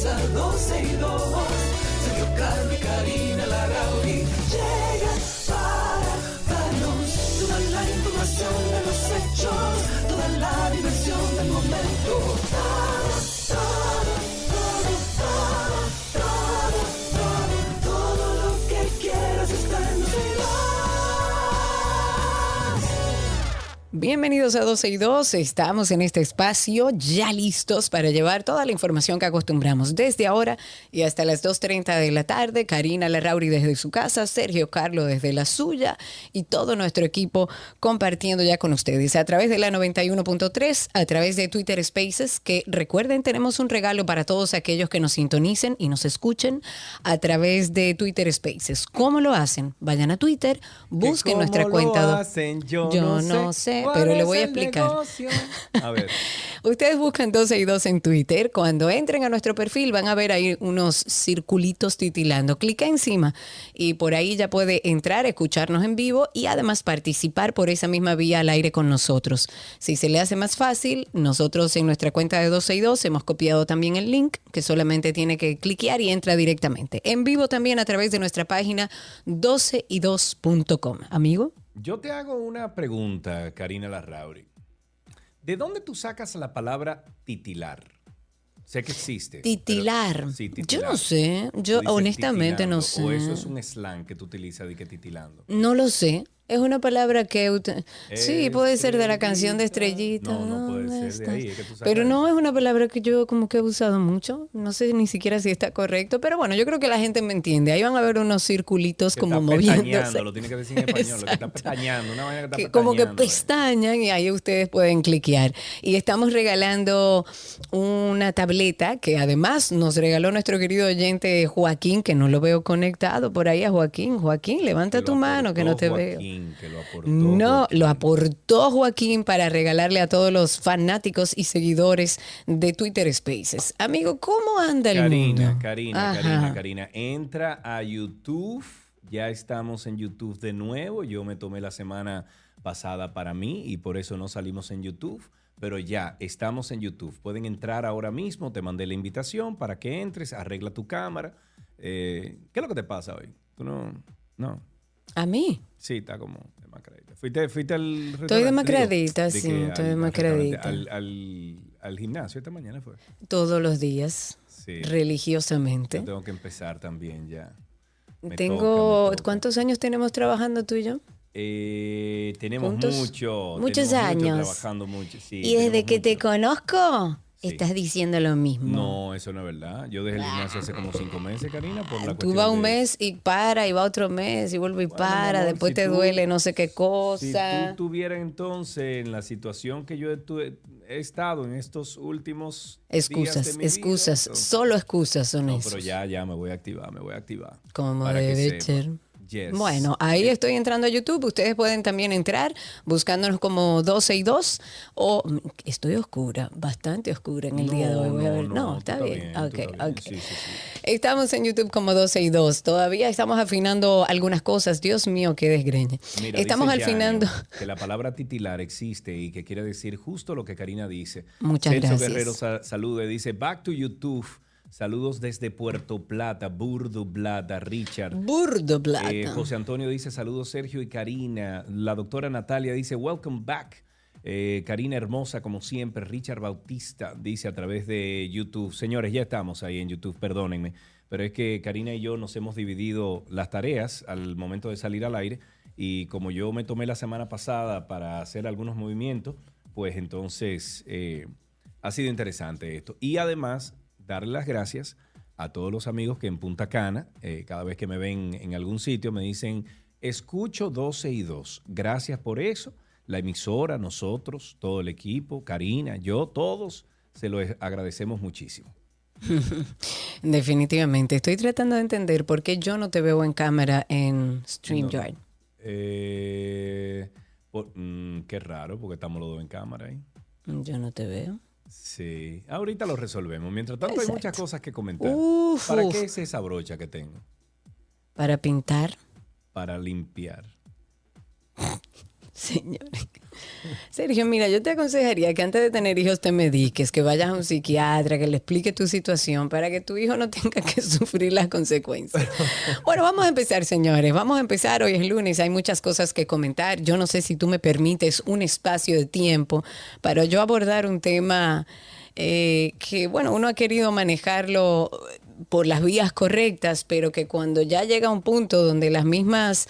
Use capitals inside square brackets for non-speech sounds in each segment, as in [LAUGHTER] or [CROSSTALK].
comienza 12 y 2. Sergio y Karina Larrauri llegan para darnos la información de los hechos, Bienvenidos a 12 y 2. Estamos en este espacio ya listos para llevar toda la información que acostumbramos desde ahora y hasta las 2.30 de la tarde. Karina Larrauri desde su casa, Sergio Carlo desde la suya y todo nuestro equipo compartiendo ya con ustedes a través de la 91.3, a través de Twitter Spaces, que recuerden tenemos un regalo para todos aquellos que nos sintonicen y nos escuchen a través de Twitter Spaces. ¿Cómo lo hacen? Vayan a Twitter, busquen ¿Cómo nuestra cuenta. hacen? Yo, Yo no, no sé, pero le voy a explicar. A ver, [LAUGHS] Ustedes buscan 12 y 2 en Twitter. Cuando entren a nuestro perfil van a ver ahí unos circulitos titilando. Clica encima y por ahí ya puede entrar, escucharnos en vivo y además participar por esa misma vía al aire con nosotros. Si se le hace más fácil, nosotros en nuestra cuenta de 12 y 2 hemos copiado también el link que solamente tiene que cliquear y entra directamente. En vivo también a través de nuestra página 12y2.com. Amigo. Yo te hago una pregunta, Karina Larrauri. ¿De dónde tú sacas la palabra titilar? Sé que existe. pero- Titilar. Sí, Yo titilar. no sé. Yo honestamente no sé. O eso es un slang que tú utilizas de que titilando. No lo sé. Es una palabra que... Sí, puede ser de la canción de Estrellita. No, no puede ¿dónde ser de ahí, es que tú sacas Pero no es una palabra que yo como que he usado mucho. No sé ni siquiera si está correcto. Pero bueno, yo creo que la gente me entiende. Ahí van a ver unos circulitos Que como está moviéndose. lo tiene que decir en [LAUGHS] español, lo que está pestañando, una vaina que está que como que eh. pestañan y ahí ustedes pueden cliquear. Y estamos regalando una tableta que además nos regaló nuestro querido oyente Joaquín, que no lo veo conectado por ahí a Joaquín. Joaquín, levanta tu mano que no te aportó veo. Joaquín, que lo aportó No, Joaquín. lo aportó Joaquín para regalarle a todos los fanáticos y seguidores de Twitter Spaces. Amigo, ¿cómo anda el Karina, mundo? Karina, Ajá. Karina, Karina, entra a YouTube. Ya estamos en YouTube de nuevo. Yo me tomé la semana pasada para mí y por eso no salimos en YouTube. Pero ya estamos en YouTube. Pueden entrar ahora mismo. Te mandé la invitación para que entres. Arregla tu cámara. Eh, ¿Qué es lo que te pasa hoy? Tú no. No. ¿A mí? Sí, está como demacradita. ¿Fuiste, fuiste al Estoy demacradita, de sí, estoy al- demacradita. Al, al- al gimnasio esta mañana fue. Todos los días, Sí. religiosamente. Yo tengo que empezar también ya. Me Tengo, toca, me toca. ¿cuántos años tenemos trabajando tú y yo? Eh, tenemos mucho. Muchos tenemos mucho años. trabajando mucho. sí, y desde que te conozco, Sí. estás diciendo lo mismo. No, eso no es verdad. Yo dejé el gimnasio hace como cinco meses, Karina, por la Tú vas un de- mes y para, y va otro mes y vuelve y Bueno, para, amor, después si te tú- duele no sé qué Si cosa. tú estuvieras entonces en la situación que yo he estado en estos últimos días excusas, de mi vida, excusas, entonces- solo excusas son No, esos. pero ya, ya me voy a activar, me voy a activar. Como que debe sepa. Yes. Bueno, ahí estoy entrando a YouTube. Ustedes pueden también entrar buscándonos como 12 y 2 o mm, estoy oscura, bastante oscura en el día de hoy. Voy a ver. No, está bien. tú Ok, estás bien. ok. Sí, sí, sí. Estamos en YouTube como 12 y 2. Todavía estamos afinando algunas cosas. Dios mío, qué desgreñe. Mira, estamos afinando. Que la palabra titilar existe y que quiere decir justo lo que Karina dice. Muchas Celso gracias. Guerrero sa- saluda y dice, back to YouTube. Saludos desde Puerto Plata, Burdo Plata, Richard. Burdo plata. Eh, José Antonio dice, saludos Sergio y Karina. La doctora Natalia dice, welcome back. Eh, Karina Hermosa, como siempre. Richard Bautista dice a través de YouTube. Señores, ya estamos ahí en YouTube, perdónenme. Pero es que Karina y yo nos hemos dividido las tareas al momento de salir al aire. Y como yo me tomé la semana pasada para hacer algunos movimientos, pues entonces eh, ha sido interesante esto. Y además, darle las gracias a todos los amigos que en Punta Cana, eh, cada vez que me ven en algún sitio, me dicen, escucho 12 y 2. Gracias por eso. La emisora, nosotros, todo el equipo, Karina, yo, todos, se lo agradecemos muchísimo. [LAUGHS] Definitivamente. Estoy tratando de entender por qué yo no te veo en cámara en StreamYard. Eh, por- mm, qué raro, porque estamos los dos en cámara ahí. Yo no te veo. Sí, ahorita lo resolvemos. Mientras tanto, hay muchas cosas que comentar. Uf, ¿Para uf. qué es esa brocha que tengo? Para pintar, Para limpiar. [LAUGHS] señores. Sergio, mira, yo te aconsejaría que antes de tener hijos te mediques, que vayas a un psiquiatra, que le explique tu situación para que tu hijo no tenga que [LAUGHS] sufrir las consecuencias. Bueno, vamos a empezar, señores. Vamos a empezar. Hoy es lunes, hay muchas cosas que comentar. Yo no sé si tú me permites un espacio de tiempo para yo abordar un tema eh, que, bueno, uno ha querido manejarlo por las vías correctas, pero que cuando ya llega a un punto donde las mismas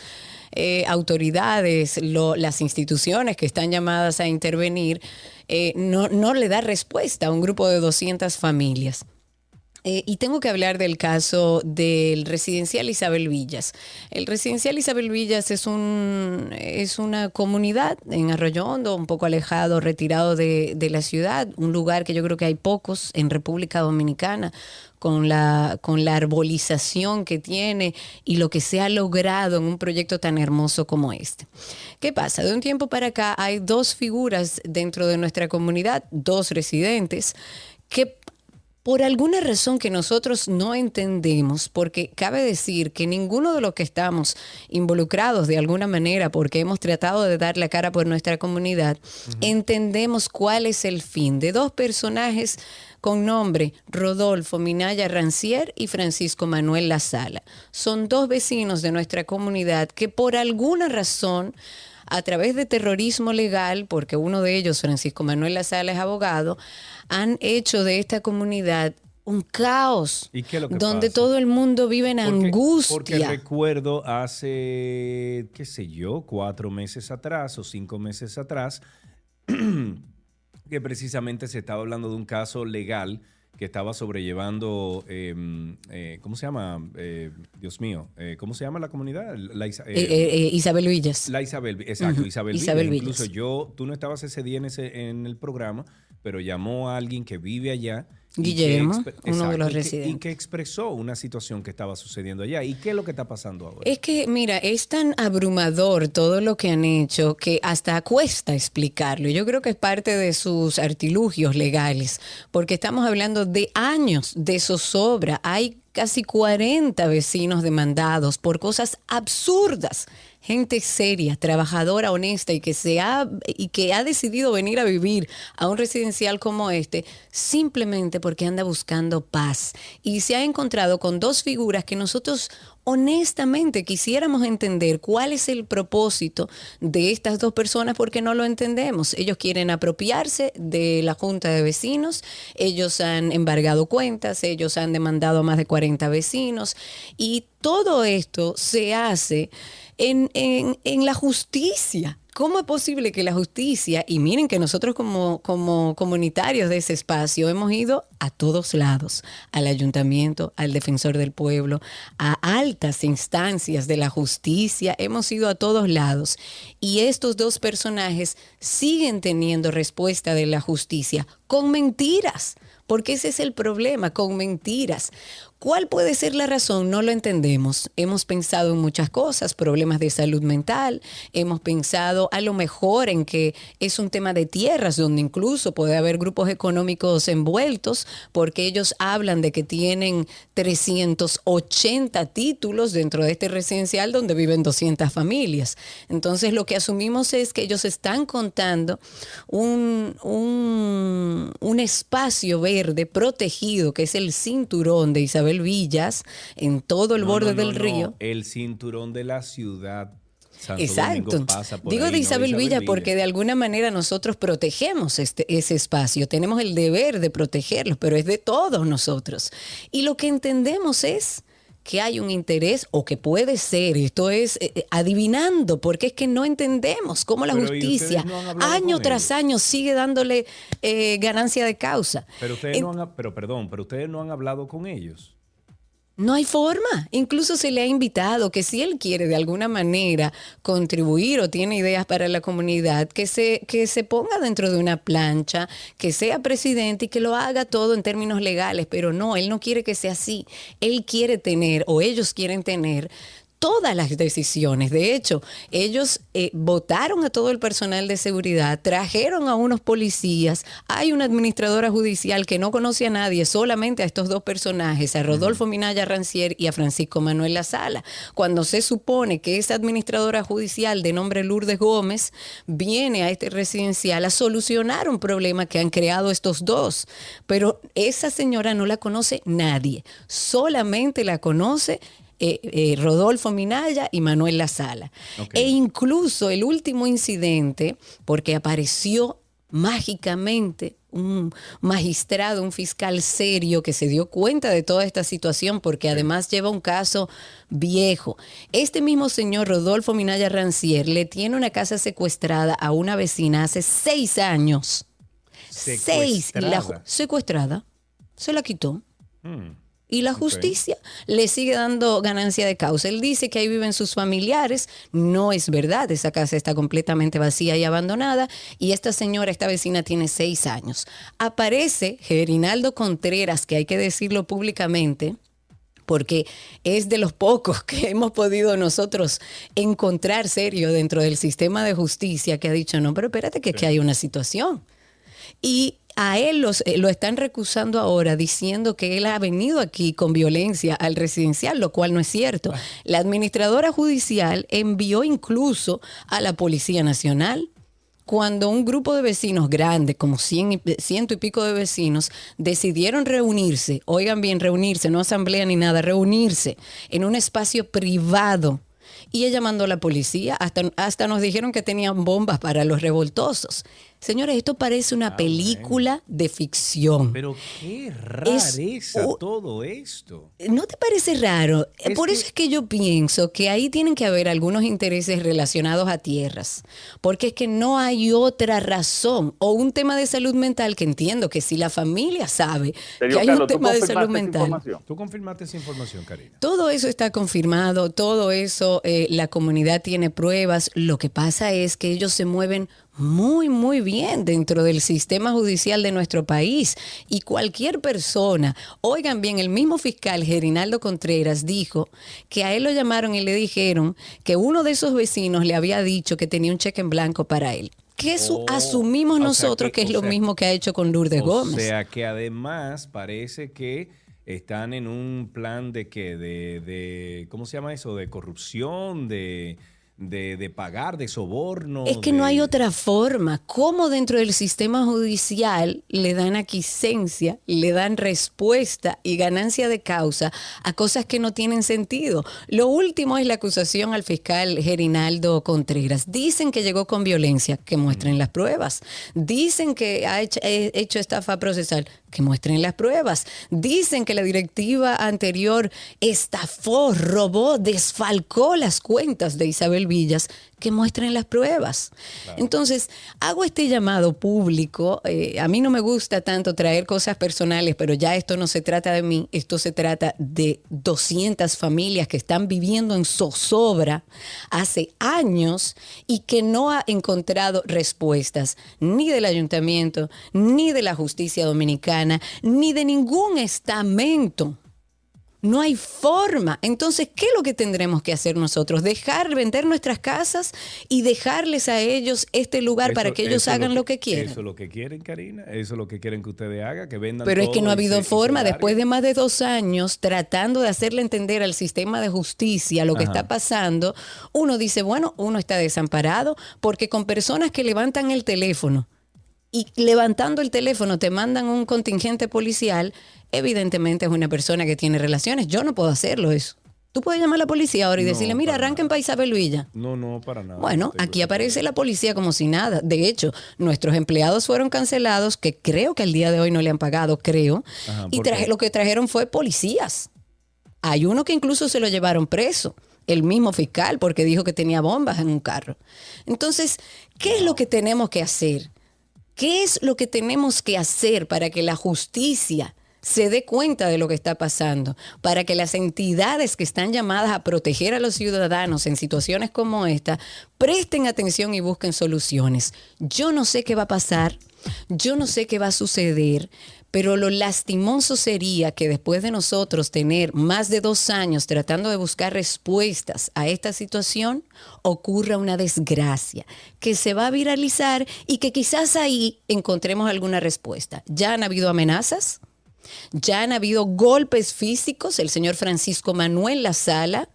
eh, autoridades, las instituciones que están llamadas a intervenir, eh, no, no le da respuesta a un grupo de 200 familias. Eh, y tengo que hablar del caso del residencial Isabel Villas. El residencial Isabel Villas es, un, es una comunidad en Arroyo Hondo, un poco alejado, retirado de, de la ciudad, un lugar que yo creo que hay pocos en República Dominicana, con la, con la arbolización que tiene y lo que se ha logrado en un proyecto tan hermoso como este. ¿Qué pasa? De un tiempo para acá hay dos figuras dentro de nuestra comunidad, dos residentes, que por alguna razón que nosotros no entendemos, porque cabe decir que ninguno de los que estamos involucrados de alguna manera, porque hemos tratado de dar la cara por nuestra comunidad, entendemos cuál es el fin de dos personajes con nombre Rodolfo Minaya Rancier y Francisco Manuel La Sala. Son dos vecinos de nuestra comunidad que por alguna razón a través de terrorismo legal, porque uno de ellos, Francisco Manuel La Sala, es abogado, han hecho de esta comunidad un caos ¿Y qué es lo que donde pasa? todo el mundo vive en Porque- angustia. Porque recuerdo hace, qué sé yo, cuatro meses atrás o cinco meses atrás, [CLEARS THROAT] que precisamente se estaba hablando de un caso legal que estaba sobrellevando, eh, eh, ¿cómo se llama? Eh, Dios mío, eh, ¿cómo se llama la comunidad? La, Isa- Eh, eh, Isabel Villas. la Isabel, exacto, Isabel Villas. Villas. Incluso yo, tú no estabas ese día en, ese, en el programa, pero llamó a alguien que vive allá. Que Guillermo, uno de los y que- Y residentes. que expresó una situación que estaba sucediendo allá. ¿Y qué es lo que está pasando ahora? Es que, mira, es tan abrumador todo lo que han hecho que hasta cuesta explicarlo. Yo creo que es parte de sus artilugios legales, porque estamos hablando de años de zozobra. Hay casi 40 vecinos demandados por cosas absurdas. Gente seria, trabajadora, honesta y que, se ha, y que ha decidido venir a vivir a un residencial como este simplemente porque anda buscando paz. Y se ha encontrado con dos figuras que nosotros honestamente quisiéramos entender cuál es el propósito de estas dos personas porque no lo entendemos. Ellos quieren apropiarse de la junta de vecinos, ellos han embargado cuentas, ellos han demandado a más de 40 vecinos y todo esto se hace en, en- la justicia. ¿Cómo es posible que la justicia, y miren que nosotros como, como comunitarios de ese espacio hemos ido a todos lados, al ayuntamiento, al defensor del pueblo, a altas instancias de la justicia, hemos ido a todos lados. Y estos dos personajes siguen teniendo respuesta de la justicia con mentiras, porque ese es el problema, con mentiras. ¿Cuál puede ser la razón? No lo entendemos. Hemos pensado en muchas cosas, problemas de salud mental, hemos pensado a lo mejor en que es un tema de tierras, donde incluso puede haber grupos económicos envueltos, porque ellos hablan de que tienen 380 títulos dentro de este residencial donde viven 200 familias. Entonces lo que asumimos es que ellos están contando un, un, un espacio verde protegido, que es el cinturón de Isabel Villas, en todo el No, borde no, no, del río. El cinturón de la ciudad. Santo Exacto. Domingo pasa por Digo ahí, de no Isabel Villa porque de alguna manera nosotros protegemos este, ese espacio, tenemos el deber de protegerlo, pero es de todos nosotros. Y lo que entendemos es que hay un interés o que puede ser, esto es eh, eh, adivinando, porque es que no entendemos cómo la Pero, ¿y ustedes justicia no año tras año sigue dándole eh, ganancia de causa. Pero ustedes En- no han, pero perdón, pero ustedes no han hablado con ellos. No hay forma. Incluso se le ha invitado que si él quiere de alguna manera contribuir o tiene ideas para la comunidad, que se, que se ponga dentro de una plancha, que sea presidente y que lo haga todo en términos legales. Pero no, él no quiere que sea así. Él quiere tener o ellos quieren tener todas las decisiones. De hecho, ellos eh, votaron a todo el personal de seguridad, trajeron a unos policías, hay una administradora judicial que no conoce a nadie, solamente a estos dos personajes, a Rodolfo Minaya Rancier y a Francisco Manuel La Sala. Cuando se supone que esa administradora judicial de nombre Lourdes Gómez viene a este residencial a solucionar un problema que han creado estos dos, pero esa señora no la conoce nadie, solamente la conoce eh, eh, Rodolfo Minaya y Manuel La Sala. E incluso el último incidente, porque apareció mágicamente un magistrado, un fiscal serio que se dio cuenta de toda esta situación porque además lleva un caso viejo. Este mismo señor Rodolfo Minaya Rancier le tiene una casa secuestrada a una vecina hace seis años. Seis. La, secuestrada. Se la quitó. Hmm. Y la justicia le sigue dando ganancia de causa. Él dice que ahí viven sus familiares. No es verdad. Esa casa está completamente vacía y abandonada. Y esta señora, esta vecina, tiene seis años. Aparece Gerinaldo Contreras, que hay que decirlo públicamente, porque es de los pocos que hemos podido nosotros encontrar serio dentro del sistema de justicia que ha dicho, no, pero espérate que, que hay una situación. Y a él los, eh, lo están recusando ahora diciendo que él ha venido aquí con violencia al residencial, lo cual no es cierto. La administradora judicial envió incluso a la Policía Nacional cuando un grupo de vecinos grandes, como cien, ciento y pico de vecinos, decidieron reunirse, oigan bien, reunirse, no asamblea ni nada, reunirse en un espacio privado. Y ella mandó a la policía, hasta, hasta nos dijeron que tenían bombas para los revoltosos. Señores, esto parece una ah, película de ficción. Pero qué rareza todo esto. ¿No te parece raro? Por eso es que yo pienso que ahí tienen que haber algunos intereses relacionados a tierras. Porque es que no hay otra razón. O un tema de salud mental que entiendo que si la familia sabe que hay un tema de salud mental. Tú confirmaste esa información, Karina. Todo eso está confirmado, todo eso, eh, la comunidad tiene pruebas. Lo que pasa es que ellos se mueven muy, muy bien dentro del sistema judicial de nuestro país. Y cualquier persona, oigan bien, el mismo fiscal Gerinaldo Contreras dijo que a él lo llamaron y le dijeron que uno de esos vecinos le había dicho que tenía un cheque en blanco para él. Que eso oh, asumimos nosotros que, es lo mismo que ha hecho con Lourdes Gómez. O sea que además parece que están en un plan de que, de, de, ¿cómo se llama eso? De corrupción, de de, pagar, de soborno. Es que no hay otra forma. ¿Cómo dentro del sistema judicial le dan aquiescencia, le dan respuesta y ganancia de causa a cosas que no tienen sentido? Lo último es la acusación al fiscal Gerinaldo Contreras. Dicen que llegó con violencia, que muestren las pruebas. Dicen que ha hecho, hecho estafa procesal, que muestren las pruebas. Dicen que la directiva anterior estafó, robó, desfalcó las cuentas de Isabel Villas, que muestren las pruebas. Entonces, hago este llamado público. Eh, a mí no me gusta tanto traer cosas personales, pero ya esto no se trata de mí, esto se trata de 200 familias que están viviendo en zozobra hace años y que no ha encontrado respuestas ni del ayuntamiento, ni de la justicia dominicana, ni de ningún estamento no hay forma. Entonces, ¿qué es lo que tendremos que hacer nosotros? Dejar vender nuestras casas y dejarles a ellos este lugar para que ellos hagan lo que, quieran. Eso es lo que quieren, Karina. Eso es lo que quieren que ustedes hagan, que vendan. Pero es que no ha habido forma. Después de más de dos años tratando de hacerle entender al sistema de justicia lo que está pasando, uno dice, bueno, uno está desamparado porque con personas que levantan el teléfono y levantando el teléfono te mandan un contingente policial, evidentemente es una persona que tiene relaciones. Yo no puedo hacerlo eso. Tú puedes llamar a la policía ahora y decirle, mira, arranquen para Isabel Villa. No, no, para nada. Bueno, aquí aparece la policía como si nada. De hecho, nuestros empleados fueron cancelados, que creo que al día de hoy no le han pagado, creo. y lo que trajeron fue policías. Hay uno que incluso se lo llevaron preso, el mismo fiscal, porque dijo que tenía bombas en un carro. Entonces, ¿qué es lo que tenemos que hacer? ¿Qué es lo que tenemos que hacer para que la justicia se dé cuenta de lo que está pasando, para que las entidades que están llamadas a proteger a los ciudadanos en situaciones como esta presten atención y busquen soluciones. Yo no sé qué va a pasar, yo no sé qué va a suceder, pero lo lastimoso sería que después de nosotros tener más de dos años tratando de buscar respuestas a esta situación, ocurra una desgracia que se va a viralizar y que quizás ahí encontremos alguna respuesta. ¿Ya han habido amenazas? ¿Ya han habido golpes físicos? El señor Francisco Manuel La Sala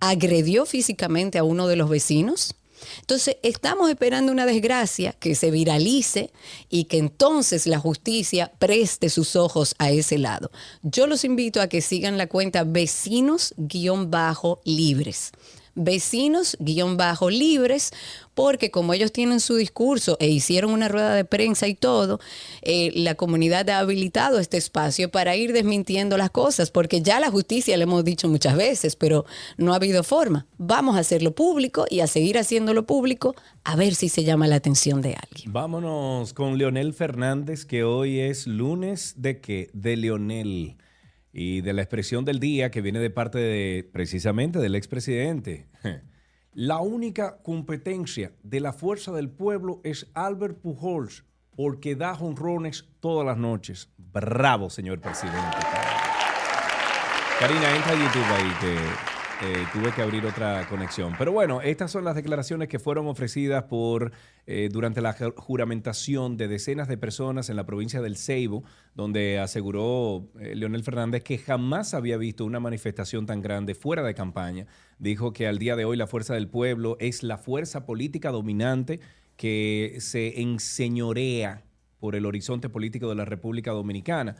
agredió físicamente a uno de los vecinos. Entonces, estamos esperando una desgracia que se viralice y que entonces la justicia preste sus ojos a ese lado. Yo los invito a que sigan la cuenta vecinos-libres vecinos-libres, porque como ellos tienen su discurso e hicieron una rueda de prensa y todo, eh, la comunidad ha habilitado este espacio para ir desmintiendo las cosas, porque ya la justicia le hemos dicho muchas veces, pero no ha habido forma. Vamos a hacerlo público y a seguir haciéndolo público a ver si se llama la atención de alguien. Vámonos con Leonel Fernández, que hoy es lunes de qué? De Leonel y de la expresión del día que viene de parte de precisamente del expresidente. [LAUGHS] La única competencia de la fuerza del pueblo es Albert Pujols porque da honrones todas las noches. Bravo, señor presidente. Karina, entra a YouTube ahí que eh, tuve que abrir otra conexión. Pero bueno, estas son las declaraciones que fueron ofrecidas por eh, durante la juramentación de decenas de personas en la provincia del Ceibo, donde aseguró eh, Leonel Fernández que jamás había visto una manifestación tan grande fuera de campaña. Dijo que al día de hoy la fuerza del pueblo es la fuerza política dominante que se enseñorea por el horizonte político de la República Dominicana.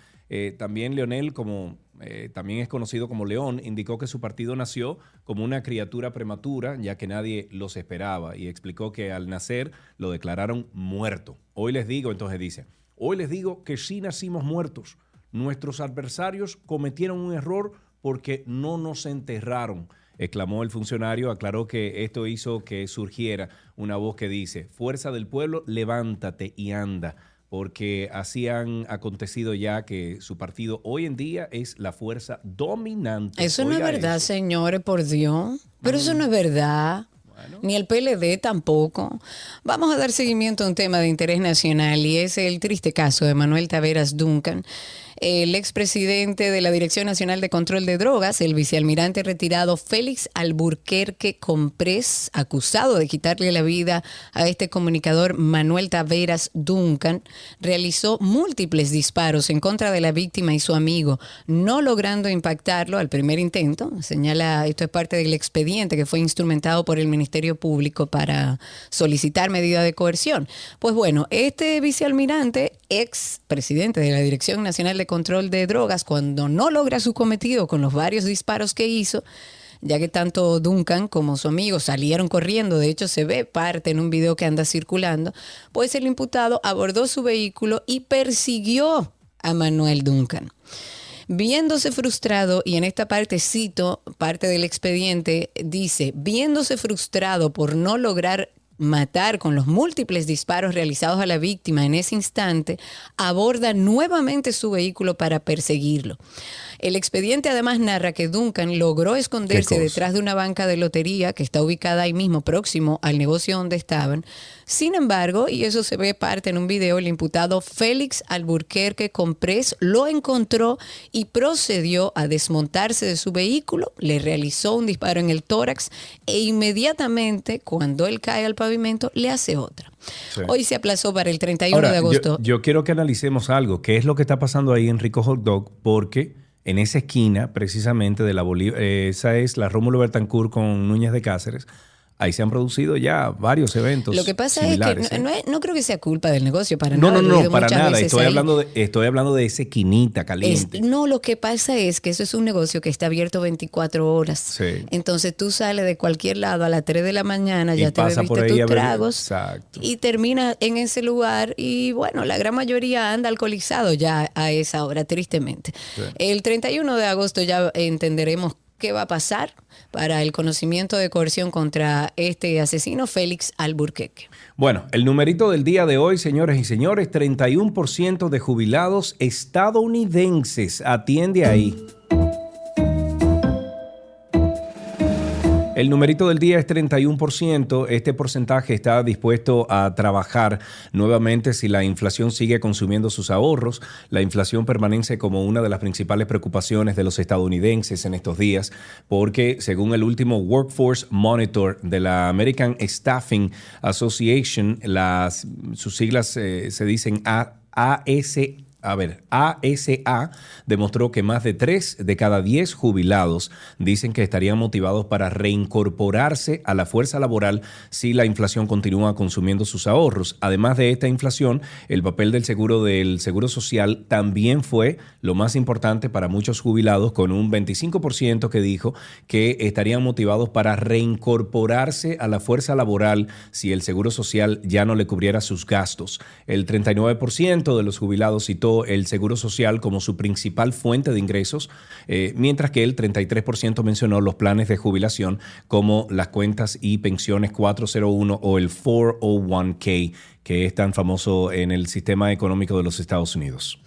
También Leonel, como eh, también es conocido como León, indicó que su partido nació como una criatura prematura, ya que nadie los esperaba, y explicó que al nacer lo declararon muerto. Hoy les digo, entonces dice, hoy les digo que sí nacimos muertos. Nuestros adversarios cometieron un error porque no nos enterraron exclamó el funcionario, aclaró que esto hizo que surgiera una voz que dice, Fuerza del pueblo, levántate y anda porque así han acontecido ya que su partido hoy en día es la fuerza dominante. Eso no es verdad, señores, por Dios. Pero eso no es verdad. Ni el PLD tampoco. Vamos a dar seguimiento a un tema de interés nacional y es el triste caso de Manuel Taveras Duncan, el expresidente de la Dirección Nacional de Control de Drogas, el vicealmirante retirado Félix Alburquerque Comprés, acusado de quitarle la vida a este comunicador Manuel Taveras Duncan, realizó múltiples disparos en contra de la víctima y su amigo, no logrando impactarlo al primer intento. Señala, esto es parte del expediente que fue instrumentado por el Ministerio Público para solicitar medida de coerción. Pues bueno, este vicealmirante, ex presidente de la Dirección Nacional de control de drogas cuando no logra su cometido con los varios disparos que hizo, ya que tanto Duncan como su amigo salieron corriendo, de hecho se ve parte en un video que anda circulando, pues el imputado abordó su vehículo y persiguió a Manuel Duncan. Viéndose frustrado, y en esta parte cito parte del expediente, dice, viéndose frustrado por no lograr matar con los múltiples disparos realizados a la víctima en ese instante, aborda nuevamente su vehículo para perseguirlo. El expediente además narra que Duncan logró esconderse detrás de una banca de lotería que está ubicada ahí mismo, próximo al negocio donde estaban. Sin embargo, y eso se ve parte en un video, el imputado Félix Alburquerque Comprés lo encontró y procedió a desmontarse de su vehículo, le realizó un disparo en el tórax e inmediatamente, cuando él cae al pavimento, le hace otra. Hoy se aplazó para el 31 de agosto. Yo, yo, quiero que analicemos algo, qué es lo que está pasando ahí en Rico Hot Dog, porque en esa esquina precisamente de la Bolívar, eh, esa es la Rómulo Bertancourt con Núñez de Cáceres, ahí se han producido ya varios eventos. Lo que pasa es que no, no, creo que sea culpa del negocio para nada. No, no, no, para nada. Estoy hablando, de, estoy hablando de ese quinita caliente. no, lo que pasa es que eso es un negocio que está abierto 24 horas. Sí. Entonces tú sales de cualquier lado a las 3 de la mañana, ya te bebiste tus tragos y terminas en ese lugar y bueno, la gran mayoría anda alcoholizado ya a esa hora, tristemente. El 31 de agosto ya entenderemos qué va a pasar para el conocimiento de coerción contra este asesino, Félix Alburqueque. Bueno, el numerito del día de hoy, señores y señores, 31% de jubilados estadounidenses. Atiende ahí. El numerito del día es 31%. Este porcentaje está dispuesto a trabajar nuevamente si la inflación sigue consumiendo sus ahorros. La inflación permanece como una de las principales preocupaciones de los estadounidenses en estos días, porque según el último Workforce Monitor de la American Staffing Association, las, sus siglas eh, se dicen AS a ver, ASA demostró que más de 3 de cada 10 jubilados dicen que estarían motivados para reincorporarse a la fuerza laboral si la inflación continúa consumiendo sus ahorros. Además de esta inflación, el papel del seguro del Seguro Social también fue lo más importante para muchos jubilados, con un 25% que dijo que estarían motivados para reincorporarse a la fuerza laboral si el Seguro Social ya no le cubriera sus gastos. El 39% de los jubilados citó el Seguro Social como su principal fuente de ingresos, eh, mientras que el 33% mencionó los planes de jubilación como las cuentas y pensiones 401 o el 401k que es tan famoso en el sistema económico de los Estados Unidos.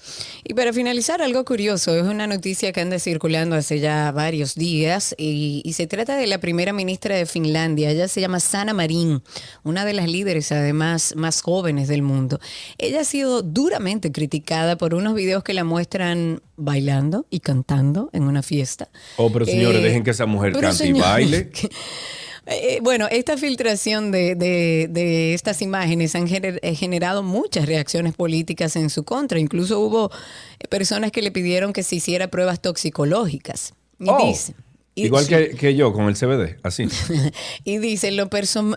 Y para finalizar, algo curioso, es una noticia que anda circulando hace ya varios días y, se trata de la primera ministra de Finlandia, ella se llama Sana Marin, una de las líderes además más jóvenes del mundo. Ella ha sido duramente criticada por unos videos que la muestran bailando y cantando en una fiesta. Oh, pero señores, eh, dejen que esa mujer cante y baile. [LAUGHS] Eh, bueno, esta filtración de, estas imágenes han eh, generado muchas reacciones políticas en su contra. Incluso hubo eh, personas que le pidieron que se hiciera pruebas toxicológicas. Y oh, igual que, yo con el CBD, así. [LAUGHS] y dice, en lo,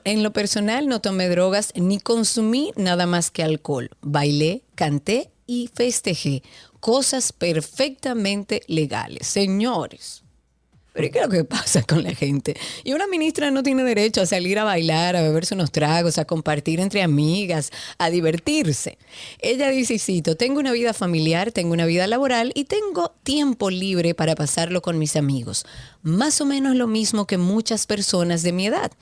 en lo personal no tomé drogas ni consumí nada más que alcohol. Bailé, canté y festejé. Cosas perfectamente legales. Señores. Pero ¿qué es lo que pasa con la gente? Y una ministra no tiene derecho a salir a bailar, a beberse unos tragos, a compartir entre amigas, a divertirse. Ella dice, cito, tengo una vida familiar, tengo una vida laboral y tengo tiempo libre para pasarlo con mis amigos más o menos lo mismo que muchas personas de mi edad.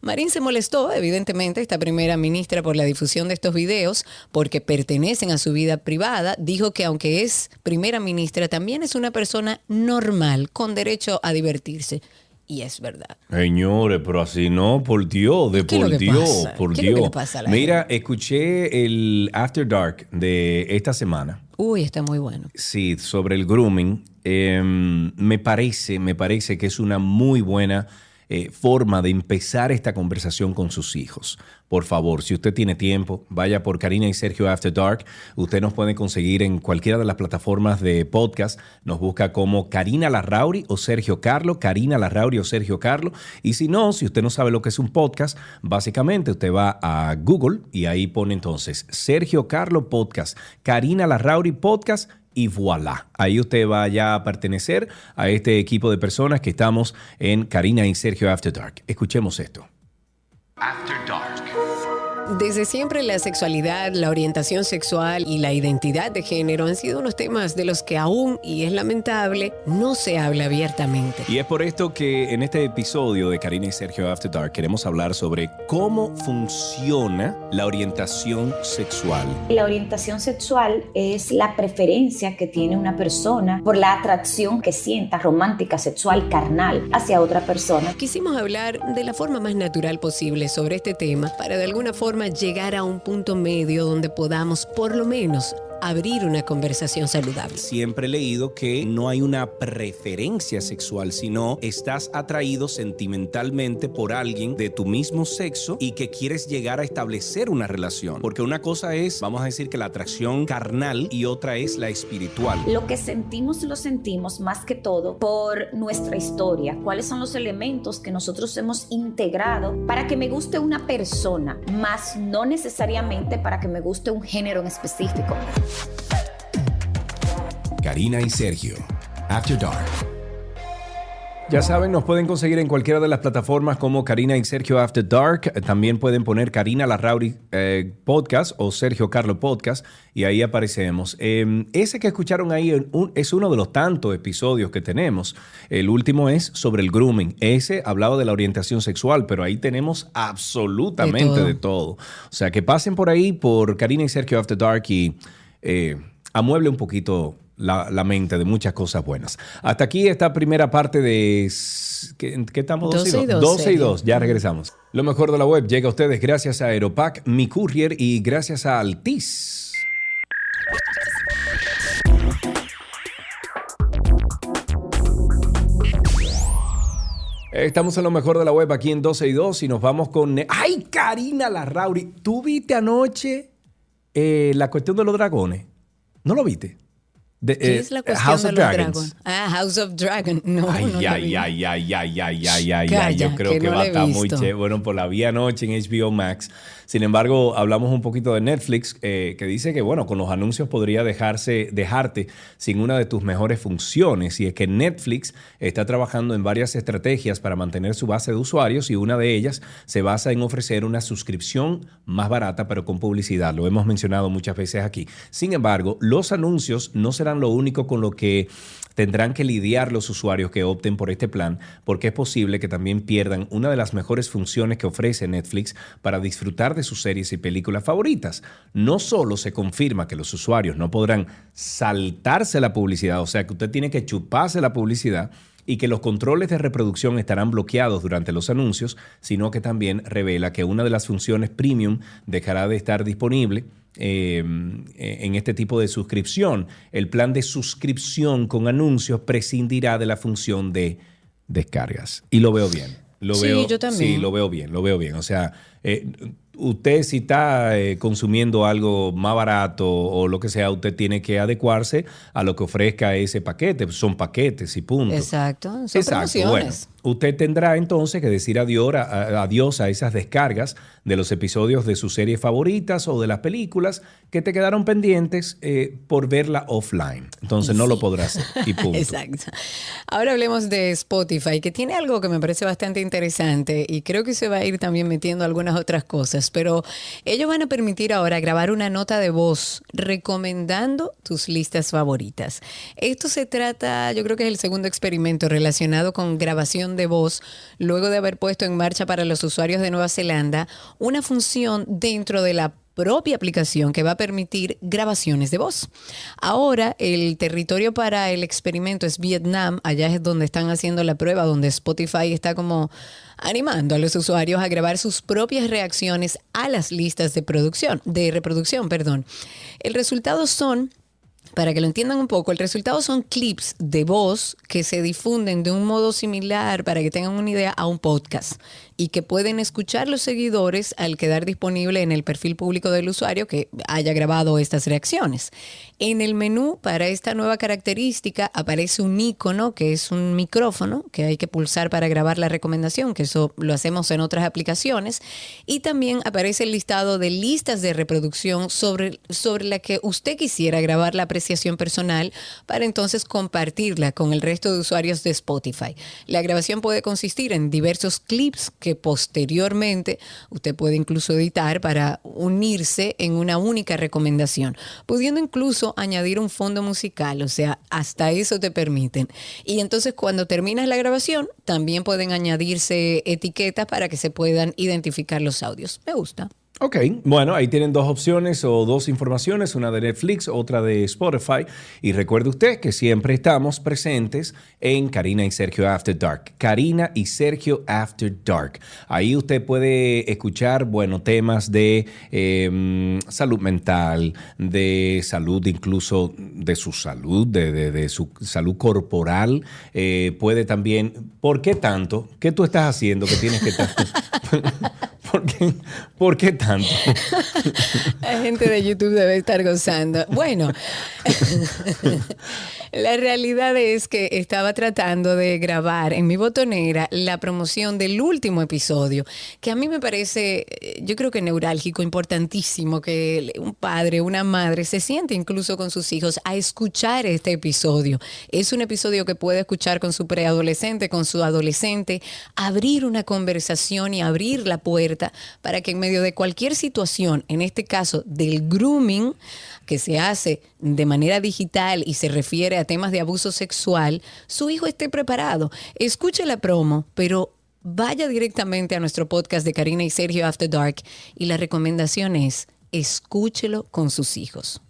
Marín se molestó, evidentemente, esta primera ministra por la difusión de estos videos, porque pertenecen a su vida privada. Dijo que aunque es primera ministra, también es una persona normal, con derecho a divertirse. Y es verdad. Señores, pero así no, por Dios, de por Dios, por Dios. Mira, escuché el After Dark de esta semana. Uy, está muy bueno. Sí, sobre el grooming. Em, me parece, me parece que es una muy buena eh, forma de empezar esta conversación con sus hijos. Por favor, si usted tiene tiempo, vaya por Karina y Sergio After Dark. Usted nos puede conseguir en cualquiera de las plataformas de podcast. Nos busca como Karina Larrauri o Sergio Carlo, Karina Larrauri o Sergio Carlo. Y si no, si usted no sabe lo que es un podcast, básicamente usted va a Google y ahí pone entonces Sergio Carlo Podcast, Karina Larrauri Podcast y voilà. Ahí usted va ya a pertenecer a este equipo de personas que estamos en Karina y Sergio After Dark. Escuchemos esto. After Dark. Desde siempre la sexualidad, la orientación sexual y la identidad de género han sido unos temas de los que aún, y es lamentable, no se habla abiertamente. Y es por esto que en este episodio de Karina y Sergio After Dark queremos hablar sobre cómo funciona la orientación sexual. La orientación sexual es la preferencia que tiene una persona por la atracción que sienta romántica, sexual, carnal hacia otra persona. Quisimos hablar de la forma más natural posible sobre este tema para de alguna forma llegar a un punto medio donde podamos por lo menos abrir una conversación saludable. Siempre he leído que no hay una preferencia sexual, sino estás atraído sentimentalmente por alguien de tu mismo sexo y que quieres llegar a establecer una relación. Porque una cosa es, vamos a decir que la atracción carnal y otra es la espiritual. Lo que sentimos lo sentimos más que todo por nuestra historia. ¿Cuáles son los elementos que nosotros hemos integrado para que me guste una persona, más no necesariamente para que me guste un género en específico? Karina y Sergio, After Dark. Ya saben, nos pueden conseguir en cualquiera de las plataformas como Karina y Sergio After Dark. También pueden poner Karina Larrauri eh, Podcast o Sergio Carlo Podcast y ahí aparecemos. Em, ese que escucharon ahí es uno de los tantos episodios que tenemos. El último es sobre el grooming. Ese hablaba de la orientación sexual, pero ahí tenemos absolutamente de todo. O sea, que pasen por ahí por Karina y Sergio After Dark y eh, amueble un poquito la, mente de muchas cosas buenas. Hasta aquí esta primera parte de... ¿Qué, estamos? 12 y 2. 12 y 2. Ya regresamos. Lo mejor de la web llega a ustedes gracias a Aeropac, mi courier y gracias a Altis. Estamos en lo mejor de la web aquí en 12 y 2 y nos vamos con... ¡Ay, Karina Larrauri! ¿Tú viste anoche eh, la cuestión de los dragones? ¿No lo viste? ¿Qué eh, es la cuestión House de of Dragons? Ah, House of Dragon. [LAUGHS] No, ay, no ay, ay, ay, ay, ay, ay, ay, ay, Yo creo que, va a estar muy chévere. Bueno, por la vía noche en HBO Max. Sin embargo, hablamos un poquito de Netflix, eh, que dice que, bueno, con los anuncios podría dejarse, dejarte sin una de tus mejores funciones. Y es que Netflix está trabajando en varias estrategias para mantener su base de usuarios y una de ellas se basa en ofrecer una suscripción más barata, pero con publicidad. Lo hemos mencionado muchas veces aquí. Sin embargo, los anuncios no serán lo único con lo que tendrán que lidiar los usuarios que opten por este plan porque es posible que también pierdan una de las mejores funciones que ofrece Netflix para disfrutar de sus series y películas favoritas. No solo se confirma que los usuarios no podrán saltarse la publicidad, o sea que usted tiene que chuparse la publicidad, y que los controles de reproducción estarán bloqueados durante los anuncios, sino que también revela que una de las funciones premium dejará de estar disponible Em, en este tipo de suscripción. El plan de suscripción con anuncios prescindirá de la función de descargas. Y lo veo bien. Lo sí, veo, yo también. Sí, lo veo bien, lo veo bien. O sea, eh, usted si está eh, consumiendo algo más barato o lo que sea, usted tiene que adecuarse a lo que ofrezca ese paquete. Son paquetes y punto. Exacto. Son Exacto. Bueno, usted tendrá entonces que decir adiós a, adiós a esas descargas de los episodios de sus series favoritas o de las películas que te quedaron pendientes eh, por verla offline. Entonces no lo podrás hacer y [LAUGHS] punto. Exacto. Ahora hablemos de Spotify, que tiene algo que me parece bastante interesante y creo que se va a ir también metiendo algunas otras cosas, pero ellos van a permitir ahora grabar una nota de voz recomendando tus listas favoritas. Esto se trata, yo creo que es el segundo experimento relacionado con grabación de voz luego de haber puesto en marcha para los usuarios de Nueva Zelanda una función dentro de la propia aplicación que va a permitir grabaciones de voz. Ahora el territorio para el experimento es Vietnam, allá es donde están haciendo la prueba, donde Spotify está como animando a los usuarios a grabar sus propias reacciones a las listas de producción, de reproducción, perdón. El resultado son para que lo entiendan un poco, el resultado son clips de voz que se difunden de un modo similar, para que tengan una idea, a un podcast y que pueden escuchar los seguidores al quedar disponible en el perfil público del usuario que haya grabado estas reacciones. En el menú para esta nueva característica aparece un icono que es un micrófono que hay que pulsar para grabar la recomendación, que eso lo hacemos en otras aplicaciones, y también aparece el listado de listas de reproducción sobre, sobre la que usted quisiera grabar la apreciación personal para entonces compartirla con el resto de usuarios de Spotify. La grabación puede consistir en diversos clips que posteriormente usted puede incluso editar para unirse en una única recomendación, pudiendo incluso añadir un fondo musical, o sea, hasta eso te permiten. Y entonces cuando terminas la grabación, también pueden añadirse etiquetas para que se puedan identificar los audios. Me gusta. Ok, bueno, ahí tienen dos opciones o dos informaciones, una de Netflix, otra de Spotify. Y recuerde usted que siempre estamos presentes en Karina y Sergio After Dark. Karina y Sergio After Dark. Ahí usted puede escuchar, bueno, temas de em, salud mental, de salud incluso de su salud, de, su salud corporal. Eh, puede también, ¿por qué tanto? ¿Qué tú estás haciendo que tienes que estar... [LAUGHS] ¿Por qué, ¿Por qué tanto? [LAUGHS] La gente de YouTube debe estar gozando. Bueno, [LAUGHS] la realidad es que estaba tratando de grabar en mi botonera la promoción del último episodio, que a mí me parece, eh, yo creo que neurálgico, importantísimo, que un padre, una madre se siente incluso con sus hijos a escuchar este episodio. Es un episodio que puede escuchar con su preadolescente, con su adolescente, abrir una conversación y abrir la puerta para que en medio de cualquier situación, en este caso del grooming, que se hace de manera digital y se refiere a temas de abuso sexual, su hijo esté preparado. Escuche la promo, pero vaya directamente a nuestro podcast de Karina y Sergio After Dark y la recomendación es escúchelo con sus hijos.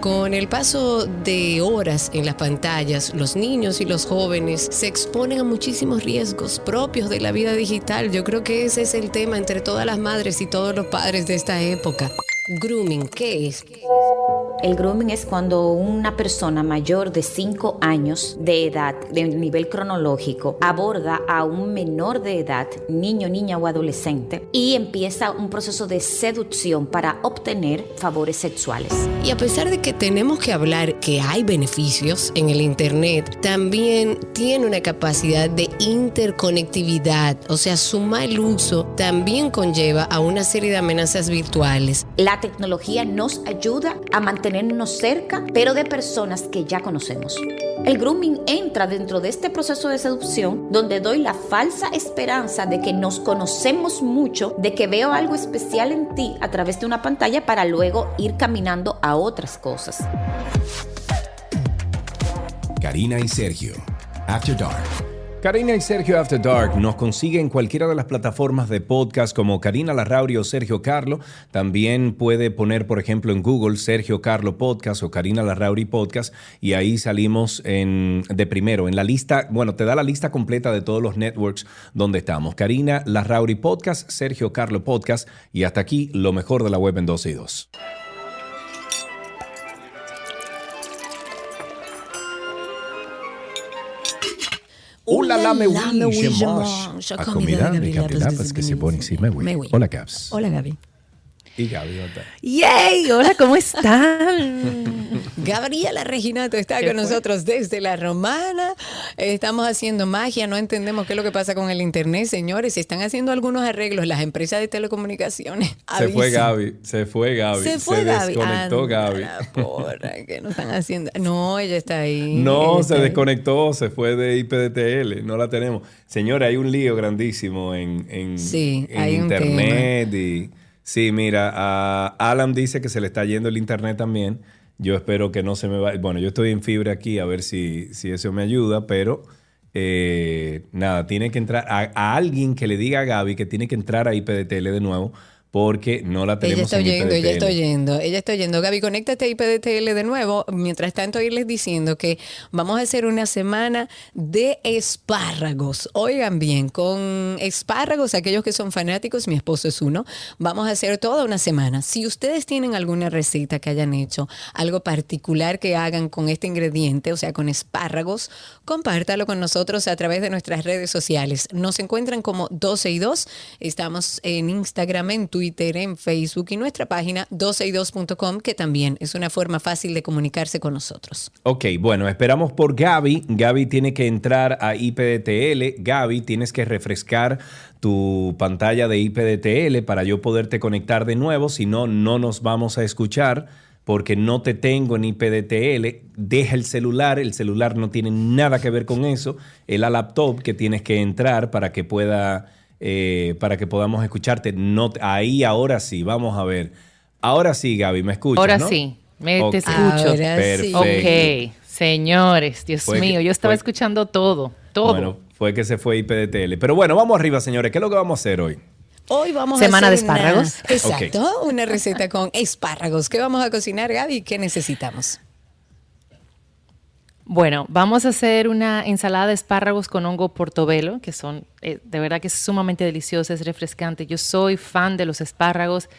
Con el paso de horas en las pantallas, los niños y los jóvenes se exponen a muchísimos riesgos propios de la vida digital. Yo creo que ese es el tema entre todas las madres y todos los padres de esta época. Grooming, ¿qué es? El grooming es cuando una persona mayor de 5 años de edad, de nivel cronológico, aborda a un menor de edad, niño, niña o adolescente, y empieza un proceso de seducción para obtener favores sexuales. Y a pesar de que tenemos que hablar que hay beneficios en el Internet, también tiene una capacidad de interconectividad, o sea, su mal uso también conlleva a una serie de amenazas virtuales. La tecnología nos ayuda a mantenernos cerca, pero de personas que ya conocemos. El grooming entra dentro de este proceso de seducción donde doy la falsa esperanza de que nos conocemos mucho, de que veo algo especial en ti a través de una pantalla para luego ir caminando a otras cosas. Karina y Sergio, After Dark. Karina y Sergio After Dark nos consigue en cualquiera de las plataformas de podcast como Karina Larrauri o Sergio Carlo. También puede poner, por ejemplo, en Google Sergio Carlo Podcast o Karina Larrauri Podcast y ahí salimos en, de primero en la lista. Bueno, te da la lista completa de todos los networks donde estamos. Karina Larrauri Podcast, Sergio Carlo Podcast y hasta aquí lo mejor de la web en 12 y 2. Hola, la me A comida de Gabriela, pues que encima, Hola, Gabs. Hola, Gaby. Y Gaby, otra. ¡Yay! Hola, ¿cómo están? [LAUGHS] Gabriela Reginato está con nosotros desde La Romana. Estamos haciendo magia, no entendemos qué es lo que pasa con el Internet, señores. Se están haciendo algunos arreglos las empresas de telecomunicaciones. Se fue Gaby, se fue Gaby. Se fue Gaby. desconectó Gaby. Porra, ¿qué no están haciendo? No, ella está ahí. No, se desconectó, se fue de IPDTL, no la tenemos. Señora, hay un lío grandísimo en, en, sí, en Internet y Sí, mira, Alan dice que se le está yendo el internet también. Yo espero que no se me vaya. Bueno, yo estoy en fibra aquí a ver si, si eso me ayuda, pero eh, nada, tiene que entrar a, a, alguien que le diga a Gaby que tiene que entrar a IPDTL de nuevo porque no la tenemos ella está oyendo, Ella está oyendo, ella está oyendo. Gaby, conéctate a IPDTL de nuevo. Mientras tanto, irles diciendo que vamos a hacer una semana de espárragos. Oigan bien, con espárragos, aquellos que son fanáticos, mi esposo es uno, vamos a hacer toda una semana. Si ustedes tienen alguna receta que hayan hecho, algo particular que hagan con este ingrediente, o sea, con espárragos, compártalo con nosotros a través de nuestras redes sociales. Nos encuentran como 12 y 2. Estamos en Instagram, en Twitter Twitter, en Facebook y nuestra página 12y2.com, que también es una forma fácil de comunicarse con nosotros. Ok, bueno, esperamos por Gaby. Gaby tiene que entrar a IPDTL. Gaby, tienes que refrescar tu pantalla de IPDTL para yo poderte conectar de nuevo, si no, no nos vamos a escuchar porque no te tengo en IPDTL, deja el celular, el celular no tiene nada que ver con eso, es la laptop que tienes que entrar para que pueda eh, para que podamos escucharte. No, ahí ahora sí, vamos a ver. Ahora sí, Gaby, ¿me escuchas? Ahora sí, me te escucho. Perfecto. Ok, señores, Dios mío, yo estaba escuchando todo, todo. Bueno, fue que se fue IPDTL. Pero bueno, vamos arriba, señores. ¿Qué es lo que vamos a hacer hoy? Hoy vamos Semana a hacer de espárragos. exacto, una receta con espárragos. ¿Qué vamos a cocinar, Gaby? ¿Qué necesitamos? Bueno, vamos a hacer una ensalada de espárragos con hongo portobelo, que son, eh, de verdad que es sumamente deliciosa, es refrescante. Yo soy fan de los espárragos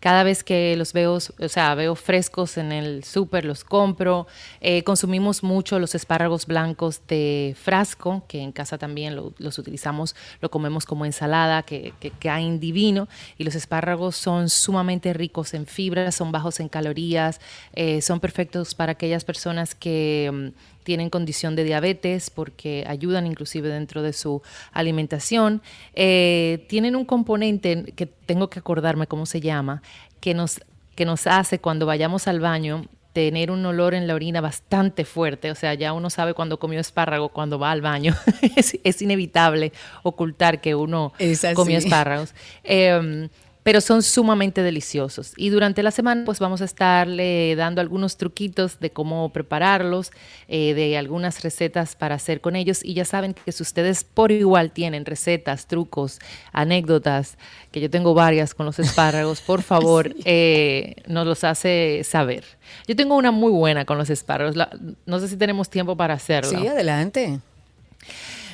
Cada vez que los veo, o sea, veo frescos en el súper, los compro. Eh, consumimos mucho los espárragos blancos de frasco, que en casa también los utilizamos, lo comemos como ensalada, que, que caen divino. Y los espárragos son sumamente ricos en fibras, son bajos en calorías, eh, son perfectos para aquellas personas que mm, tienen condición de diabetes porque ayudan inclusive dentro de su alimentación. Eh, tienen un componente que tengo que acordarme cómo se llama, que nos, que nos hace cuando vayamos al baño tener un olor en la orina bastante fuerte, o sea, ya uno sabe cuando comió espárrago, cuando va al baño, [LAUGHS] es, inevitable ocultar que uno comió espárragos. Em, pero son sumamente deliciosos. Y durante la semana pues vamos a estarle dando algunos truquitos de cómo prepararlos, eh, de algunas recetas para hacer con ellos. Y ya saben que si ustedes por igual tienen recetas, trucos, anécdotas, que yo tengo varias con los [LAUGHS] espárragos, por favor, eh, nos los hace saber. Yo tengo una muy buena con los espárragos. no sé si tenemos tiempo para hacerlo. Sí, adelante.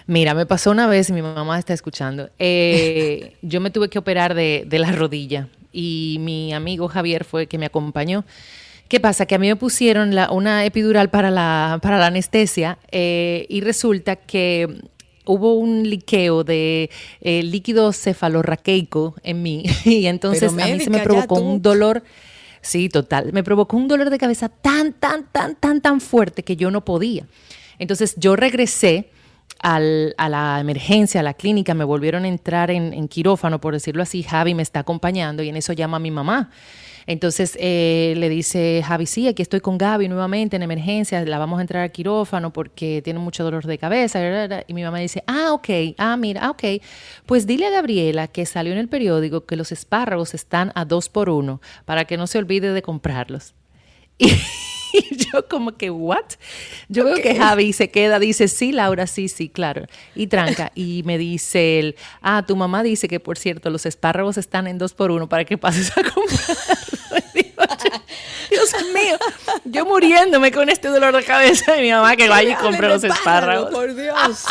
Mira, me pasó una vez, mi mamá está escuchando, eh, [LAUGHS] yo me tuve que operar de, la rodilla y mi amigo Javier fue que me acompañó. ¿Qué pasa? Que a mí me pusieron una epidural para la, para la anestesia eh, y resulta que hubo un liqueo de eh, líquido cefalorraqueico en mí [LAUGHS] y entonces a mí se me provocó un dolor. Sí, total. Me provocó un dolor de cabeza tan, tan, tan, tan, tan fuerte que yo no podía. Entonces yo regresé a la emergencia, a la clínica, me volvieron a entrar en, quirófano, por decirlo así, Javi me está acompañando y en eso llama a mi mamá. Entonces eh, le dice Javi, sí, aquí estoy con Gaby nuevamente en emergencia, la vamos a entrar al quirófano porque tiene mucho dolor de cabeza. Y mi mamá dice, ah, ok, ah, mira, ah, ok. Pues dile a Gabriela que salió en el periódico que los espárragos están a dos por uno para que no se olvide de comprarlos. [LAUGHS] Y y [LAUGHS] yo como que, ¿what? Yo veo que Javi se queda, dice, sí, Laura, sí, sí, claro. Y tranca. Y me dice él, ah, tu mamá dice que, por cierto, los espárragos están en dos por uno para que pases a comprar. [LAUGHS] Dios mío, yo muriéndome con este dolor de cabeza de mi mamá que vaya y compre los espárragos. Por Dios.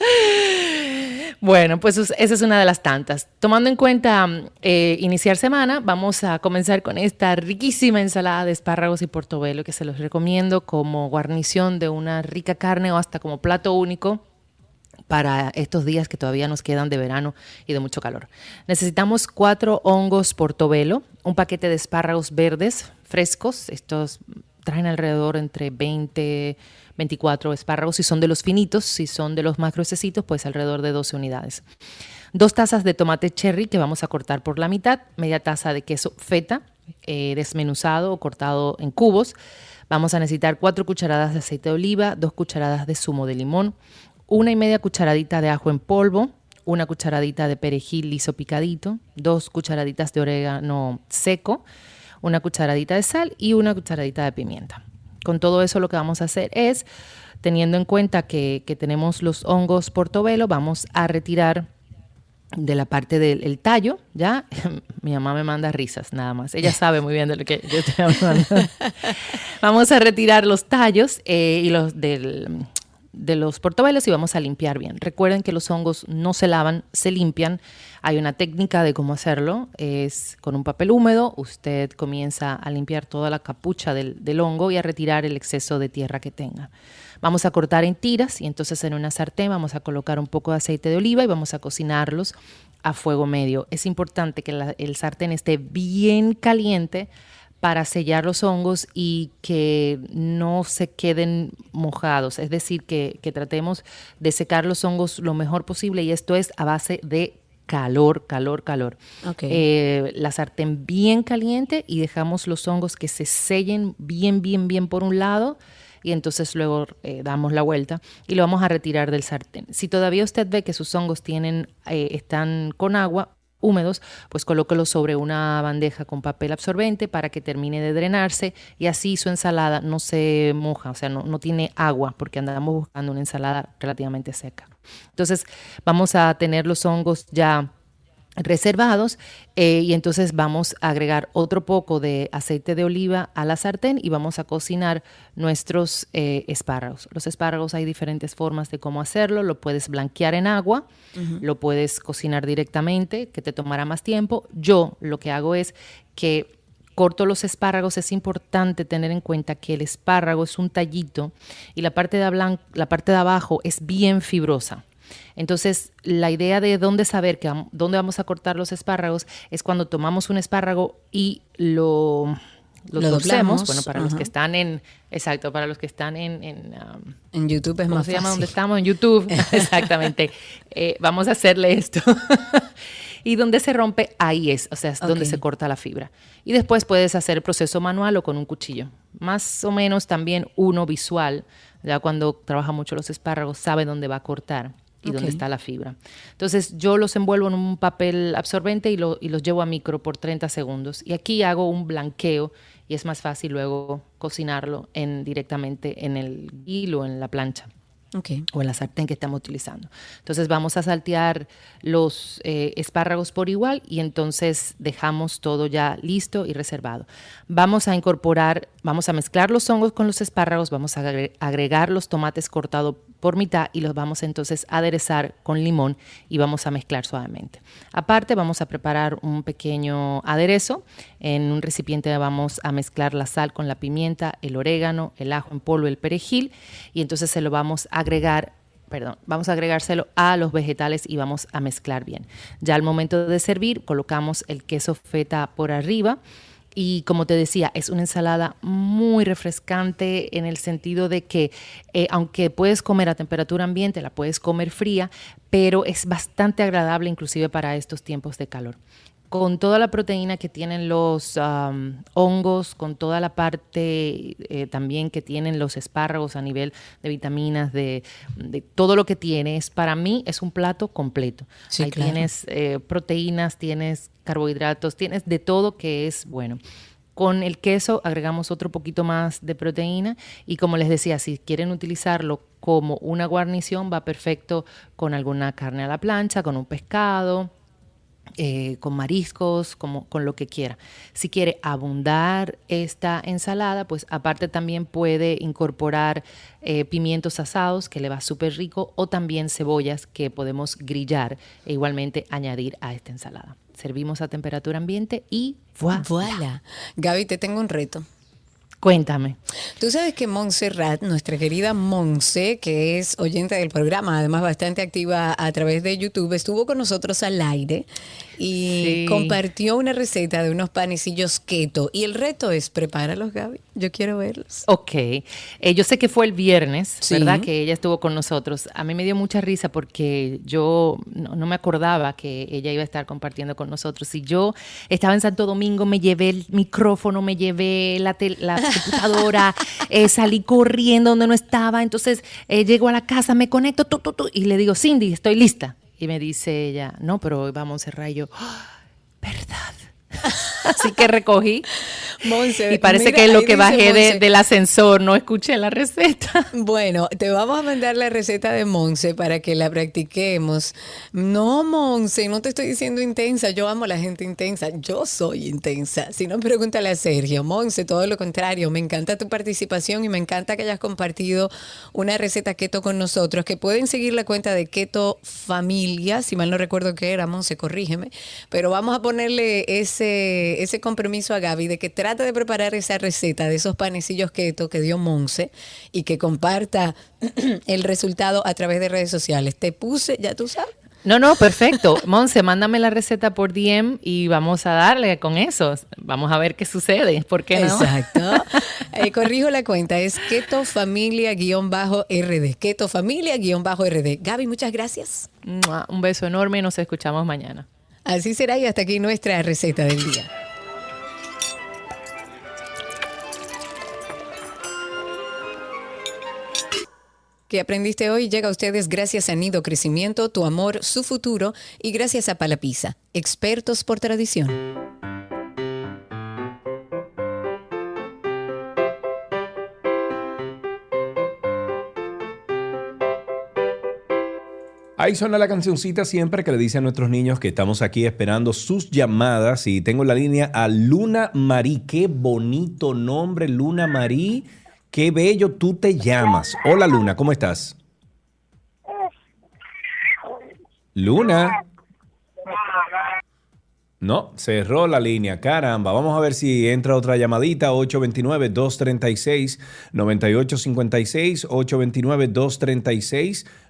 [LAUGHS] Bueno, pues esa es una de las tantas. Tomando en cuenta eh, iniciar semana, vamos a comenzar con esta riquísima ensalada de espárragos y portobelo que se los recomiendo como guarnición de una rica carne o hasta como plato único para estos días que todavía nos quedan de verano y de mucho calor. Necesitamos cuatro hongos portobelo, un paquete de espárragos verdes frescos, estos traen alrededor entre 20 24 espárragos. Si son de los finitos, si son de los más gruesecitos, pues alrededor de 12 unidades. Dos tazas de tomate cherry que vamos a cortar por la mitad, media taza de queso feta eh, desmenuzado o cortado en cubos. Vamos a necesitar cuatro cucharadas de aceite de oliva, dos cucharadas de zumo de limón, una y media cucharadita de ajo en polvo, una cucharadita de perejil liso picadito, dos cucharaditas de orégano seco, una cucharadita de sal y una cucharadita de pimienta. Con todo eso lo que vamos a hacer es, teniendo en cuenta que, tenemos los hongos portobelo, vamos a retirar de la parte del tallo, ¿ya? [LAUGHS] Mi mamá me manda risas, nada más. Ella sabe muy bien de lo que yo estoy hablando. [LAUGHS] vamos a retirar los tallos eh, y los del, de los portobelos y vamos a limpiar bien. Recuerden que los hongos no se lavan, se limpian. Hay una técnica de cómo hacerlo. Es con un papel húmedo, usted comienza a limpiar toda la capucha del, hongo y a retirar el exceso de tierra que tenga. Vamos a cortar en tiras y entonces en una sartén vamos a colocar un poco de aceite de oliva y vamos a cocinarlos a fuego medio. Es importante que el sartén esté bien caliente para sellar los hongos y que no se queden mojados. Es decir, que, tratemos de secar los hongos lo mejor posible y esto es a base de calor, calor, calor. Eh, la sartén bien caliente y dejamos los hongos que se sellen bien, bien, bien por un lado y entonces luego eh, damos la vuelta y lo vamos a retirar del sartén. Si todavía usted ve que sus hongos tienen, eh, están con agua, húmedos, pues colóquelo sobre una bandeja con papel absorbente para que termine de drenarse y así su ensalada no se moja, o sea, no, no tiene agua porque andamos buscando una ensalada relativamente seca. Entonces vamos a tener los hongos ya reservados eh, y entonces vamos a agregar otro poco de aceite de oliva a la sartén y vamos a cocinar nuestros eh, espárragos. Los espárragos hay diferentes formas de cómo hacerlo, lo puedes blanquear en agua, lo puedes cocinar directamente, que te tomará más tiempo. Yo lo que hago es que corto los espárragos, es importante tener en cuenta que el espárrago es un tallito y la parte de, la parte de abajo es bien fibrosa. Entonces, la idea de dónde saber que, dónde vamos a cortar los espárragos es cuando tomamos un espárrago y lo, lo, bueno, para los que están en, exacto, para los que están en... En, en YouTube es más se llama donde estamos? En YouTube, [LAUGHS] [LAUGHS] exactamente. Eh, vamos a hacerle esto. [LAUGHS] y donde se rompe, ahí es, o sea, es donde se corta la fibra. Y después puedes hacer el proceso manual o con un cuchillo. Más o menos también uno visual, ya cuando trabaja mucho los espárragos, sabe dónde va a cortar y dónde está la fibra. Entonces yo los envuelvo en un papel absorbente y, y, los llevo a micro por 30 segundos. Y aquí hago un blanqueo y es más fácil luego cocinarlo en, directamente en el hilo, en la plancha. O en la sartén que estamos utilizando. Entonces vamos a saltear los eh, espárragos por igual y entonces dejamos todo ya listo y reservado. Vamos a incorporar, vamos a mezclar los hongos con los espárragos, vamos a agregar los tomates cortados por mitad y los vamos entonces a aderezar con limón y vamos a mezclar suavemente. Aparte vamos a preparar un pequeño aderezo. En un recipiente vamos a mezclar la sal con la pimienta, el orégano, el ajo en polvo, el perejil y entonces se lo vamos a agregar perdón, vamos a agregárselo a los vegetales y vamos a mezclar bien. Ya al momento de servir colocamos el queso feta por arriba y como te decía, es una ensalada muy refrescante en el sentido de que eh, aunque puedes comer a temperatura ambiente, la puedes comer fría, pero es bastante agradable inclusive para estos tiempos de calor con toda la proteína que tienen los hongos, con toda la parte eh, también que tienen los espárragos a nivel de vitaminas, de, todo lo que tienes, para mí es un plato completo. Ahí tienes eh, proteínas, tienes carbohidratos, tienes de todo que es bueno. Con el queso agregamos otro poquito más de proteína y como les decía, si quieren utilizarlo como una guarnición, va perfecto con alguna carne a la plancha, con un pescado, eh, con mariscos, como, con lo que quiera. Si quiere abundar esta ensalada, pues aparte también puede incorporar eh, pimientos asados, que le va súper rico, o también cebollas que podemos grillar e igualmente añadir a esta ensalada. Servimos a temperatura ambiente y voilà. voilà. Gaby, te tengo un reto. Cuéntame. Tú sabes que Montserrat, nuestra querida Monse, que es oyente del programa, además bastante activa a través de YouTube, estuvo con nosotros al aire y compartió una receta de unos panecillos keto. Y el reto es, prepáralos, Gaby. Yo quiero verlos. Ok. Eh, yo sé que fue el viernes, ¿verdad? Que ella estuvo con nosotros. A mí me dio mucha risa porque yo no, me acordaba que ella iba a estar compartiendo con nosotros. Y yo estaba en Santo Domingo, me llevé el micrófono, me llevé la, la [LAUGHS] computadora, eh, salí corriendo donde no estaba. Entonces eh, llego a la casa, me conecto y le digo, Cindy, estoy lista. Y me dice ella, no, pero vamos a cerrar. Yo, ¡Ah! ¿verdad? Así que recogí. y parece que es lo que bajé del ascensor, no escuché la receta. Bueno, te vamos a mandar la receta de Monse para que la practiquemos. No, Monse, no te estoy diciendo intensa. Yo amo a la gente intensa. Yo soy intensa. Si no, pregúntale a Sergio. Monse, todo lo contrario. Me encanta tu participación y me encanta que hayas compartido una receta keto con nosotros. Que pueden seguir la cuenta de Keto Familia. Si mal no recuerdo qué era, Monse, corrígeme. Pero vamos a ponerle ese ese, compromiso a Gaby de que trate de preparar esa receta de esos panecillos keto que dio Monse y que comparta [CLEARS THROAT] el resultado a través de redes sociales. Te puse, ya tú sabes. No, no, perfecto. [LAUGHS] Monse, mándame la receta por DM y vamos a darle con eso. Vamos a ver qué sucede. ¿Por qué no? Exacto. [LAUGHS] Eh, corrijo la cuenta, es Keto Familia-RD. Keto Familia-RD. Gaby, muchas gracias. Un beso enorme y nos escuchamos mañana. Así será y hasta aquí nuestra receta del día. ¿Qué aprendiste hoy llega a ustedes gracias a Nido Crecimiento, Tu Amor, Su Futuro y gracias a Palapisa, expertos por tradición. Ahí suena la cancioncita siempre que le dice a nuestros niños que estamos aquí esperando sus llamadas y tengo en la línea a Luna Marí. Qué bonito nombre, Luna Marí. Qué bello tú te llamas. Hola Luna, ¿cómo estás? Luna. No, cerró la línea, caramba. Vamos a ver si entra otra llamadita, 829-236-9856,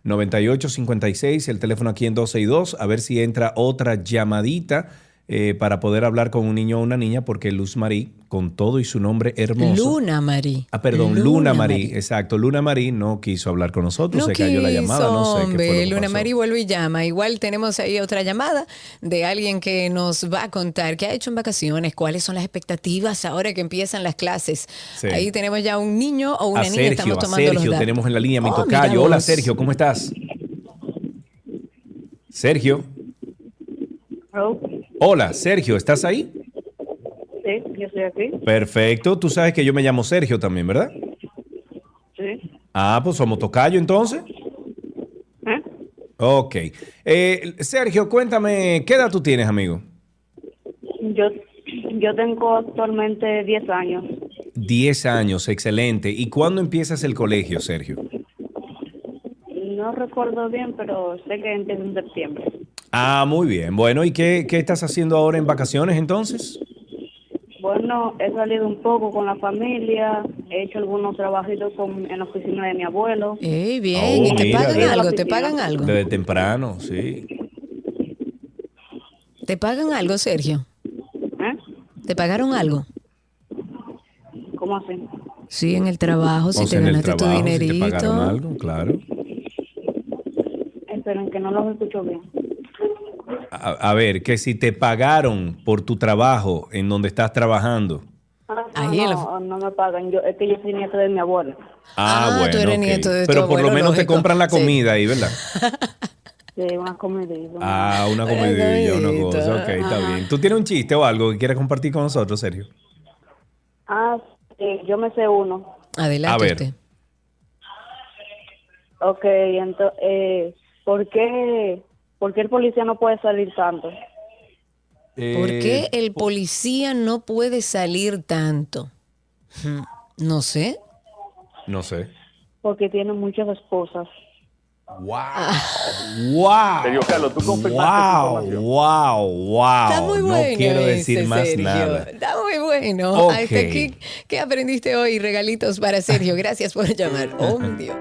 829-236-9856, el teléfono aquí en 262, a ver si entra otra llamadita. Eh, para poder hablar con un niño o una niña, porque Luz Marí, con todo y su nombre hermoso. Luna Marí. Ah, perdón, Luna, Marí, exacto. Luna Marí no quiso hablar con nosotros, se cayó la llamada, no sé qué fue Luna Marí vuelve y llama. Igual tenemos ahí otra llamada de alguien que nos va a contar qué ha hecho en vacaciones, cuáles son las expectativas ahora que empiezan las clases. Ahí tenemos ya un niño o una niña, estamos tomando Sergio tenemos en la línea mi oh, tocayo. Hola Sergio, ¿cómo estás? Sergio. Hola, Sergio, ¿estás ahí? Sí, yo estoy aquí. Perfecto. Tú sabes que yo me llamo Sergio también, ¿verdad? Sí. Ah, pues somos tocayo entonces. ¿Eh? Ok. Eh, Sergio, cuéntame, ¿qué edad tú tienes, amigo? Yo, yo tengo actualmente 10 años. 10 años, excelente. ¿Y cuándo empiezas el colegio, Sergio? No recuerdo bien, pero sé que empieza en septiembre. Ah, muy bien. Bueno, ¿y qué, estás haciendo ahora en vacaciones entonces? Bueno, he salido un poco con la familia, he hecho algunos trabajitos en la oficina de mi abuelo. ¡Ey, bien! ¿Y te pagan algo? ¿Te pagan algo? Desde temprano, sí. ¿Te pagan algo, Sergio? ¿Eh? ¿Te pagaron algo? ¿Cómo así? Sí, en el trabajo, si te ganaste tu dinerito. te pagaron algo, claro. Esperen, que no los escucho bien a, ver, que si te pagaron por tu trabajo en donde estás trabajando. Ah, no, no, me pagan. Yo, es que yo soy nieto de mi abuelo. Ah, ah bueno. Tú eres nieto de Pero por lo menos te compran la comida ahí, ¿verdad? [LAUGHS] Sí, una comidilla. Ah, una comidilla, una cosa. Ok, está bien. ¿Tú tienes un chiste o algo que quieras compartir con nosotros, Sergio? Ah, sí, yo me sé uno. Adelante. A ver. Ok, entonces, eh, ¿por qué ¿Por qué el policía no puede salir tanto? ¿Por qué eh, el policía no puede salir tanto? Hmm, no sé. No sé. Porque tiene muchas esposas. Wow. [LAUGHS] Wow. Sergio Carlos, tú wow, wow, wow. Está muy bueno. No quiero decir más nada. Está muy bueno. Okay. ¿qué, ¿Qué aprendiste hoy? Regalitos para Sergio. Gracias por llamar. [LAUGHS] Oh, Dios.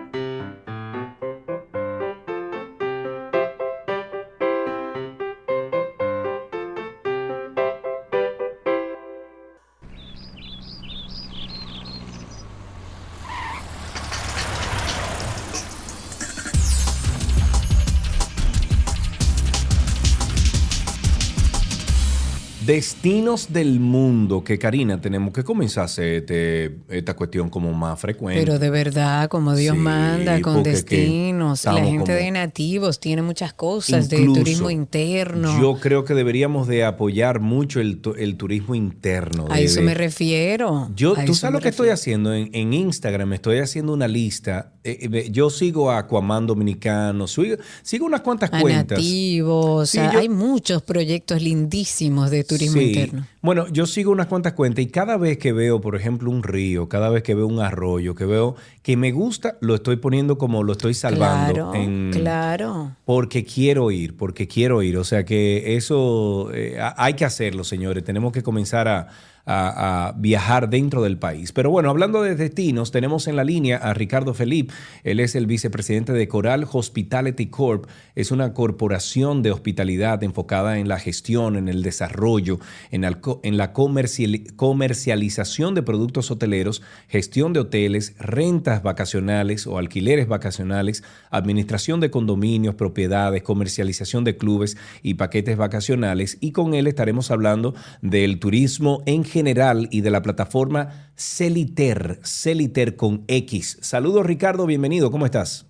Destinos del mundo, que Karina, tenemos que comenzar a hacer este, esta cuestión como más frecuente. Pero de verdad, como Dios manda, con destinos. La gente de nativos tiene muchas cosas de turismo interno. Yo creo que deberíamos de apoyar mucho el, turismo interno. a eso me refiero. Yo, tú sabes lo que estoy haciendo en, en, Instagram, estoy haciendo una lista. Eh, eh, yo sigo a Aquaman Dominicano, sigo, sigo unas cuantas a cuentas. Nativos, hay muchos proyectos lindísimos de turismo sí. Bueno, yo sigo unas cuantas cuentas y cada vez que veo, por ejemplo, un río, cada vez que veo un arroyo, que veo que me gusta, lo estoy poniendo como lo estoy salvando. Claro, claro. Porque quiero ir, porque quiero ir. O sea que eso eh, hay que hacerlo, señores. Tenemos que comenzar a a, viajar dentro del país. Pero bueno, hablando de destinos, tenemos en la línea a Ricardo Felip. Él es el vicepresidente de Coral Hospitality Corp. Es una corporación de hospitalidad enfocada en la gestión, en el desarrollo, en, en la comercialización de productos hoteleros, gestión de hoteles, rentas vacacionales o alquileres vacacionales, administración de condominios, propiedades, comercialización de clubes y paquetes vacacionales. Y con él estaremos hablando del turismo en general general y de la plataforma Celiter, Celiter con X. Saludos Ricardo, bienvenido, ¿cómo estás?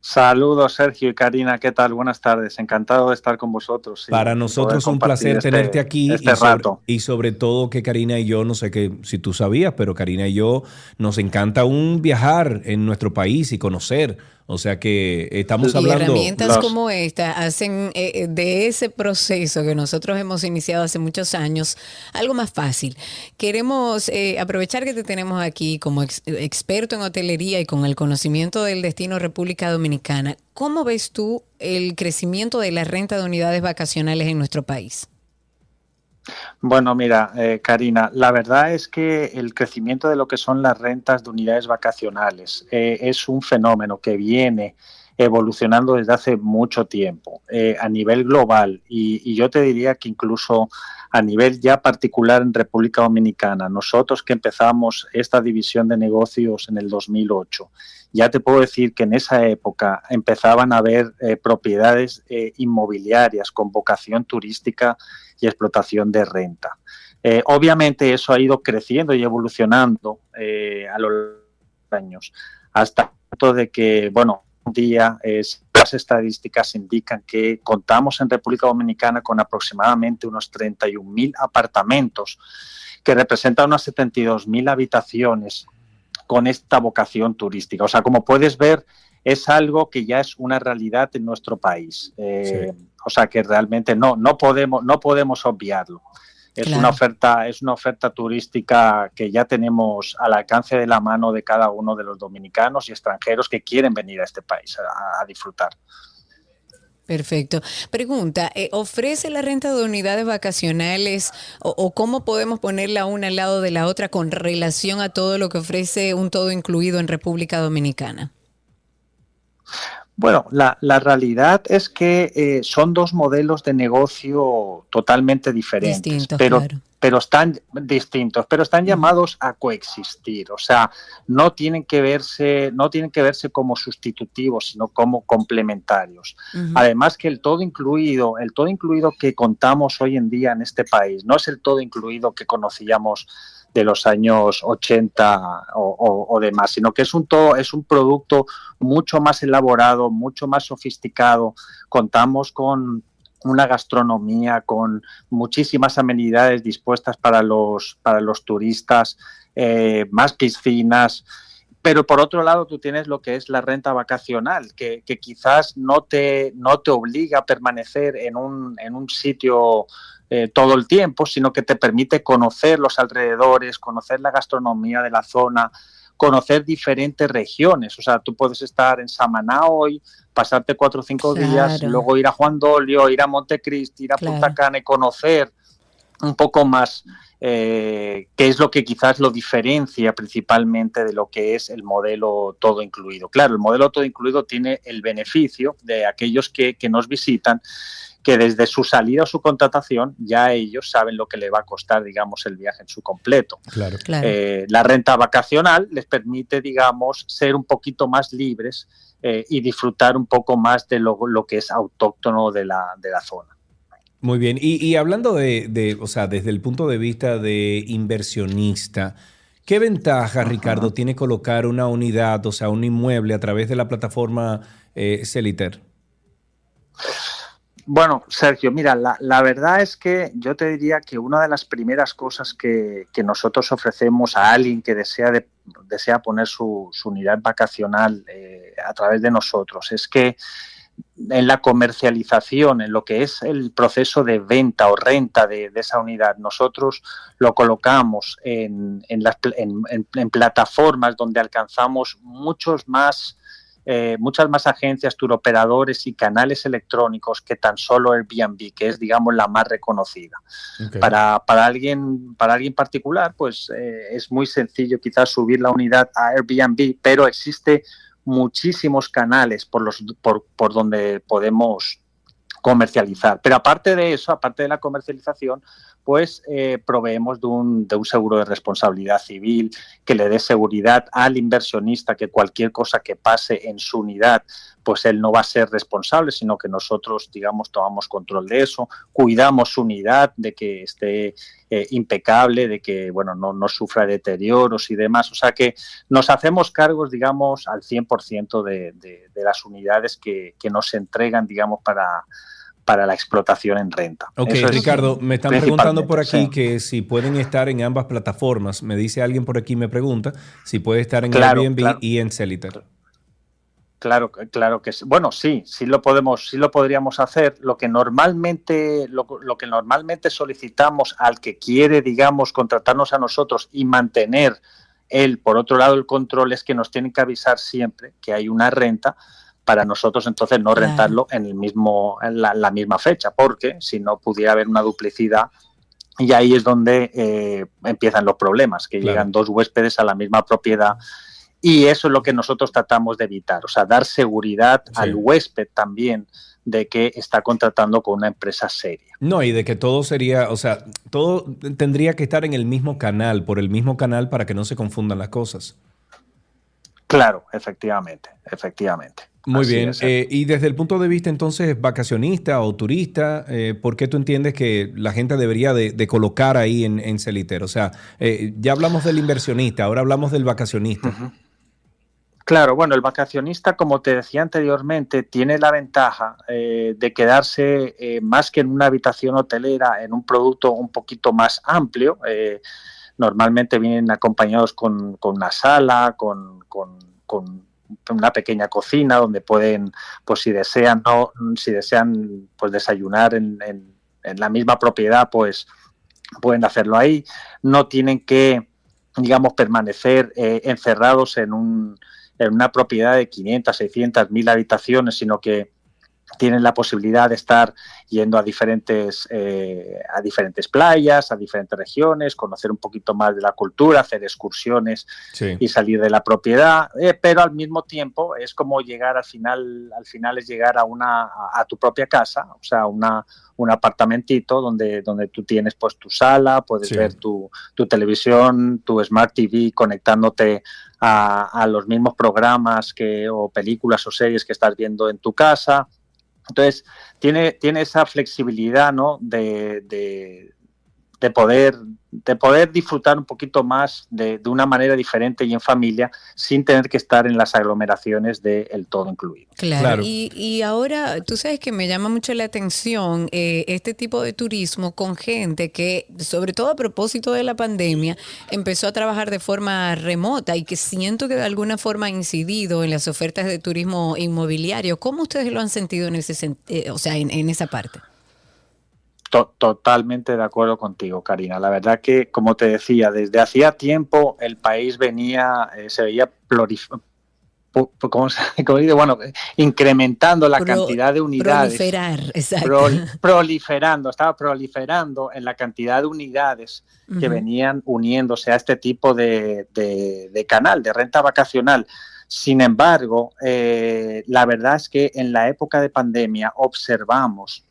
Saludos, Sergio y Karina. ¿Qué tal? Buenas tardes. Encantado de estar con vosotros. sí, Para nosotros un placer este- tenerte aquí. Este y, sobre, rato. y sobre todo que Karina y yo, no sé que si tú sabías, pero Karina y yo nos encanta un viajar en nuestro país y conocer. O sea que estamos y hablando. herramientas como esta hacen eh, eh, de ese proceso que nosotros hemos iniciado hace muchos años algo más fácil. Queremos eh, aprovechar que te tenemos aquí como ex- experto en hotelería y con el conocimiento del destino República Dominicana. ¿Cómo ves tú el crecimiento de la renta de unidades vacacionales en nuestro país? Bueno, mira, eh, Karina, la verdad es que el crecimiento de lo que son las rentas de unidades vacacionales eh, es un fenómeno que viene evolucionando desde hace mucho tiempo eh, a nivel global. Y, yo te diría que incluso a nivel ya particular en República Dominicana, nosotros que empezamos esta división de negocios en el 2008, ya te puedo decir que en esa época empezaban a haber eh, propiedades eh, inmobiliarias con vocación turística y explotación de renta. Eh, obviamente eso ha ido creciendo y evolucionando eh, a los años, hasta punto de que, bueno, un día eh, las estadísticas indican que contamos en República Dominicana con aproximadamente unos 31.000 apartamentos, que representan unas 72.000 habitaciones con esta vocación turística. O sea, como puedes ver, es algo que ya es una realidad en nuestro país. Eh, Sí. O sea, que realmente no, no, podemos, no podemos obviarlo. Es, Claro. una oferta, es una oferta turística que ya tenemos al alcance de la mano de cada uno de los dominicanos y extranjeros que quieren venir a este país a, a disfrutar. Perfecto. Pregunta, eh, ¿ofrece la renta de unidades vacacionales o, o cómo podemos ponerla una al lado de la otra con relación a todo lo que ofrece un todo incluido en República Dominicana? Bueno, la, la realidad es que eh, son dos modelos de negocio totalmente diferentes, Distintos, pero, claro. pero están distintos, pero están llamados a coexistir. O sea, no tienen que verse, no tienen que verse como sustitutivos, sino como complementarios. Además que el todo incluido, el todo incluido que contamos hoy en día en este país, no es el todo incluido que conocíamos de los años 80 o, demás, sino que es un todo, es un producto mucho más elaborado, mucho más sofisticado. Contamos con una gastronomía con muchísimas amenidades dispuestas para los, para los turistas, eh, más piscinas. Pero por otro lado, tú tienes lo que es la renta vacacional, que, que quizás no te, no te obliga a permanecer en un, en un sitio eh, todo el tiempo, sino que te permite conocer los alrededores, conocer la gastronomía de la zona, conocer diferentes regiones. O sea, tú puedes estar en Samaná hoy, pasarte cuatro o cinco días, Claro. luego ir a Juan Dolio, ir a Montecristi, ir a Claro. Punta Cana y conocer un poco más eh, qué es lo que quizás lo diferencia principalmente de lo que es el modelo todo incluido. Claro, el modelo todo incluido tiene el beneficio de aquellos que, que nos visitan que desde su salida o su contratación ya ellos saben lo que le va a costar, digamos, el viaje en su completo. Claro. Claro. Eh, la renta vacacional les permite, digamos, ser un poquito más libres eh, y disfrutar un poco más de lo, lo que es autóctono de la, de la zona. Muy bien. Y, y hablando de, de, o sea, desde el punto de vista de inversionista, ¿qué ventaja, Ricardo, tiene colocar una unidad, o sea, un inmueble a través de la plataforma eh, Celiter? Bueno, Sergio, mira, la, verdad es que yo te diría que una de las primeras cosas que, que nosotros ofrecemos a alguien que desea, de, desea poner su, unidad vacacional eh, a través de nosotros es que en la comercialización, en lo que es el proceso de venta o renta de, esa unidad, nosotros lo colocamos en, en, en plataformas donde alcanzamos muchos más eh, muchas más agencias, turoperadores y canales electrónicos que tan solo Airbnb, que es, digamos, la más reconocida. Okay. Para, para, alguien, para alguien particular, pues eh, es muy sencillo quizás subir la unidad a Airbnb, pero existe muchísimos canales por, los, por, por donde podemos comercializar. Pero aparte de eso, aparte de la comercialización, pues eh, proveemos de un, de un seguro de responsabilidad civil que le dé seguridad al inversionista que cualquier cosa que pase en su unidad, pues él no va a ser responsable, sino que nosotros, digamos, tomamos control de eso, cuidamos su unidad de que esté eh, impecable, de que, bueno, no, no, sufra deterioros y demás. O sea que nos hacemos cargos, digamos, al 100% de, de, de las unidades que, que nos entregan, digamos, para para la explotación en renta. Ok, Ricardo, me están preguntando por aquí que si pueden estar en ambas plataformas. Me dice alguien por aquí, me pregunta si puede estar en Airbnb y en Celiter. Claro, claro que sí. Bueno, sí, sí lo podemos, sí lo podríamos hacer. Lo que normalmente, lo, lo, que normalmente solicitamos al que quiere, digamos, contratarnos a nosotros y mantener él, por otro lado, el control es que nos tienen que avisar siempre que hay una renta para nosotros entonces no rentarlo en el mismo en la, misma fecha, porque si no pudiera haber una duplicidad y ahí es donde eh, empiezan los problemas, que llegan dos huéspedes a la misma propiedad y eso es lo que nosotros tratamos de evitar, o sea, dar seguridad al huésped también de que está contratando con una empresa seria. No, y de que todo sería, o sea, todo tendría que estar en el mismo canal, por el mismo canal para que no se confundan las cosas. Claro, efectivamente, efectivamente. Muy bien. Eh, y desde el punto de vista entonces vacacionista o turista, eh, ¿por qué tú entiendes que la gente debería de, colocar ahí en, en Celiter? O sea, eh, ya hablamos del inversionista, ahora hablamos del vacacionista. Claro, bueno, el vacacionista, como te decía anteriormente, tiene la ventaja de quedarse más que en una habitación hotelera, en un producto un poquito más amplio. normalmente vienen acompañados con, con una sala, con, con, con una pequeña cocina donde pueden, pues si desean, no, si desean pues desayunar en, en, la misma propiedad, pues pueden hacerlo ahí. No tienen que, digamos, permanecer eh, encerrados en, un, en una propiedad de 500, 600, 1000 habitaciones, sino que tienen la posibilidad de estar yendo a diferentes, eh, a diferentes playas, a diferentes regiones, conocer un poquito más de la cultura, hacer excursiones sí. y salir de la propiedad, eh, pero al mismo tiempo es como llegar al final, al final es llegar a una a, a tu propia casa, o sea, una, un apartamentito donde, donde tú tienes pues tu sala, puedes sí. ver tu, tu, televisión, tu Smart TV conectándote a, a, los mismos programas que, o películas o series que estás viendo en tu casa. Entonces, tiene, tiene esa flexibilidad ¿no? de, de, de poder de poder disfrutar un poquito más de, de, una manera diferente y en familia sin tener que estar en las aglomeraciones del de todo incluido. Claro, claro. Y, y, ahora tú sabes que me llama mucho la atención eh, este tipo de turismo con gente que, sobre todo a propósito de la pandemia, empezó a trabajar de forma remota y que siento que de alguna forma ha incidido en las ofertas de turismo inmobiliario. ¿Cómo ustedes lo han sentido en ese eh, o sea, en, en esa parte? To totalmente de acuerdo contigo, Karina. La verdad que, como te decía, desde hacía tiempo el país venía, eh, se veía ¿Cómo se, [LAUGHS] cómo dice? Bueno, incrementando la Pro, cantidad de unidades. Proliferar, exacto. Pro, proliferando, estaba proliferando en la cantidad de unidades uh -huh. que venían uniéndose a este tipo de, de, de canal, de renta vacacional. Sin embargo, eh, la verdad es que en la época de pandemia observamos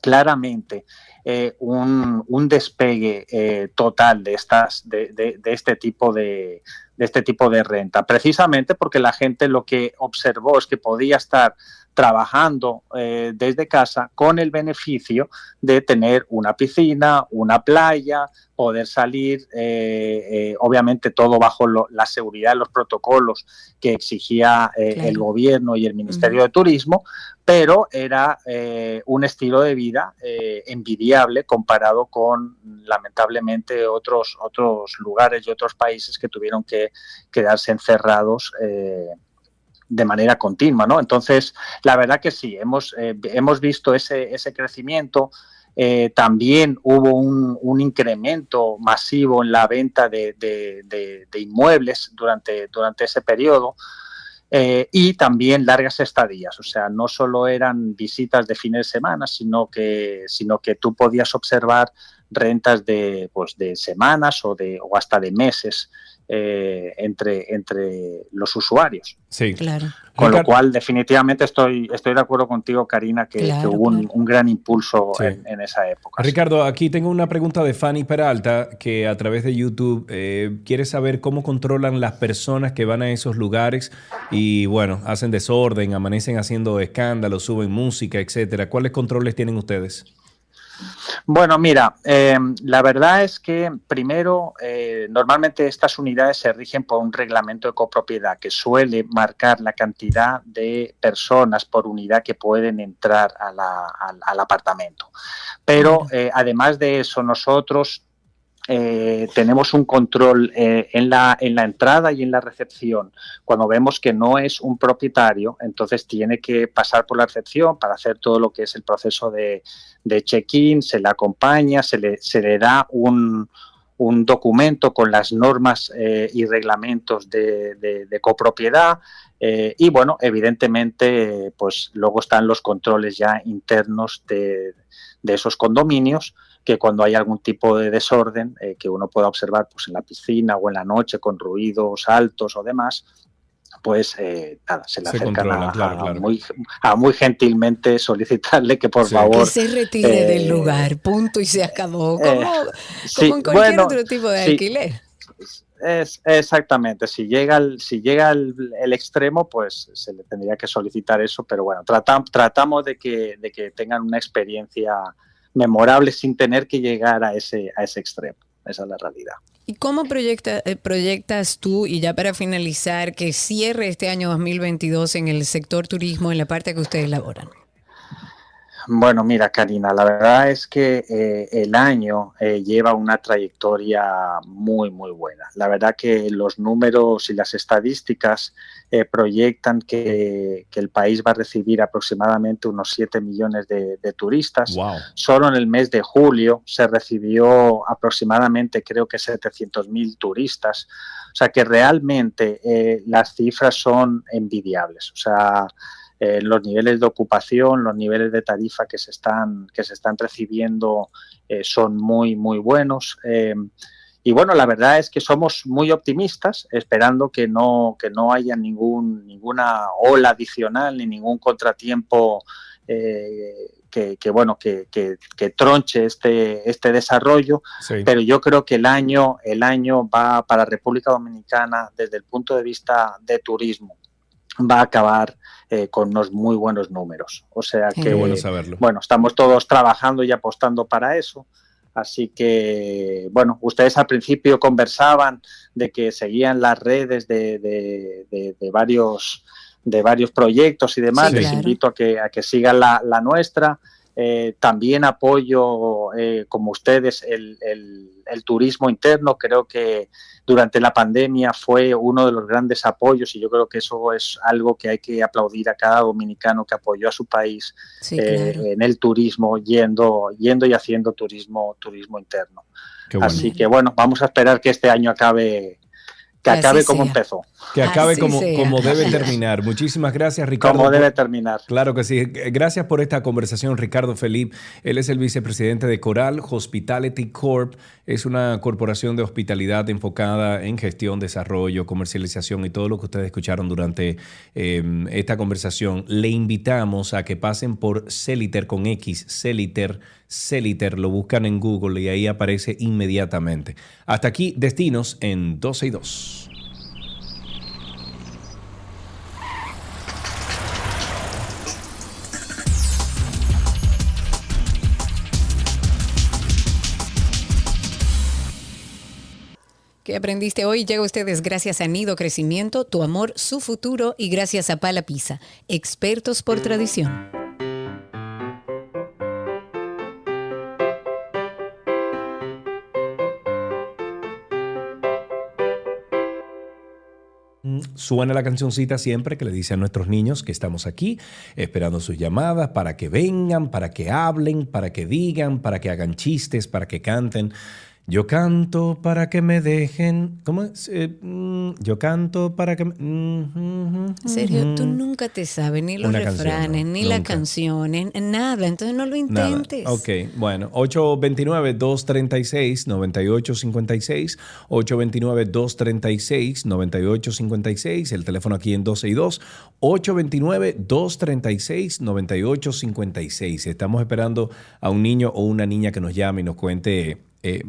claramente eh, un, un, despegue eh, total de, estas, de, de, de este tipo de, de, este tipo de renta, precisamente porque la gente lo que observó es que podía estar trabajando eh, desde casa con el beneficio de tener una piscina, una playa, poder salir, eh, eh, obviamente todo bajo lo, la seguridad de los protocolos que exigía eh, claro. el gobierno y el Ministerio uh -huh. de Turismo, pero era eh, un estilo de vida eh, envidiable comparado con lamentablemente otros, otros lugares y otros países que tuvieron que quedarse encerrados de manera continua, ¿no? Entonces, la verdad que sí, hemos, eh, hemos visto ese, ese crecimiento. Eh, también hubo un, un, incremento masivo en la venta de, de, de, inmuebles durante, durante ese periodo. Eh, y también largas estadías, o sea, no solo eran visitas de fines de semana, sino que, sino que tú podías observar rentas de, pues, de semanas o, de, o hasta de meses eh, entre, entre los usuarios. Sí, Claro. Con lo cual, definitivamente estoy, estoy de acuerdo contigo, Karina, que, Claro, que hubo un, claro. un gran impulso Sí. en, en esa época. Ricardo, aquí tengo una pregunta de Fanny Peralta que a través de YouTube eh, quiere saber cómo controlan las personas que van a esos lugares y bueno, hacen desorden, amanecen haciendo escándalos, suben música, etcétera. ¿Cuáles controles tienen ustedes? Bueno, mira, eh, la verdad es que primero, eh, normalmente estas unidades se rigen por un reglamento de copropiedad que suele marcar la cantidad de personas por unidad que pueden entrar a la- al, al apartamento. Pero eh, además de eso, nosotros eh, tenemos un control eh, en, la, en la entrada y en la recepción. Cuando vemos que no es un propietario, entonces tiene que pasar por la recepción para hacer todo lo que es el proceso de, check-in, se le acompaña, se le, se le da un, un documento con las normas eh, y reglamentos de, copropiedad. eh, y bueno, evidentemente, pues luego están los controles ya internos de, de esos condominios, que cuando hay algún tipo de desorden eh, que uno pueda observar pues, en la piscina o en la noche con ruidos altos o demás, pues eh, nada, se le Se acercan a, claro, a claro. Muy, a muy gentilmente solicitarle que por Sí. Que favor se retire eh, del lugar, punto y se acabó. Como, eh, como sí, en cualquier bueno, otro tipo de sí. alquiler. Es, exactamente, si llega, el, si llega el, el extremo, pues se le tendría que solicitar eso, pero bueno, tratam- tratamos de que, de que tengan una experiencia memorable sin tener que llegar a ese, a ese extremo. Esa es la realidad. ¿Y cómo proyecta, eh, proyectas tú, y ya para finalizar, que cierre este año 2022 en el sector turismo, en la parte que ustedes laboran? Bueno, mira, Karina, la verdad es que eh, el año eh, lleva una trayectoria muy, muy buena. La verdad que los números y las estadísticas eh, proyectan que, que el país va a recibir aproximadamente unos 7 millones de, de turistas. Wow. Solo en el mes de julio se recibió aproximadamente, creo que 700.000 turistas. O sea que realmente las cifras son envidiables. O sea, eh, los niveles de ocupación, los niveles de tarifa que se están, que se están recibiendo eh, son muy, muy buenos. Eh, y bueno, la verdad es que somos muy optimistas, esperando que no, que no haya ningún, ninguna ola adicional ni ningún contratiempo eh, que, que, bueno, que, que, que, tronche este, este desarrollo. Sí. Pero yo creo que el año, el año va para República Dominicana desde el punto de vista de turismo va a acabar eh, con unos muy buenos números. O sea que, bueno saberlo. bueno, estamos todos trabajando y apostando para eso. Así que, bueno, ustedes al principio conversaban de que seguían las redes de, de, de, de varios, de varios proyectos y demás. Sí, Les claro. invito a que, a que sigan la, la nuestra. Eh, también apoyo, eh, como ustedes, el, el, el, turismo interno. Creo que durante la pandemia fue uno de los grandes apoyos y yo creo que eso es algo que hay que aplaudir a cada dominicano que apoyó a su país Sí, eh, claro. en el turismo, yendo, yendo y haciendo turismo, turismo interno. Bueno. Así que bueno, vamos a esperar que este año acabe, que así acabe como sea. empezó, Que acabe Así como, sea. como debe terminar. Muchísimas gracias, Ricardo. como debe terminar. Claro que sí. Gracias por esta conversación, Ricardo Felip. Él es el vicepresidente de Coral Hospitality Corp. Es una corporación de hospitalidad enfocada en gestión, desarrollo, comercialización y todo lo que ustedes escucharon durante eh, esta conversación. Le invitamos a que pasen por Celiter con X, Celiter, Celiter, lo buscan en Google y ahí aparece inmediatamente. Hasta aquí, destinos en 12 y 2. ¿Qué aprendiste hoy? Llega a ustedes gracias a Nido Crecimiento, Tu Amor, Su Futuro y gracias a Pala Pizza, expertos por tradición. Suena la cancioncita siempre que le dice a nuestros niños que estamos aquí esperando sus llamadas para que vengan, para que hablen, para que digan, para que hagan chistes, para que canten. Yo canto para que me dejen. ¿Cómo es? Eh, mm, canción, yo canto para que... Mm, Sergio, tú nunca te sabes ni los Una canción, refranes, no, ni las canciones, nada. Entonces no lo Nada. intentes. Ok, bueno, 829-236-9856, 829-236-9856, el teléfono aquí en 12 y 2, 829-236-9856. Estamos esperando a un niño o una niña que nos llame y nos cuente eh,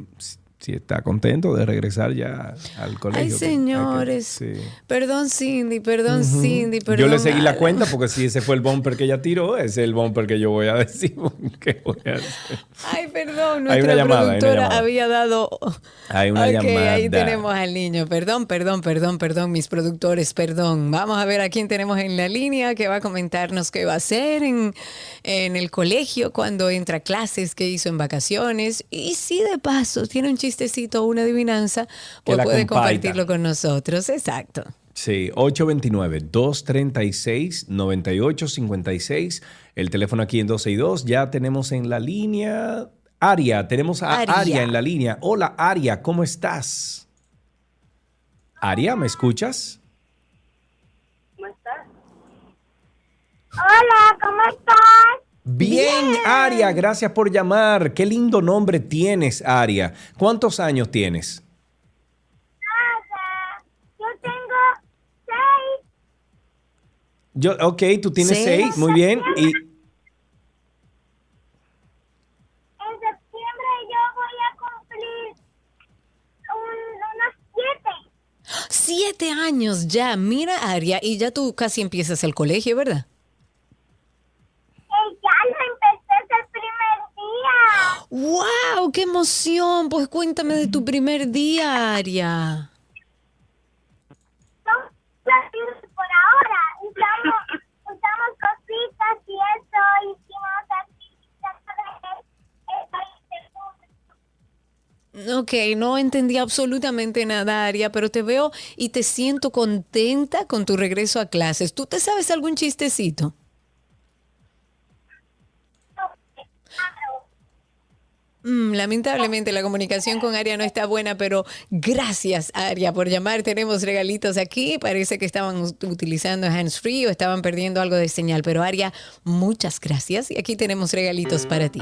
si- está contento de regresar ya al colegio. Ay, que- señores. que- sí. Perdón, Cindy, perdón, Cindy, perdón. Yo le seguí la cuenta porque si ese fue el bumper que ella tiró, ese es el bumper que yo voy a decir. [LAUGHS] ¿Qué voy a hacer? Ay, perdón, Hay nuestra una llamada, productora había dado. Hay una Ok, llamada. ahí tenemos al niño. Perdón, perdón, perdón, perdón, mis productores, perdón. Vamos a ver a quién tenemos en la línea que va a comentarnos qué va a hacer en, en el colegio cuando entra a clases, qué hizo en vacaciones. Y si de paso tiene un chistecito o una adivinanza, pues la puede comparta. compartirlo con nosotros. Exacto. Sí, 829-236-9856. El teléfono aquí en 12 y 2. Ya tenemos en la línea. Aria, tenemos a Aria. Aria, en la línea. Hola, Aria, ¿cómo estás? Aria, ¿me escuchas? ¿Cómo estás? Hola, ¿cómo estás? Bien, Aria, gracias por llamar. Qué lindo nombre tienes, Aria. ¿Cuántos años tienes? Nada. Yo tengo seis. Yo, ok, tú tienes ¿Seis? seis, muy bien. Y En septiembre yo voy a cumplir un- unos siete. Siete años ya. Mira, Aria, y ya tú casi empiezas el colegio, ¿verdad? Ya lo empecé el primer día. ¡Wow! ¡Qué emoción! Pues cuéntame de tu primer día, Aria. Por ahora. Usamos, usamos cositas y eso. Hicimos actividades. Ok, no entendí absolutamente nada, Aria, pero te veo y te siento contenta con tu regreso a clases. ¿Tú te sabes algún chistecito? Mm, lamentablemente la comunicación con Aria no está buena, pero gracias Aria por llamar. Tenemos regalitos aquí. Parece que estaban utilizando hands free o estaban perdiendo algo de señal. Pero Aria, muchas gracias. Y aquí tenemos regalitos para ti.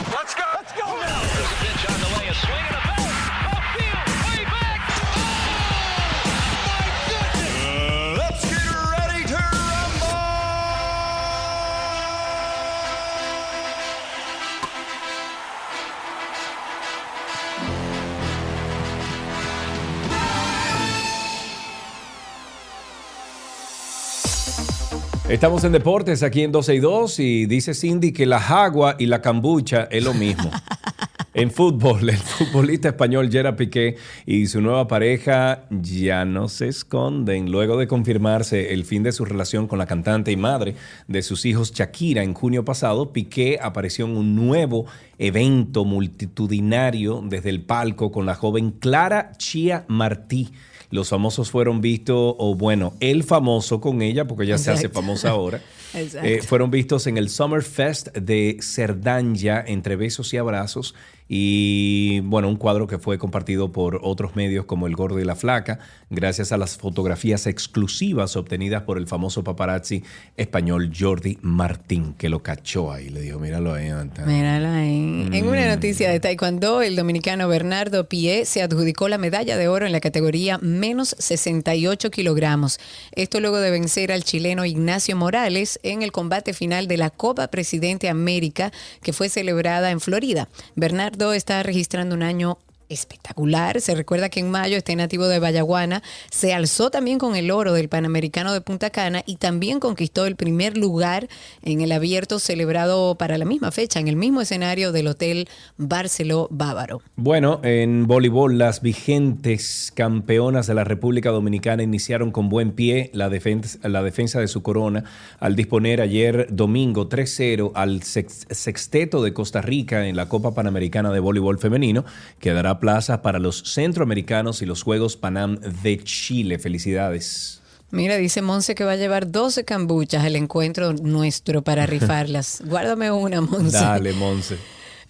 Estamos en deportes aquí en 12 y 2 y dice Cindy que la jagua y la cambucha es lo mismo. [LAUGHS] En fútbol, el futbolista español Gerard Piqué y su nueva pareja ya no se esconden. Luego de confirmarse el fin de su relación con la cantante y madre de sus hijos Shakira en junio pasado, Piqué apareció en un nuevo evento multitudinario desde el palco con la joven Clara Chia Martí. Los famosos fueron vistos, o bueno, el famoso con ella, porque ella se hace famosa ahora. [LAUGHS] Eh, fueron vistos en el Summer Fest de Cerdanya entre besos y abrazos y bueno, un cuadro que fue compartido por otros medios como El Gordo y la Flaca, gracias a las fotografías exclusivas obtenidas por el famoso paparazzi español Jordi Martín, que lo cachó ahí, le dijo, míralo ahí. Anta". Míralo ahí. En una Mm. noticia de Taekwondo, el dominicano Bernardo Pie se adjudicó la medalla de oro en la categoría menos 68 kilogramos. Esto luego de vencer al chileno Ignacio Morales en el combate final de la Copa Presidente América que fue celebrada en Florida. Bernardo está registrando un año espectacular. Se recuerda que en mayo este nativo de Bayaguana se alzó también con el oro del Panamericano de Punta Cana y también conquistó el primer lugar en el abierto celebrado para la misma fecha, en el mismo escenario del Hotel Barceló Bávaro. Bueno, en voleibol, las vigentes campeonas de la República Dominicana iniciaron con buen pie la defensa, de su corona al disponer ayer domingo 3-0 al sexteto de Costa Rica en la Copa Panamericana de Voleibol Femenino, que dará plaza para los centroamericanos y los Juegos Panam de Chile. Felicidades. Mira, dice Monse que va a llevar 12 cambuchas al encuentro nuestro para rifarlas. [LAUGHS] Guárdame una, Monse. Dale, Monse.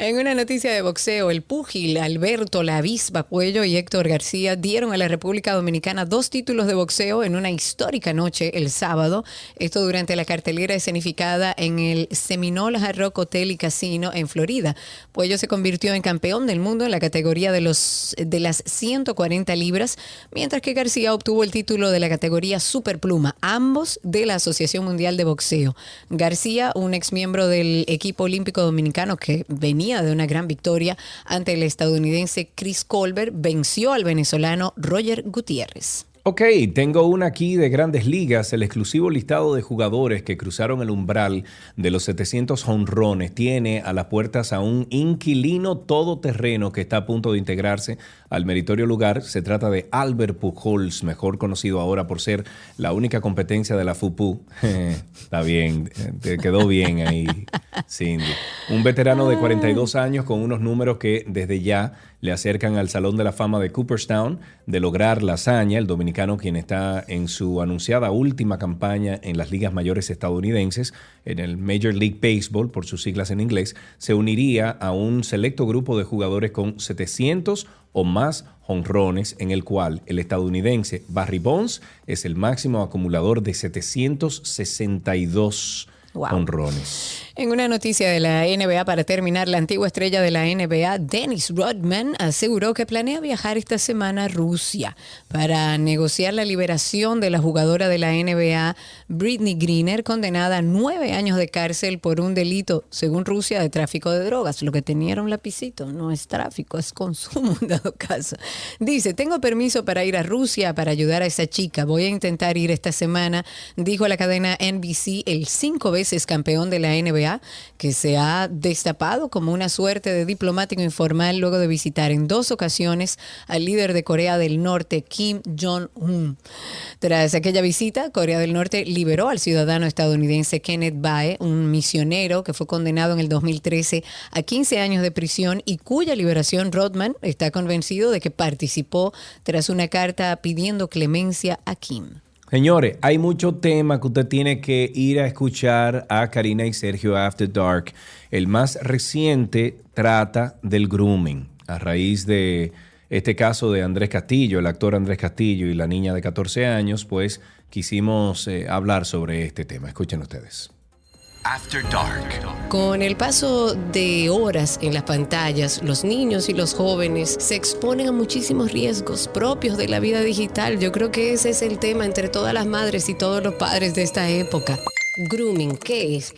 En una noticia de boxeo, el púgil Alberto La Avispa Puello y Héctor García dieron a la República Dominicana dos títulos de boxeo en una histórica noche el sábado. Esto durante la cartelera escenificada en el Seminole Hard Rock Hotel y Casino en Florida. Puello se convirtió en campeón del mundo en la categoría de, los, de las 140 libras, mientras que García obtuvo el título de la categoría Superpluma, ambos de la Asociación Mundial de Boxeo. García, un ex miembro del equipo olímpico dominicano que venía de una gran victoria ante el estadounidense Chris Colbert, venció al venezolano Roger Gutiérrez. Ok, tengo una aquí de grandes ligas. El exclusivo listado de jugadores que cruzaron el umbral de los 700 honrones tiene a las puertas a un inquilino todoterreno que está a punto de integrarse al meritorio lugar. Se trata de Albert Pujols, mejor conocido ahora por ser la única competencia de la FUPU. [LAUGHS] está bien, te quedó bien ahí, Cindy. Un veterano de 42 años con unos números que desde ya le acercan al Salón de la Fama de Cooperstown de lograr la hazaña. El dominicano, quien está en su anunciada última campaña en las ligas mayores estadounidenses, en el Major League Baseball, por sus siglas en inglés, se uniría a un selecto grupo de jugadores con 700 o más honrones, en el cual el estadounidense Barry Bonds es el máximo acumulador de 762 honrones. En una noticia de la NBA para terminar, la antigua estrella de la NBA, Dennis Rodman, aseguró que planea viajar esta semana a Rusia para negociar la liberación de la jugadora de la NBA, Britney Greener, condenada a nueve años de cárcel por un delito, según Rusia, de tráfico de drogas. Lo que tenía era un lapicito, no es tráfico, es consumo [LAUGHS] dado caso. Dice, tengo permiso para ir a Rusia para ayudar a esa chica. Voy a intentar ir esta semana, dijo la cadena NBC, el cinco veces campeón de la NBA que se ha destapado como una suerte de diplomático informal luego de visitar en dos ocasiones al líder de Corea del Norte, Kim Jong-un. Tras aquella visita, Corea del Norte liberó al ciudadano estadounidense Kenneth Bae, un misionero que fue condenado en el 2013 a 15 años de prisión y cuya liberación Rodman está convencido de que participó tras una carta pidiendo clemencia a Kim. Señores, hay mucho tema que usted tiene que ir a escuchar a Karina y Sergio After Dark. El más reciente trata del grooming, a raíz de este caso de Andrés Castillo, el actor Andrés Castillo y la niña de 14 años, pues quisimos eh, hablar sobre este tema. Escuchen ustedes. Con el paso de horas en las pantallas, los niños y los jóvenes se exponen a muchísimos riesgos propios de la vida digital. Yo creo que ese es el tema entre todas las madres y todos los padres de esta época. Grooming, ¿qué es?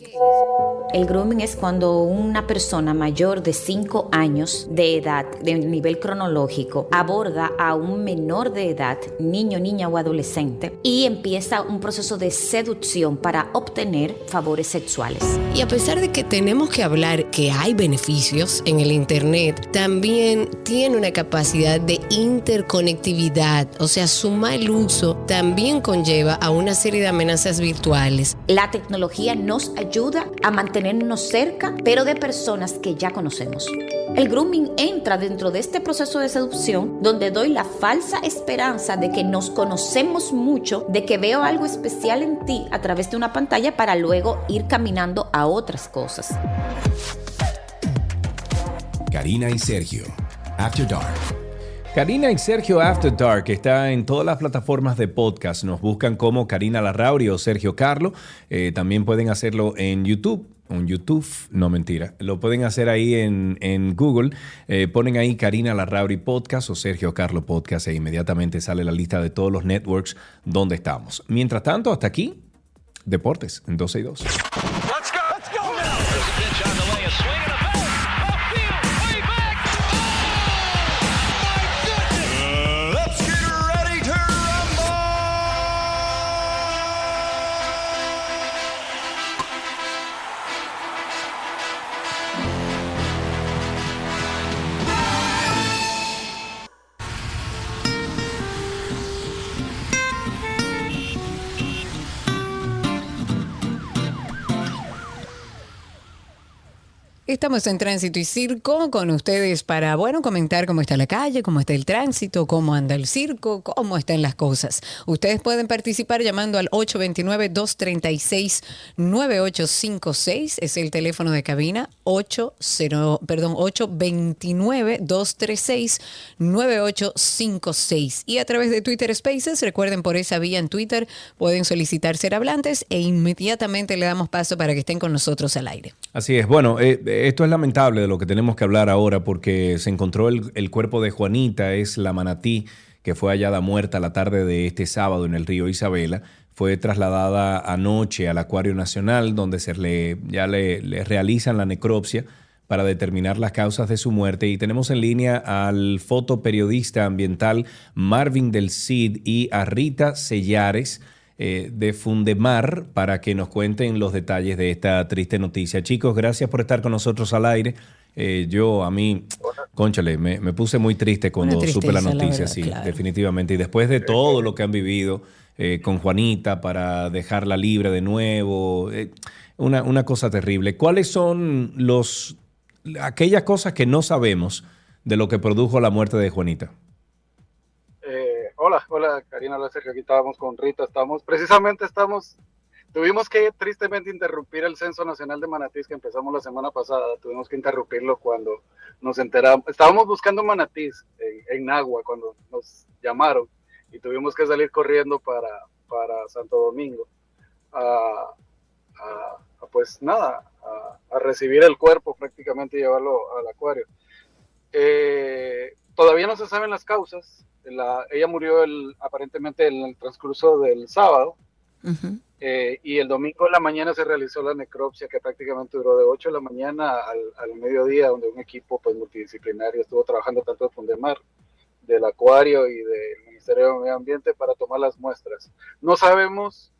El grooming es cuando una persona mayor de 5 años de edad, de nivel cronológico, aborda a un menor de edad, niño, niña o adolescente, y empieza un proceso de seducción para obtener favores sexuales. Y a pesar de que tenemos que hablar que hay beneficios en el Internet, también tiene una capacidad de interconectividad, o sea, su mal uso también conlleva a una serie de amenazas virtuales. La tecnología nos ayuda a mantener tenernos cerca, pero de personas que ya conocemos. El grooming entra dentro de este proceso de seducción donde doy la falsa esperanza de que nos conocemos mucho, de que veo algo especial en ti a través de una pantalla para luego ir caminando a otras cosas. Karina y Sergio, After Dark. Karina y Sergio After Dark está en todas las plataformas de podcast. Nos buscan como Karina Larrauri o Sergio Carlo. Eh, también pueden hacerlo en YouTube. En YouTube, no mentira. Lo pueden hacer ahí en, Google. Eh, ponen ahí Karina Larrauri Podcast o Sergio Carlo Podcast e inmediatamente sale la lista de todos los networks donde estamos. Mientras tanto, hasta aquí, Deportes en 12 y 2. Estamos en Tránsito y Circo con ustedes para, bueno, comentar cómo está la calle, cómo está el tránsito, cómo anda el circo, cómo están las cosas. Ustedes pueden participar llamando al 829-236-9856, es el teléfono de cabina, 80, perdón, 829-236-9856. Y a través de Twitter Spaces, recuerden por esa vía en Twitter, pueden solicitar ser hablantes e inmediatamente le damos paso para que estén con nosotros al aire. Así es. Bueno, eh, esto es lamentable de lo que tenemos que hablar ahora porque se encontró el, cuerpo de Juanita, es la manatí que fue hallada muerta la tarde de este sábado en el río Isabela. Fue trasladada anoche al Acuario Nacional, donde se le, ya le realizan la necropsia para determinar las causas de su muerte. Y tenemos en línea al fotoperiodista ambiental Marvin del Cid y a Rita Sellares eh, de Fundemar para que nos cuenten los detalles de esta triste noticia. Chicos, gracias por estar con nosotros al aire. Eh, yo, a mí, conchale, me, me puse muy triste cuando supe la noticia, verdad, sí, claro. definitivamente. Y después de todo lo que han vivido eh, con Juanita para dejarla libre de nuevo, eh, una, una cosa terrible. ¿Cuáles son los aquellas cosas que no sabemos de lo que produjo la muerte de Juanita? Hola, hola Karina, hola Sergio, aquí estábamos con Rita, estamos, precisamente estamos, tuvimos que tristemente interrumpir el Censo Nacional de Manatís que empezamos la semana pasada, tuvimos que interrumpirlo cuando nos enteramos, estábamos buscando manatís en, en Nagua cuando nos llamaron y tuvimos que salir corriendo para, para Santo Domingo a, pues nada, a, a recibir el cuerpo prácticamente y llevarlo al acuario. Eh, todavía no se saben las causas. La- ella murió el, aparentemente en el transcurso del sábado eh, y el domingo en la mañana se realizó la necropsia que prácticamente duró de 8 de la mañana al, al mediodía, donde un equipo pues, multidisciplinario estuvo trabajando tanto de Fundemar, del Acuario y del Ministerio de Medio Ambiente para tomar las muestras. No sabemos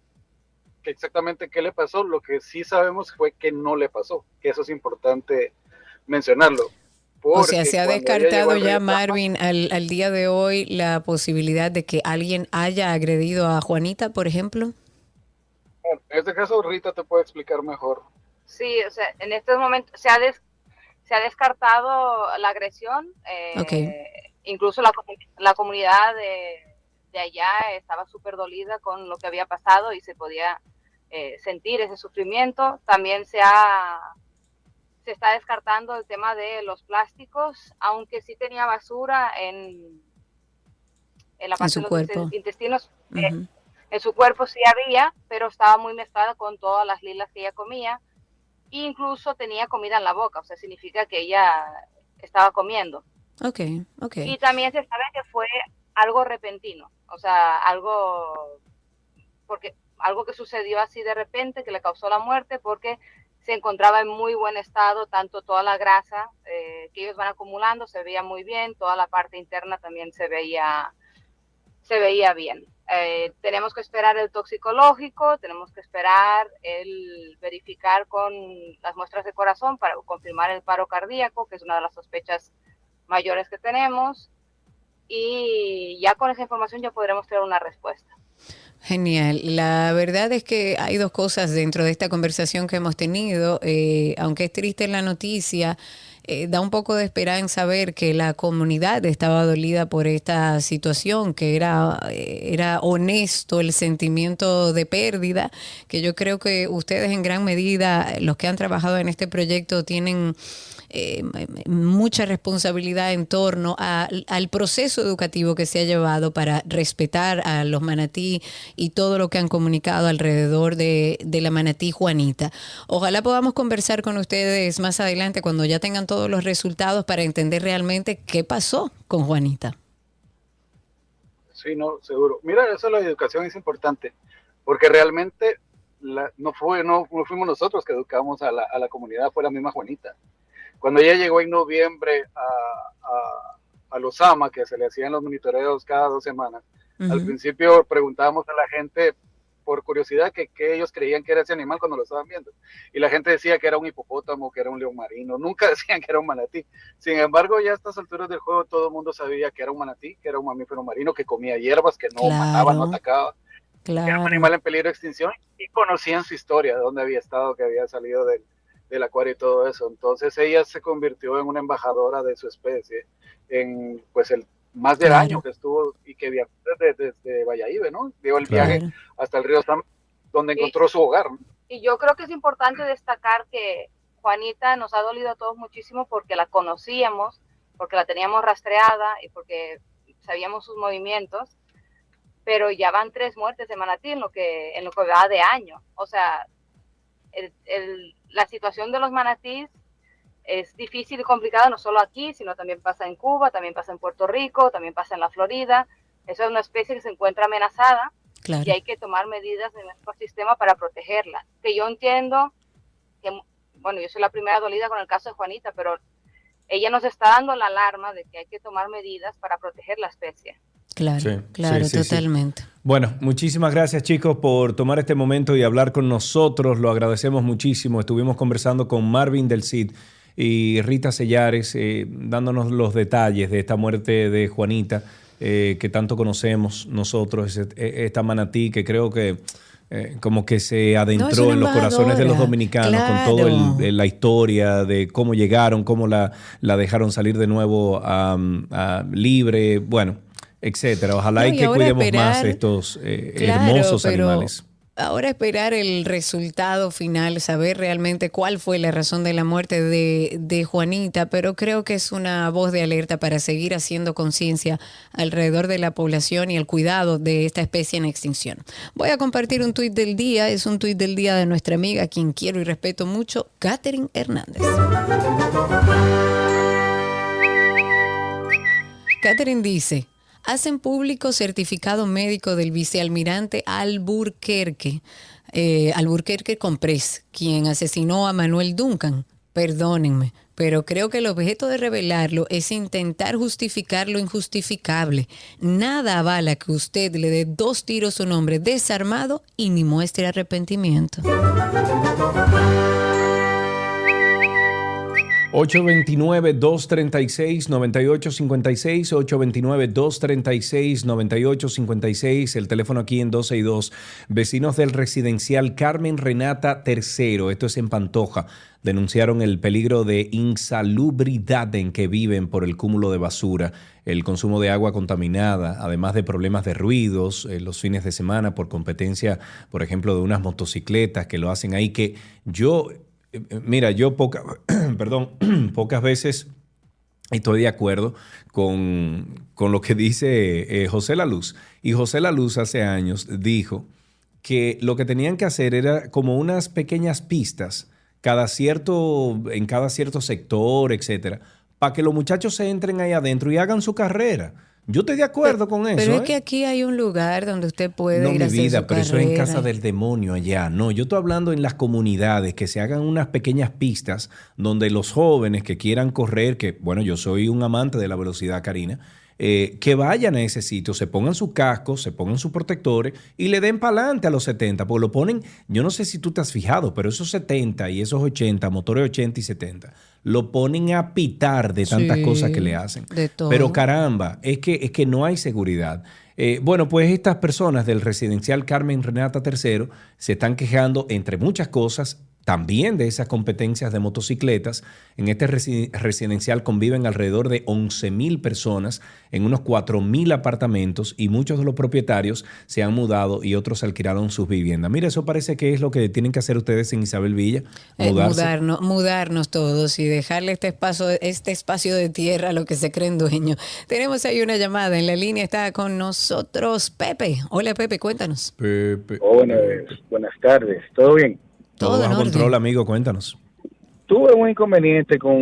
que exactamente qué le pasó, lo que sí sabemos fue que no le pasó, que eso es importante mencionarlo. O sea, se ha descartado ya, Marvin, al, al día de hoy la posibilidad de que alguien haya agredido a Juanita, por ejemplo. En este caso Rita te puede explicar mejor. Sí, o sea, en estos momentos se ha, des- se ha descartado la agresión. eh, Ok. Incluso la, la comunidad de, de allá estaba súper dolida con lo que había pasado y se podía eh, sentir ese sufrimiento. También se ha se está descartando el tema de los plásticos, aunque sí tenía basura en, en la En parte su de los cuerpo. intestinos. eh, en su cuerpo sí había, pero estaba muy mezclada con todas las lilas que ella comía. E incluso tenía comida en la boca, o sea, significa que ella estaba comiendo. Ok, ok. Y también se sabe que fue algo repentino, o sea, algo porque algo que sucedió así de repente que le causó la muerte porque se encontraba en muy buen estado tanto toda la grasa eh, que ellos van acumulando se veía muy bien, toda la parte interna también se veía se veía bien. Eh, tenemos que esperar el toxicológico, tenemos que esperar el verificar con las muestras de corazón para confirmar el paro cardíaco, que es una de las sospechas mayores que tenemos. Y ya con esa información ya podremos tener una respuesta. Genial. La verdad es que hay dos cosas dentro de esta conversación que hemos tenido. Eh, aunque es triste la noticia, eh, da un poco de esperanza ver que la comunidad estaba dolida por esta situación, que era, eh, era honesto el sentimiento de pérdida, que yo creo que ustedes en gran medida, los que han trabajado en este proyecto, tienen eh, mucha responsabilidad en torno al proceso educativo que se ha llevado para respetar a los manatí y todo lo que han comunicado alrededor de, de la manatí Juanita. Ojalá podamos conversar con ustedes más adelante cuando ya tengan todos los resultados para entender realmente qué pasó con Juanita. Sí, no, seguro. Mira, eso de la educación es importante, porque realmente la- no, fue, no, no fuimos nosotros que educamos a la, a la comunidad, fue la misma Juanita. Cuando ella llegó en noviembre a, a, a los AMA, que se le hacían los monitoreos cada dos semanas, al Ujú. principio preguntábamos a la gente por curiosidad que, que ellos creían que era ese animal cuando lo estaban viendo. Y la gente decía que era un hipopótamo, que era un león marino, nunca [LAUGHS] decían que era un manatí. Sin embargo, ya a estas alturas del juego todo el mundo sabía que era un manatí, que era un mamífero marino, que comía hierbas, que no mataba, no Claro. atacaba, que era un Claro. animal en peligro de extinción y conocían su historia, de dónde había estado, que había salido del, del acuario y todo eso. Entonces ella se convirtió en una embajadora de su especie en pues el más del Claro. año que estuvo y que viajó desde, desde Valladolid, ¿no? Dio el Claro. viaje hasta el río Sam, donde encontró su hogar. ¿no? Y yo creo que es importante destacar que Juanita nos ha dolido a todos muchísimo porque la conocíamos, porque la teníamos rastreada y porque sabíamos sus movimientos, pero ya van tres muertes de manatí en lo que, en lo que va de año. O sea, el- el- la situación de los manatíes es difícil y complicada no solo aquí, sino también pasa en Cuba, también pasa en Puerto Rico, también pasa en la Florida. Eso es una especie que se encuentra amenazada Claro. y hay que tomar medidas en nuestro sistema para protegerla. Que yo entiendo que, bueno, yo soy la primera dolida con el caso de Juanita, pero ella nos está dando la alarma de que hay que tomar medidas para proteger la especie. Claro, Sí, claro, sí, sí, sí. totalmente. Bueno, muchísimas gracias chicos por tomar este momento y hablar con nosotros. Lo agradecemos muchísimo. Estuvimos conversando con Marvin del CID y Rita Sellares, eh, dándonos los detalles de esta muerte de Juanita, eh, que tanto conocemos nosotros, e- esta manatí que creo que eh, como que se adentró en los corazones de los dominicanos con el- la historia de cómo llegaron, cómo la, la dejaron salir de nuevo a, a libre, bueno, etcétera. Ojalá No, y y que cuidemos esperar- más estos eh, Claro, hermosos animales. Ahora esperar el resultado final, saber realmente cuál fue la razón de la muerte de, de Juanita, pero creo que es una voz de alerta para seguir haciendo conciencia alrededor de la población y el cuidado de esta especie en extinción. Voy a compartir un tuit del día, es un tuit del día de nuestra amiga, quien quiero y respeto mucho, Catherine Hernández. Catherine dice, hacen público certificado médico del vicealmirante Alburquerque, eh, Alburquerque Comprés, quien asesinó a Manuel Duncan. Perdónenme, pero creo que el objeto de revelarlo es intentar justificar lo injustificable. Nada avala que usted le dé dos tiros a un hombre desarmado y ni muestre arrepentimiento. 829-236-9856, 829-236-9856, el teléfono aquí en 262. Vecinos del residencial Carmen Renata III, esto es en Pantoja, denunciaron el peligro de insalubridad en que viven por el cúmulo de basura, el consumo de agua contaminada, además de problemas de ruidos eh, los fines de semana por competencia, por ejemplo, de unas motocicletas que lo hacen ahí, que yo, mira, yo poca, [CLEARS THROAT] perdón, [CLEARS THROAT] pocas veces estoy de acuerdo con, con lo que dice eh, José La Luz. Y José La Luz hace años dijo que lo que tenían que hacer era como unas pequeñas pistas cada cierto, en cada cierto sector, etcétera, para que los muchachos se entren ahí adentro y hagan su carrera. Yo estoy de acuerdo con eso. Pero es ¿eh? que aquí hay un lugar donde usted puede No, ir mi a hacer vida, su pero eso es en casa del demonio allá. No, yo estoy hablando en las comunidades, que se hagan unas pequeñas pistas donde los jóvenes que quieran correr, que bueno, yo soy un amante de la velocidad, Karina, eh, que vayan a ese sitio, se pongan sus cascos, se pongan sus protectores y le den para adelante a los 70, porque lo ponen, yo no sé si tú te has fijado, pero esos 70 y esos 80, motores 80 y 70, lo ponen a pitar de tantas Sí, cosas que le hacen. de todo. Pero caramba, es que, es que no hay seguridad. Eh, bueno, pues estas personas del residencial Carmen Renata III se están quejando, entre muchas cosas, también de esas competencias de motocicletas. En este resi- residencial conviven alrededor de 11 mil personas en unos 4 mil apartamentos y muchos de los propietarios se han mudado y otros alquilaron sus viviendas. Mira, eso parece que es lo que tienen que hacer ustedes en Isabel Villa. Eh, mudarnos, mudarnos todos y dejarle este espacio, este espacio de tierra a lo que se creen dueños. Tenemos ahí una llamada en la línea, está con nosotros Pepe. Hola Pepe, cuéntanos. Pepe. Buenas, buenas tardes, ¿todo bien? Todo, Todo en bajo orden. control, amigo, cuéntanos. Tuve un inconveniente con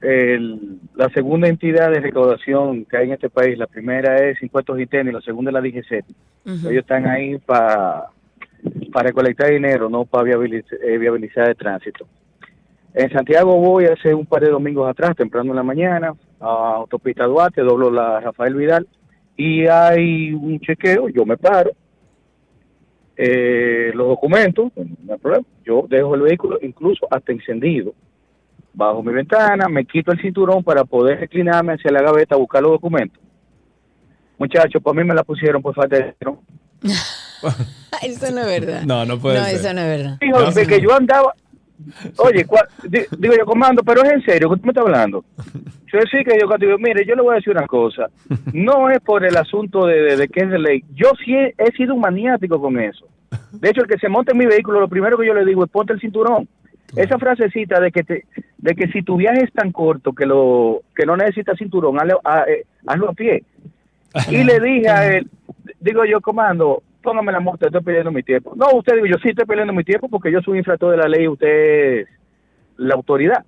el- la segunda entidad de recaudación que hay en este país. La primera es Impuestos y Tenis, la segunda es la DGC. Ujú. Ellos están ahí para para recolectar dinero, no para viabilizar, viabilizar el tránsito. En Santiago voy hace un par de domingos atrás, temprano en la mañana, a Autopista Duarte, doblo la Rafael Vidal, y hay un chequeo, yo me paro, eh, los documentos, no hay problema, yo dejo el vehículo incluso hasta encendido, bajo mi ventana, me quito el cinturón para poder reclinarme hacia la gaveta a buscar los documentos. Muchachos, para mí me la pusieron por falta de... ¿no? [LAUGHS] Eso no es verdad. No, no puede No, ser. eso no es verdad. Eso de que no. yo andaba [LAUGHS] Oye, cua- di- digo yo, comando, pero es en serio, ¿qué tú me estás hablando? [LAUGHS] Yo sí que yo digo, mire, yo le voy a decir una cosa. No es por el asunto de, de, de que es de ley. Yo sí he, he sido un maniático con eso. De hecho, el que se monta en mi vehículo, lo primero que yo le digo es ponte el cinturón. Esa frasecita de que te, de que si tu viaje es tan corto que lo que no necesitas cinturón, hazlo a, eh, hazlo a pie. [LAUGHS] Y le dije a él, digo yo, comando, póngame la multa, estoy perdiendo mi tiempo. No, usted digo, yo sí estoy perdiendo mi tiempo porque yo soy un infractor de la ley usted es la autoridad.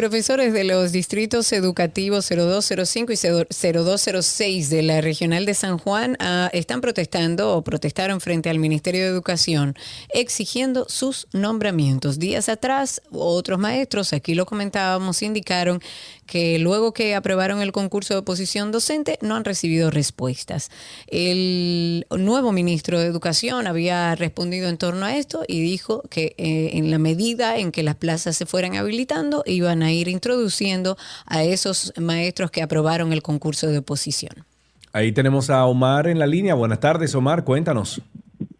Profesores de los distritos educativos 0205 y 0206 de la Regional de San Juan ah, están protestando o protestaron frente al Ministerio de Educación exigiendo sus nombramientos. Días atrás, otros maestros, aquí lo comentábamos, indicaron que luego que aprobaron el concurso de oposición docente no han recibido respuestas. El nuevo ministro de Educación había respondido en torno a esto y dijo que eh, en la medida en que las plazas se fueran habilitando iban a ir introduciendo a esos maestros que aprobaron el concurso de oposición. Ahí tenemos a Omar en la línea. Buenas tardes, Omar, cuéntanos.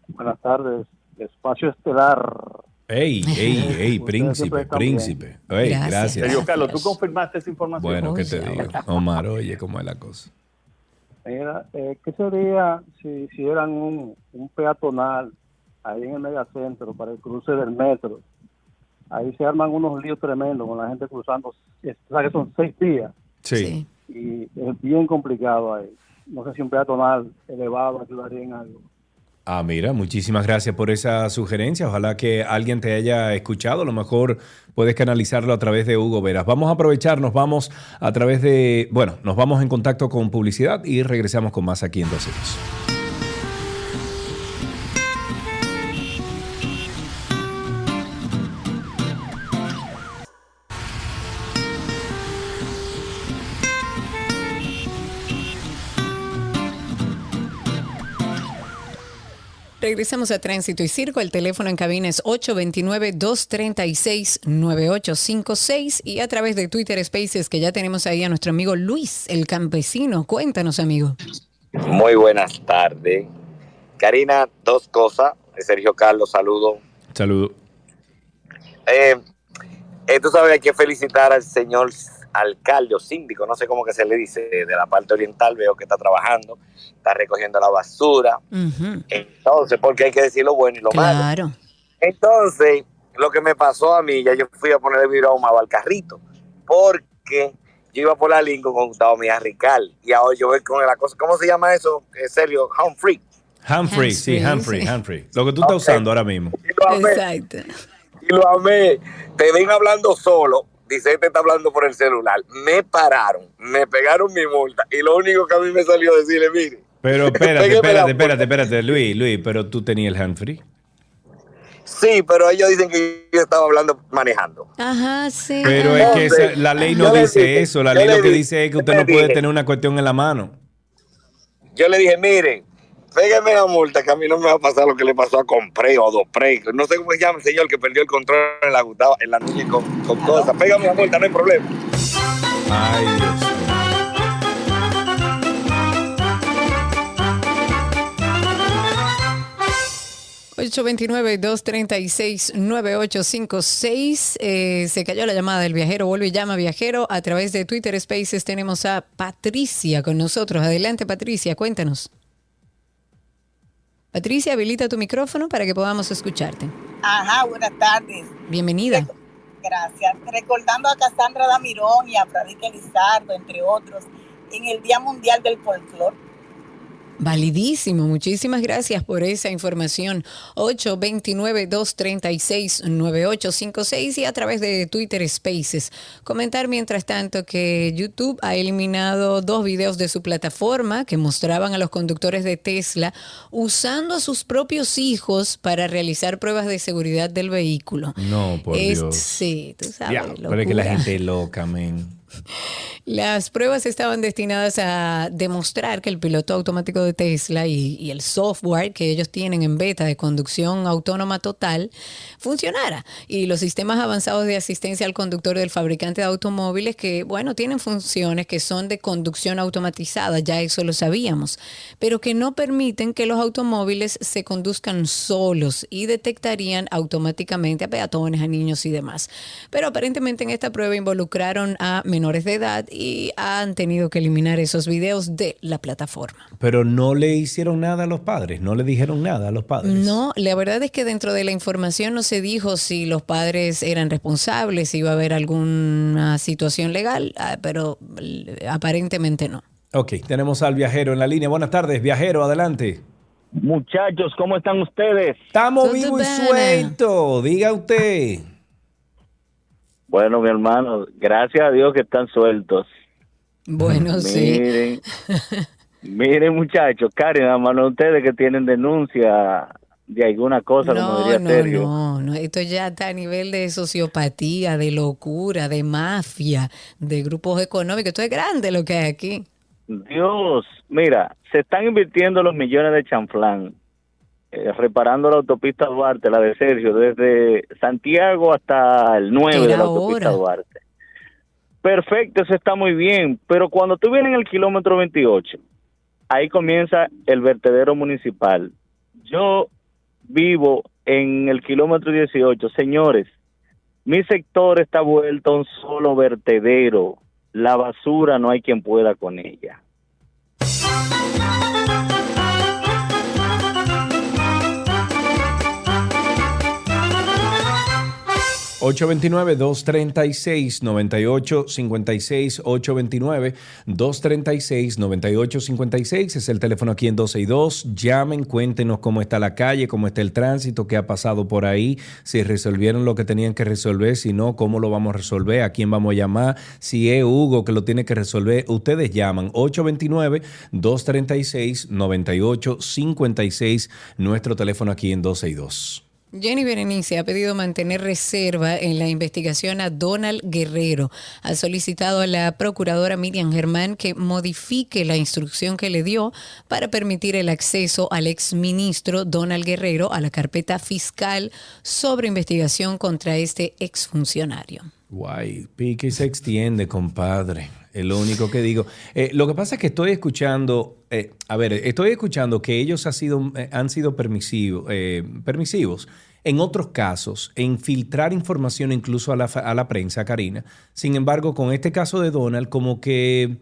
Buenas tardes, Espacio Estelar. Ey, [LAUGHS] ey, ey, príncipe, príncipe. Ey, gracias. Sergio Carlos, tú confirmaste esa información. Bueno, ¿qué te digo? Omar, oye, ¿cómo es la cosa? Mira, eh, ¿qué sería si hicieran un, un peatonal ahí en el megacentro para el cruce del metro? Ahí se arman unos líos tremendos con la gente cruzando, es- o sea que son seis días Sí. y es bien complicado ahí. No sé si un peatonal elevado ayudaría en algo. Ah, mira, muchísimas gracias por esa sugerencia. Ojalá que alguien te haya escuchado. A lo mejor puedes canalizarlo a través de Hugo Veras. Vamos a aprovechar, nos vamos a través de, bueno, nos vamos en contacto con publicidad y regresamos con más aquí en Dos Regresamos a Tránsito y Circo. El teléfono en cabina es 829-236-9856 y a través de Twitter Spaces que ya tenemos ahí a nuestro amigo Luis, el campesino. Cuéntanos, amigo. Muy buenas tardes. Karina, dos cosas. Sergio Carlos, saludo. Saludo. Eh, eh, tú sabes, hay que felicitar al señor alcalde o síndico, no sé cómo que se le dice, de la parte oriental, veo que está trabajando, está recogiendo la basura. Entonces, porque hay que decir lo bueno y lo malo. Claro. Entonces, lo que me pasó a mí, ya yo fui a poner el vidrio ahumado al carrito, porque yo iba por la Lincoln con Gustavo Mía Rical, y ahora yo voy con la cosa, ¿cómo se llama eso, eh, Sergio? Humphrey. Humphrey, sí, Humphrey, Humphrey. Lo que tú estás usando ahora mismo. Exacto. y lo amé. Te ven hablando solo. Dice, este está hablando por el celular. Me pararon, me pegaron mi multa. Y lo único que a mí me salió decirle, mire. Pero [LAUGHS] espérate, espérate, espérate, espérate, Luis, Luis, pero tú tenías el Humphrey. Sí, pero ellos dicen que yo estaba hablando manejando. Ajá, sí. Pero es que esa- la ley no dice dije, eso, la ley le lo que dije, dice es que usted no puede dije. tener una cuestión en la mano. Yo le dije, mire, pégueme la multa, que a mí no me va a pasar lo que le pasó a Compré o a Dopré. No sé cómo se llama el señor que perdió el control en la Gustavo, en la niña con, con cosas. Pégame la multa, no hay problema. Ay, Dios. 829-236-9856. Eh, se cayó la llamada del viajero. Vuelve y llama viajero. A través de Twitter Spaces tenemos a Patricia con nosotros. Adelante, Patricia, cuéntanos. Patricia, habilita tu micrófono para que podamos escucharte. Ajá, buenas tardes. Bienvenida. Gracias. Recordando a Cassandra Damirón y a Fradique Lizardo, entre otros, en el Día Mundial del Folclor. Validísimo, muchísimas gracias por esa información. 829-236-9856 y a través de Twitter Spaces. Comentar mientras tanto que YouTube ha eliminado dos videos de su plataforma que mostraban a los conductores de Tesla usando a sus propios hijos para realizar pruebas de seguridad del vehículo. No, por Es- Dios. Sí, tú sabes. Ya, pero es que la gente es loca, men. [LAUGHS] Las pruebas estaban destinadas a demostrar que el piloto automático de Tesla y, y, el software que ellos tienen en beta de conducción autónoma total funcionara. Y los sistemas avanzados de asistencia al conductor del fabricante de automóviles que, bueno, tienen funciones que son de conducción automatizada, ya eso lo sabíamos, pero que no permiten que los automóviles se conduzcan solos y detectarían automáticamente a peatones, a niños y demás. Pero aparentemente en esta prueba involucraron a menores de edad y han tenido que eliminar esos videos de la plataforma. Pero no le hicieron nada a los padres, no le dijeron nada a los padres. No, la verdad es que dentro de la información no se dijo si los padres eran responsables, si iba a haber alguna situación legal, ah, pero aparentemente no. Ok, tenemos al viajero en la línea. Buenas tardes, viajero, adelante. Muchachos, ¿cómo están ustedes? Estamos vivos y sueltos, diga usted. Bueno, mi hermano, gracias a Dios que están sueltos. Bueno, sí. Miren, [LAUGHS] miren muchachos, Karen, a mano ustedes que tienen denuncia de alguna cosa, no, como diría no, Sergio. No, no, esto ya está a nivel de sociopatía, de locura, de mafia, de grupos económicos. Esto es grande lo que hay aquí. Dios, mira, se están invirtiendo los millones de chanflán eh, reparando la autopista Duarte, la de Sergio, desde Santiago hasta el 9 de la autopista. Duarte. Perfecto, eso está muy bien, pero cuando tú vienes en el kilómetro 28, ahí comienza el vertedero municipal. Yo vivo en el kilómetro 18, señores, mi sector está vuelto a un solo vertedero. La basura no hay quien pueda con ella. 829-236-9856, 829-236-9856 es el teléfono aquí en 12 y 2. Llamen, cuéntenos cómo está la calle, cómo está el tránsito, qué ha pasado por ahí, si resolvieron lo que tenían que resolver, si no, cómo lo vamos a resolver, a quién vamos a llamar, si es Hugo que lo tiene que resolver. Ustedes llaman 829-236-9856, nuestro teléfono aquí en 12 y 2. Jenny Berenice ha pedido mantener reserva en la investigación a Donald Guerrero. Ha solicitado a la procuradora Miriam Germán que modifique la instrucción que le dio para permitir el acceso al exministro Donald Guerrero a la carpeta fiscal sobre investigación contra este exfuncionario. Guay, pique se extiende, compadre. Es lo único que digo. Eh, lo que pasa es que estoy escuchando, eh, a ver, estoy escuchando que ellos eh, han sido permisivo, permisivos en otros casos, en filtrar información incluso a la, prensa, Karina. Sin embargo, con este caso de Donald, como que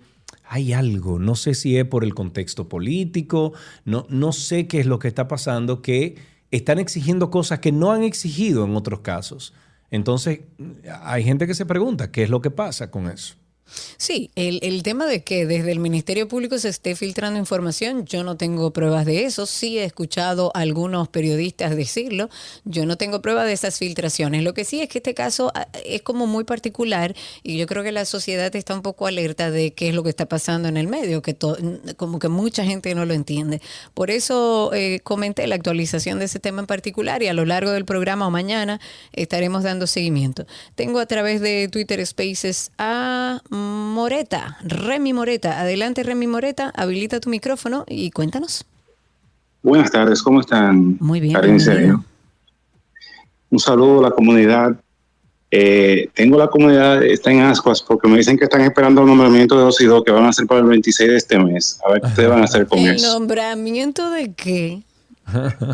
hay algo, no sé si es por el contexto político, no sé qué es lo que está pasando, que están exigiendo cosas que no han exigido en otros casos. Entonces, hay gente que se pregunta, ¿qué es lo que pasa con eso? Sí, el, tema de que desde el Ministerio Público se esté filtrando información, yo no tengo pruebas de eso. Sí he escuchado a algunos periodistas decirlo. Yo no tengo pruebas de esas filtraciones. Lo que sí es que este caso ah, es como muy particular y yo creo que la sociedad está un poco alerta de qué es lo que está pasando en el medio, que como que mucha gente no lo entiende. Por eso eh, comenté la actualización de ese tema en particular y a lo largo del programa o mañana estaremos dando seguimiento. Tengo a través de Twitter Spaces a Moreta, Remy Moreta. Adelante, Remy Moreta, habilita tu micrófono y cuéntanos. Buenas tardes, ¿cómo están? Muy bien, Karen. Sergio? Un saludo a la comunidad. Eh, tengo la comunidad, está en ascuas, porque me dicen que están esperando el nombramiento de dos y dos que van a hacer para el 26 de este mes. A ver qué ustedes van a hacer con ¿El eso. nombramiento de qué?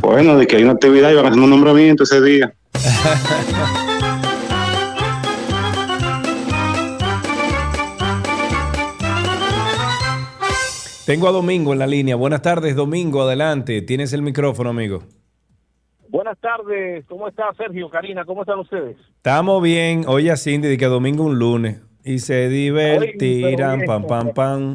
Bueno, de que hay una actividad y van a hacer un nombramiento ese día. [LAUGHS] Tengo a Domingo en la línea. Buenas tardes, Domingo. Adelante. Tienes el micrófono, amigo. Buenas tardes, ¿cómo está Sergio, Karina? ¿Cómo están ustedes? Estamos bien. Oye, a Cindy, de que domingo un lunes. Y se divertirán, pam, pam, pam.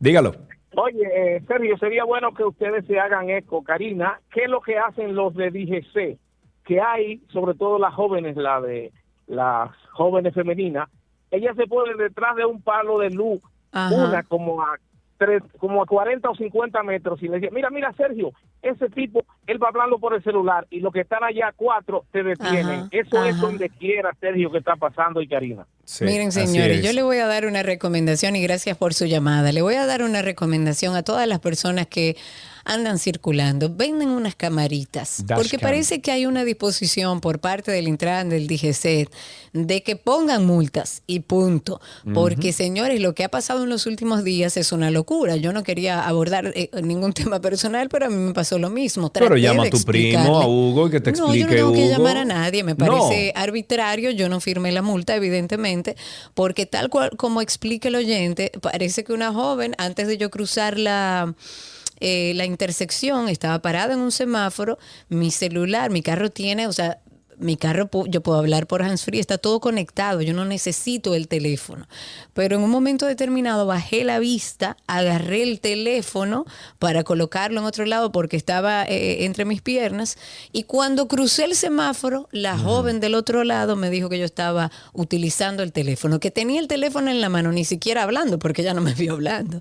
Dígalo. Oye, eh, Sergio, sería bueno que ustedes se hagan eco. Karina, ¿qué es lo que hacen los de DGC? Que hay, sobre todo las jóvenes, la de las jóvenes femeninas, ellas se ponen detrás de un palo de luz, Ajá. una como a tres, como a 40 o 50 metros, y le dicen, mira, mira, Sergio, ese tipo, él va hablando por el celular, y los que están allá cuatro te detienen. Ajá, Eso es donde quiera, Sergio, que está pasando, y Karina. Sí, Miren, señores, es. yo le voy a dar una recomendación y gracias por su llamada. Le voy a dar una recomendación a todas las personas que andan circulando. Venden unas camaritas. Porque parece que hay una disposición por parte del Intran, del DGC, de que pongan multas y punto. Porque, señores, lo que ha pasado en los últimos días es una locura. Yo no quería abordar eh, ningún [LAUGHS] tema personal, pero a mí me pasó lo mismo. Pero llama a tu primo, a Hugo, y que te No, yo explique no tengo que llamar a nadie, me No. parece arbitrario, yo no firmé la multa, evidentemente, porque tal cual como explica el oyente, parece que una joven, antes de yo cruzar la, eh, la intersección, estaba parada en un semáforo, mi celular, mi carro tiene, o sea, mi carro, yo puedo hablar por handsfree, está todo conectado, yo no necesito el teléfono. Pero en un momento determinado bajé la vista, agarré el teléfono para colocarlo en otro lado porque estaba eh, entre mis piernas y cuando crucé el semáforo, la joven del otro lado me dijo que yo estaba utilizando el teléfono, que tenía el teléfono en la mano, ni siquiera hablando porque ella no me vio hablando.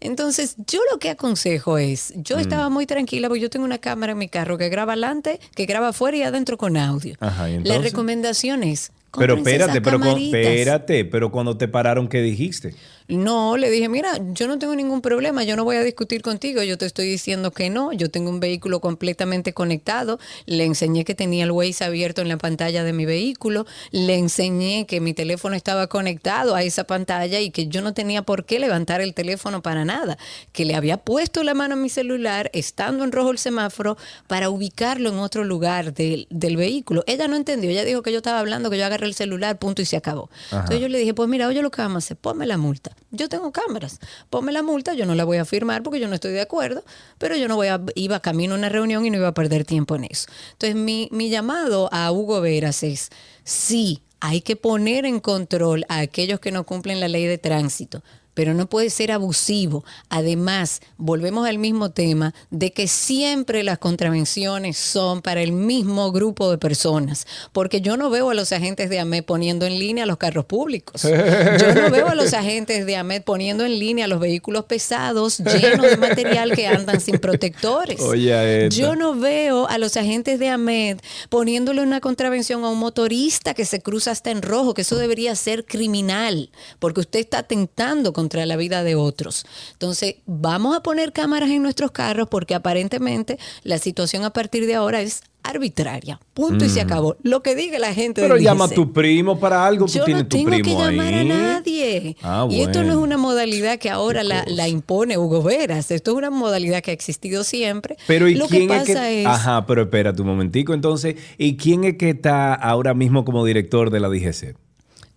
Entonces, yo lo que aconsejo es, yo Mm. estaba muy tranquila porque yo tengo una cámara en mi carro que graba adelante, que graba afuera y adentro con audio. Ajá, ¿y La entonces? recomendación es, Pero espérate, esas pero espérate, pero cuando te pararon, ¿qué dijiste? No, le dije, mira, yo no tengo ningún problema, yo no voy a discutir contigo, yo te estoy diciendo que no, yo tengo un vehículo completamente conectado, le enseñé que tenía el Waze abierto en la pantalla de mi vehículo, le enseñé que mi teléfono estaba conectado a esa pantalla y que yo no tenía por qué levantar el teléfono para nada, que le había puesto la mano a mi celular estando en rojo el semáforo para ubicarlo en otro lugar del, del vehículo. Ella no entendió, ella dijo que yo estaba hablando, que yo agarré el celular, punto y se acabó. Ajá. Entonces yo le dije, pues mira, oye lo que vamos a hacer, ponme la multa. Yo tengo cámaras, ponme la multa, yo no la voy a firmar porque yo no estoy de acuerdo, pero yo no voy a, iba camino a una reunión y no iba a perder tiempo en eso. Entonces mi, mi llamado a Hugo Veras es, sí, hay que poner en control a aquellos que no cumplen la ley de tránsito. Pero no puede ser abusivo. Además, volvemos al mismo tema de que siempre las contravenciones son para el mismo grupo de personas. Porque yo no veo a los agentes de AMED poniendo en línea los carros públicos. Yo no veo a los agentes de AMED poniendo en línea los vehículos pesados llenos de material que andan sin protectores. Oye. Yo no veo a los agentes de AMED poniéndole una contravención a un motorista que se cruza hasta en rojo, que eso debería ser criminal, porque usted está atentando contra la vida de otros. Entonces, vamos a poner cámaras en nuestros carros porque aparentemente la situación a partir de ahora es arbitraria. Punto y se Mm. acabó. Lo que diga la gente Pero llama a tu primo para algo, tú Yo tienes no tu tengo primo que llamar a ahí. nadie. Ah, Y esto no es bueno. una modalidad que ahora la, la impone Hugo Veras. Esto es una modalidad que ha existido siempre. Pero ¿y Lo quién que es que pasa es, Ajá, pero espérate un momentico, entonces, ¿y quién es que está ahora mismo como director de la DGC?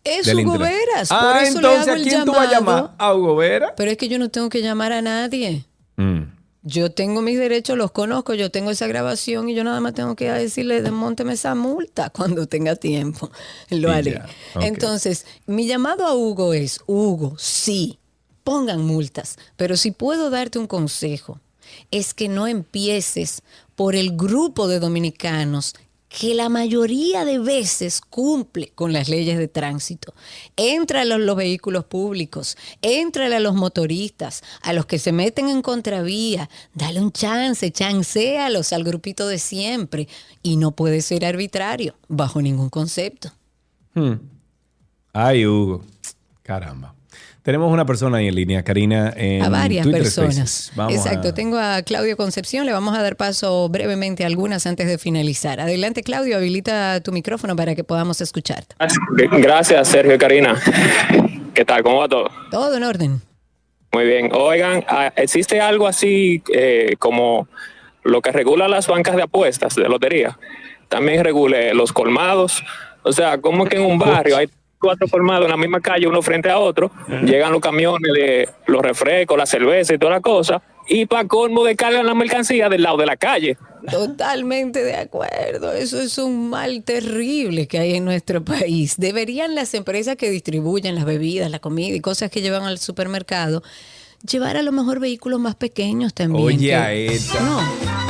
Es Hugo. Veras. Ah, por eso entonces, le hago ¿a el quién tú vas a llamado. llamar? ¿A Hugo Veras? Pero es que yo no tengo que llamar a nadie. Mm. Yo tengo mis derechos, los conozco, yo tengo esa grabación y yo nada más tengo que decirle, desmonteme esa multa [LAUGHS] cuando tenga tiempo. Lo haré. Entonces, mi llamado a Hugo es, Hugo, sí, pongan multas, pero si puedo darte un consejo, es que no empieces por el grupo de dominicanos que la mayoría de veces cumple con las leyes de tránsito. Entra a los, los vehículos públicos, entra a los motoristas, a los que se meten en contravía, dale un chance, chancealos al grupito de siempre. Y no puede ser arbitrario, bajo ningún concepto. Hmm. Ay, Hugo. Caramba. Tenemos una persona ahí en línea, Karina, en a varias Twitter personas. Exacto, a- tengo a Claudio Concepción, le vamos a dar paso brevemente a algunas antes de finalizar. Adelante Claudio, habilita tu micrófono para que podamos escucharte. Gracias, Sergio y Karina. ¿Qué tal? ¿Cómo va todo? Todo en orden. Muy bien. Oigan, ah, ¿existe algo así eh, como lo que regula las bancas de apuestas de lotería? También regule los colmados. O sea, como que en un barrio hay cuatro colmados en la misma calle, uno frente a otro, llegan los camiones de los refrescos, la cerveza y toda la cosa, y para colmo descargan la mercancía del lado de la calle. Totalmente de acuerdo. Eso es un mal terrible que hay en nuestro país. Deberían las empresas que distribuyen las bebidas, la comida y cosas que llevan al supermercado llevar a lo mejor vehículos más pequeños también. Oye, que- a esta. No.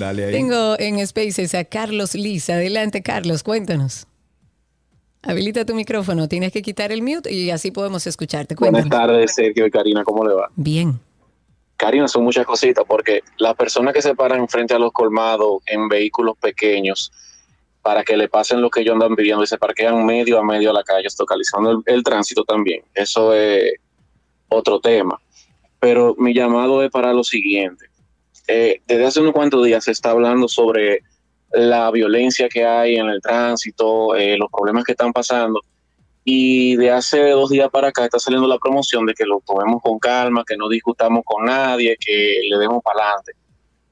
Dale ahí. Tengo en Spaces a Carlos Lisa. Adelante, Carlos, cuéntanos. Habilita tu micrófono, tienes que quitar el mute y así podemos escucharte. Buenas Cuéntanos. tardes, Sergio y Karina, ¿cómo le va? Bien. Karina, son muchas cositas, porque las personas que se paran frente a los colmados en vehículos pequeños para que le pasen lo que ellos andan viviendo y se parquean medio a medio a la calle, localizando el, el tránsito también. Eso es otro tema. Pero mi llamado es para lo siguiente. Eh, desde hace unos cuantos días se está hablando sobre la violencia que hay en el tránsito, eh, los problemas que están pasando. Y de hace dos días para acá está saliendo la promoción de que lo tomemos con calma, que no discutamos con nadie, que le demos para adelante.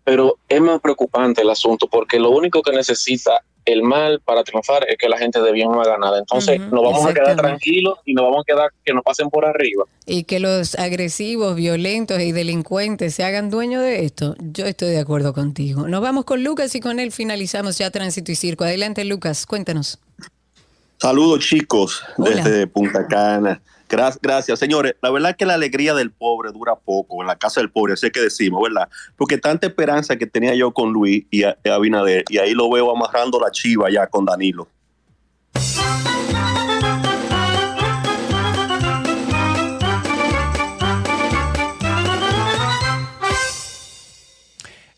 Pero es más preocupante el asunto porque lo único que necesita el mal para triunfar es que la gente de bien no haga nada. Entonces Ujú, nos vamos a quedar tranquilos y nos vamos a quedar que nos pasen por arriba. Y que los agresivos, violentos y delincuentes se hagan dueños de esto, yo estoy de acuerdo contigo. Nos vamos con Lucas y con él finalizamos ya Tránsito y Circo. Adelante, Lucas, cuéntanos. Saludos chicos Hola. desde Punta Cana. Gra- Gracias, señores. La verdad es que la alegría del pobre dura poco en la casa del pobre, así que decimos, ¿verdad? Porque tanta esperanza que tenía yo con Luis y Abinader, y ahí lo veo amarrando la chiva ya con Danilo.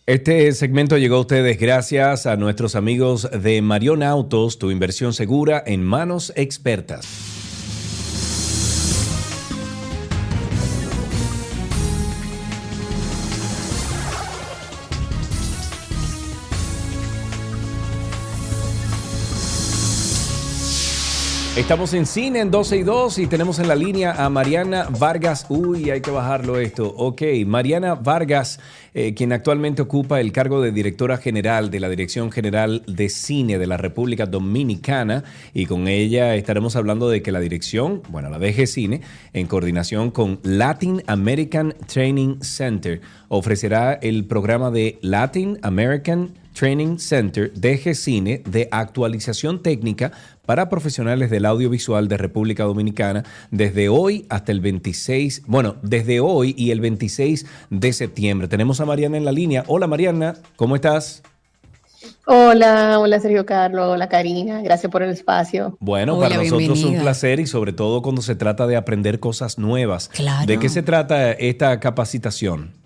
Este segmento llegó a ustedes gracias a nuestros amigos de Marion Autos, tu inversión segura en manos expertas. Estamos en cine en 12 y 2 y tenemos en la línea a Mariana Vargas. Uy, hay que bajarlo esto. Ok, Mariana Vargas, eh, quien actualmente ocupa el cargo de directora general de la Dirección General de Cine de la República Dominicana. Y con ella estaremos hablando de que la dirección, bueno, la DG Cine, en coordinación con Latin American Training Center, ofrecerá el programa de Latin American Training Center DG Cine de actualización técnica para profesionales del audiovisual de República Dominicana desde hoy hasta el 26, bueno, desde hoy y el 26 de septiembre. Tenemos a Mariana en la línea. Hola Mariana, ¿cómo estás? Hola, hola Sergio Carlos, hola Karina, gracias por el espacio. Bueno, para nosotros un placer y sobre todo cuando se trata de aprender cosas nuevas. Claro. ¿De qué se trata esta capacitación?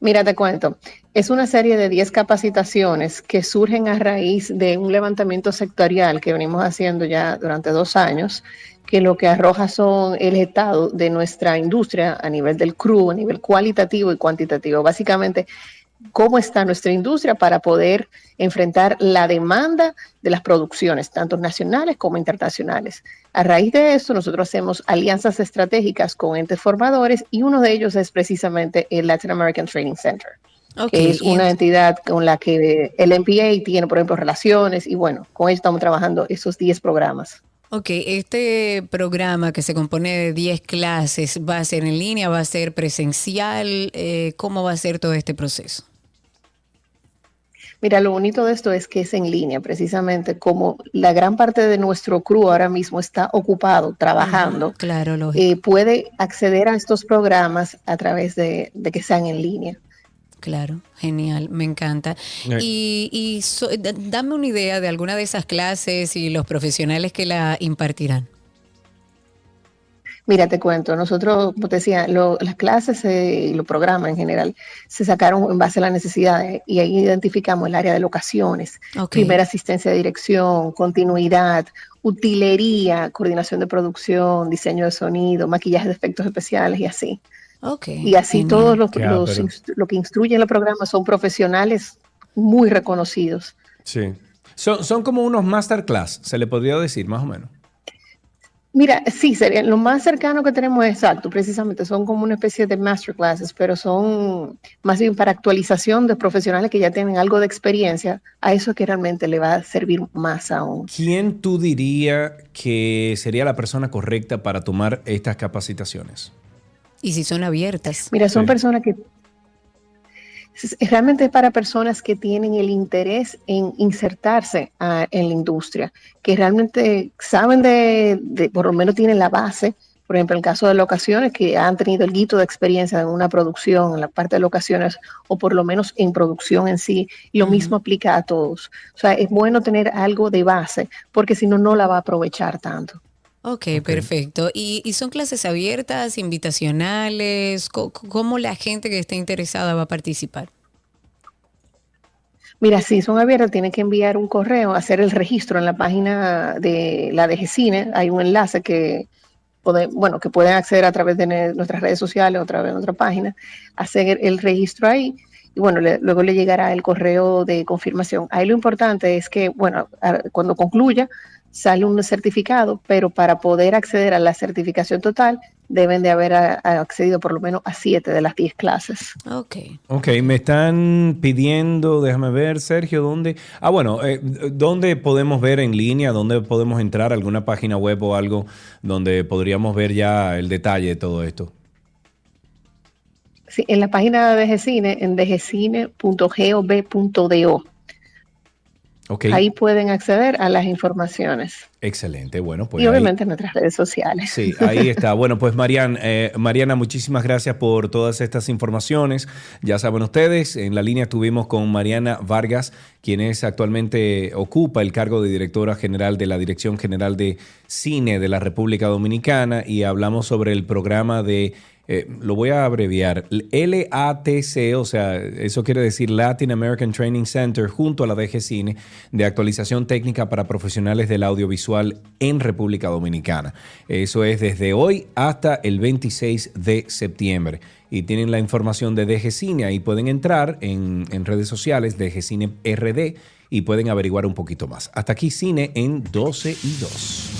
Mira, te cuento, es una serie de 10 capacitaciones que surgen a raíz de un levantamiento sectorial que venimos haciendo ya durante dos años, que lo que arroja son el estado de nuestra industria a nivel del CRU, a nivel cualitativo y cuantitativo. Básicamente, cómo está nuestra industria para poder enfrentar la demanda de las producciones, tanto nacionales como internacionales. A raíz de eso, nosotros hacemos alianzas estratégicas con entes formadores y uno de ellos es precisamente el Latin American Training Center, Ok, que es una ent- entidad con la que el MPA tiene, por ejemplo, relaciones y bueno, con ellos estamos trabajando esos 10 programas. Ok, este programa que se compone de 10 clases, ¿va a ser en línea, va a ser presencial? Eh, ¿Cómo va a ser todo este proceso? Mira, lo bonito de esto es que es en línea, precisamente como la gran parte de nuestro crew ahora mismo está ocupado trabajando, claro, lógico. eh, puede acceder a estos programas a través de, de que sean en línea. Claro, genial, me encanta. Eh. Y, y so- dame una idea de alguna de esas clases y los profesionales que la impartirán. Mira, te cuento, nosotros, como te decía, lo- las clases eh, y los programas en general se sacaron en base a las necesidades y ahí identificamos el área de locaciones, primera asistencia de dirección, continuidad, utilería, coordinación de producción, diseño de sonido, maquillaje de efectos especiales y así. Ok. Y así todos los, lo que instruyen los programas son profesionales muy reconocidos. Sí. Son, son como unos masterclass, se le podría decir, más o menos. Mira, sí, sería, lo más cercano que tenemos es exacto, precisamente son como una especie de masterclasses, pero son más bien para actualización de profesionales que ya tienen algo de experiencia, a eso que realmente le va a servir más aún. ¿Quién tú diría que sería la persona correcta para tomar estas capacitaciones? Y si son abiertas. Mira, son Sí. personas que realmente es para personas que tienen el interés en insertarse ah, en la industria, que realmente saben de, de- por lo menos tienen la base. Por ejemplo, en el caso de locaciones, que han tenido el guito de experiencia en una producción, en la parte de locaciones, o por lo menos en producción en sí, y lo mismo aplica a todos. O sea, es bueno tener algo de base, porque si no, no la va a aprovechar tanto. Ok, perfecto. ¿Y, y son clases abiertas, invitacionales? Co- ¿Cómo la gente que esté interesada va a participar? Mira, si son abiertas, tienen que enviar un correo, hacer el registro en la página de la DGCine. Hay un enlace que, pode- bueno, que pueden acceder a través de nuestras redes sociales o a través de nuestra página, hacer el registro ahí y bueno, le- luego le llegará el correo de confirmación. Ahí lo importante es que, bueno, a- cuando concluya, sale un certificado, pero para poder acceder a la certificación total, deben de haber a- a accedido por lo menos a siete de las diez clases. Ok. Ok, me están pidiendo, déjame ver, Sergio, ¿dónde? Ah, bueno, eh, ¿dónde podemos ver en línea? ¿Dónde podemos entrar? ¿Alguna página web o algo donde podríamos ver ya el detalle de todo esto? Sí, en la página de DGCine, en dgcine.gov.do. Ahí pueden acceder a las informaciones. excelente. Bueno, pues y ahí- obviamente en nuestras redes sociales. Sí, ahí [LAUGHS] está. Bueno, pues Marian, eh, Mariana, muchísimas gracias por todas estas informaciones. Ya saben ustedes, en la línea estuvimos con Mariana Vargas, quien es actualmente ocupa el cargo de directora general de la Dirección General de Cine de la República Dominicana y hablamos sobre el programa de eh, lo voy a abreviar, LATC, o sea, eso quiere decir Latin American Training Center, junto a la DG Cine, de actualización técnica para profesionales del audiovisual en República Dominicana. Eso es desde hoy hasta el 26 de septiembre. Y tienen la información de DG Cine, ahí pueden entrar en, en redes sociales, DG Cine RD, y pueden averiguar un poquito más. Hasta aquí Cine en 12 y 2.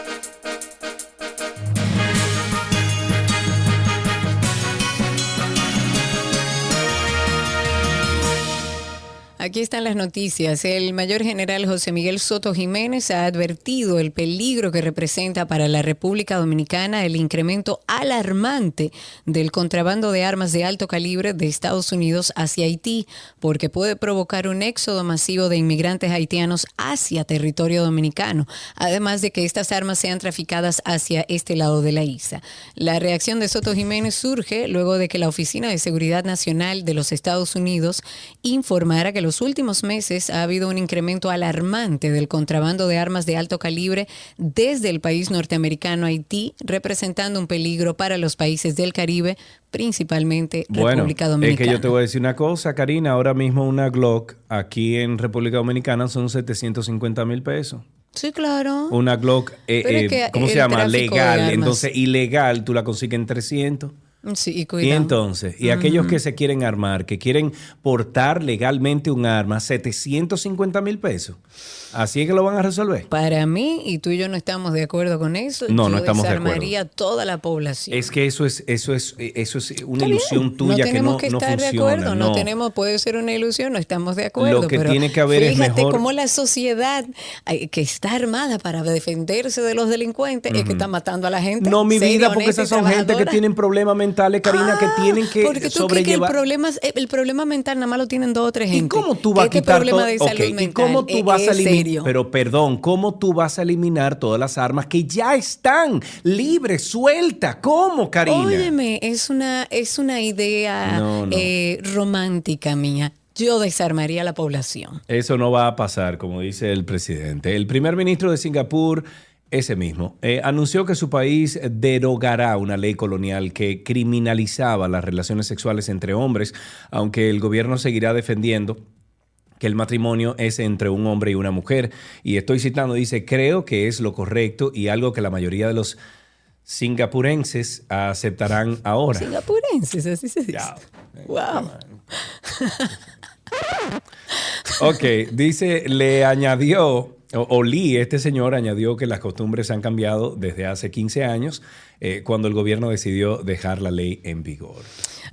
Aquí están las noticias. El mayor general José Miguel Soto Jiménez ha advertido el peligro que representa para la República Dominicana el incremento alarmante del contrabando de armas de alto calibre de Estados Unidos hacia Haití, porque puede provocar un éxodo masivo de inmigrantes haitianos hacia territorio dominicano, además de que estas armas sean traficadas hacia este lado de la isla. La reacción de Soto Jiménez surge luego de que la Oficina de Seguridad Nacional de los Estados Unidos informara que los últimos meses ha habido un incremento alarmante del contrabando de armas de alto calibre desde el país norteamericano Haití, representando un peligro para los países del Caribe, principalmente Bueno, República es Dominicana. que yo te voy a decir una cosa, Karina. Ahora mismo una Glock aquí en República Dominicana son 750 mil pesos. Sí, claro. Una Glock, eh, es eh, ¿cómo se llama? Legal. Entonces, ilegal, tú la consigues en 300. Sí, y Y entonces, y aquellos que se quieren armar, que quieren portar legalmente un arma, 750 mil pesos. Así es que lo van a resolver. Para mí, y tú y yo no estamos de acuerdo con eso, No, yo no estamos de acuerdo. desarmaría toda la población. Es que eso es, eso es, eso es una ilusión tuya no que tenemos no, que no estar de funciona. acuerdo, no. no. tenemos, puede ser una ilusión, no estamos de acuerdo. Lo que pero tiene que haber es fíjate mejor- cómo la sociedad ay, que está armada para defenderse de los delincuentes es que está matando a la gente. No, mi vida, porque esas son gente que tienen problemas mentales, Karina, que tienen que Porque tú crees que el sobrellevar. problema, es- el problema mental nada más lo tienen dos o tres gente. ¿Cómo tú vas a Este quitar problema de salud mental ¿Y cómo tú es- vas a eliminar? Pero perdón, ¿cómo tú vas a eliminar todas las armas que ya están libres, sueltas? ¿Cómo, Karina? Óyeme, es una, es una idea No, no. eh, romántica mía. Yo desarmaría a la población. Eso no va a pasar, como dice el presidente. El primer ministro de Singapur, ese mismo, eh, anunció que su país derogará una ley colonial que criminalizaba las relaciones sexuales entre hombres, aunque el gobierno seguirá defendiendo que el matrimonio es entre un hombre y una mujer. Y estoy citando, dice, creo que es lo correcto y algo que la mayoría de los singapurenses aceptarán ahora. Singapurenses, así se dice. Wow. Ok, dice, le añadió, o, Lee, este señor añadió que las costumbres han cambiado desde hace 15 años, eh, cuando el gobierno decidió dejar la ley en vigor.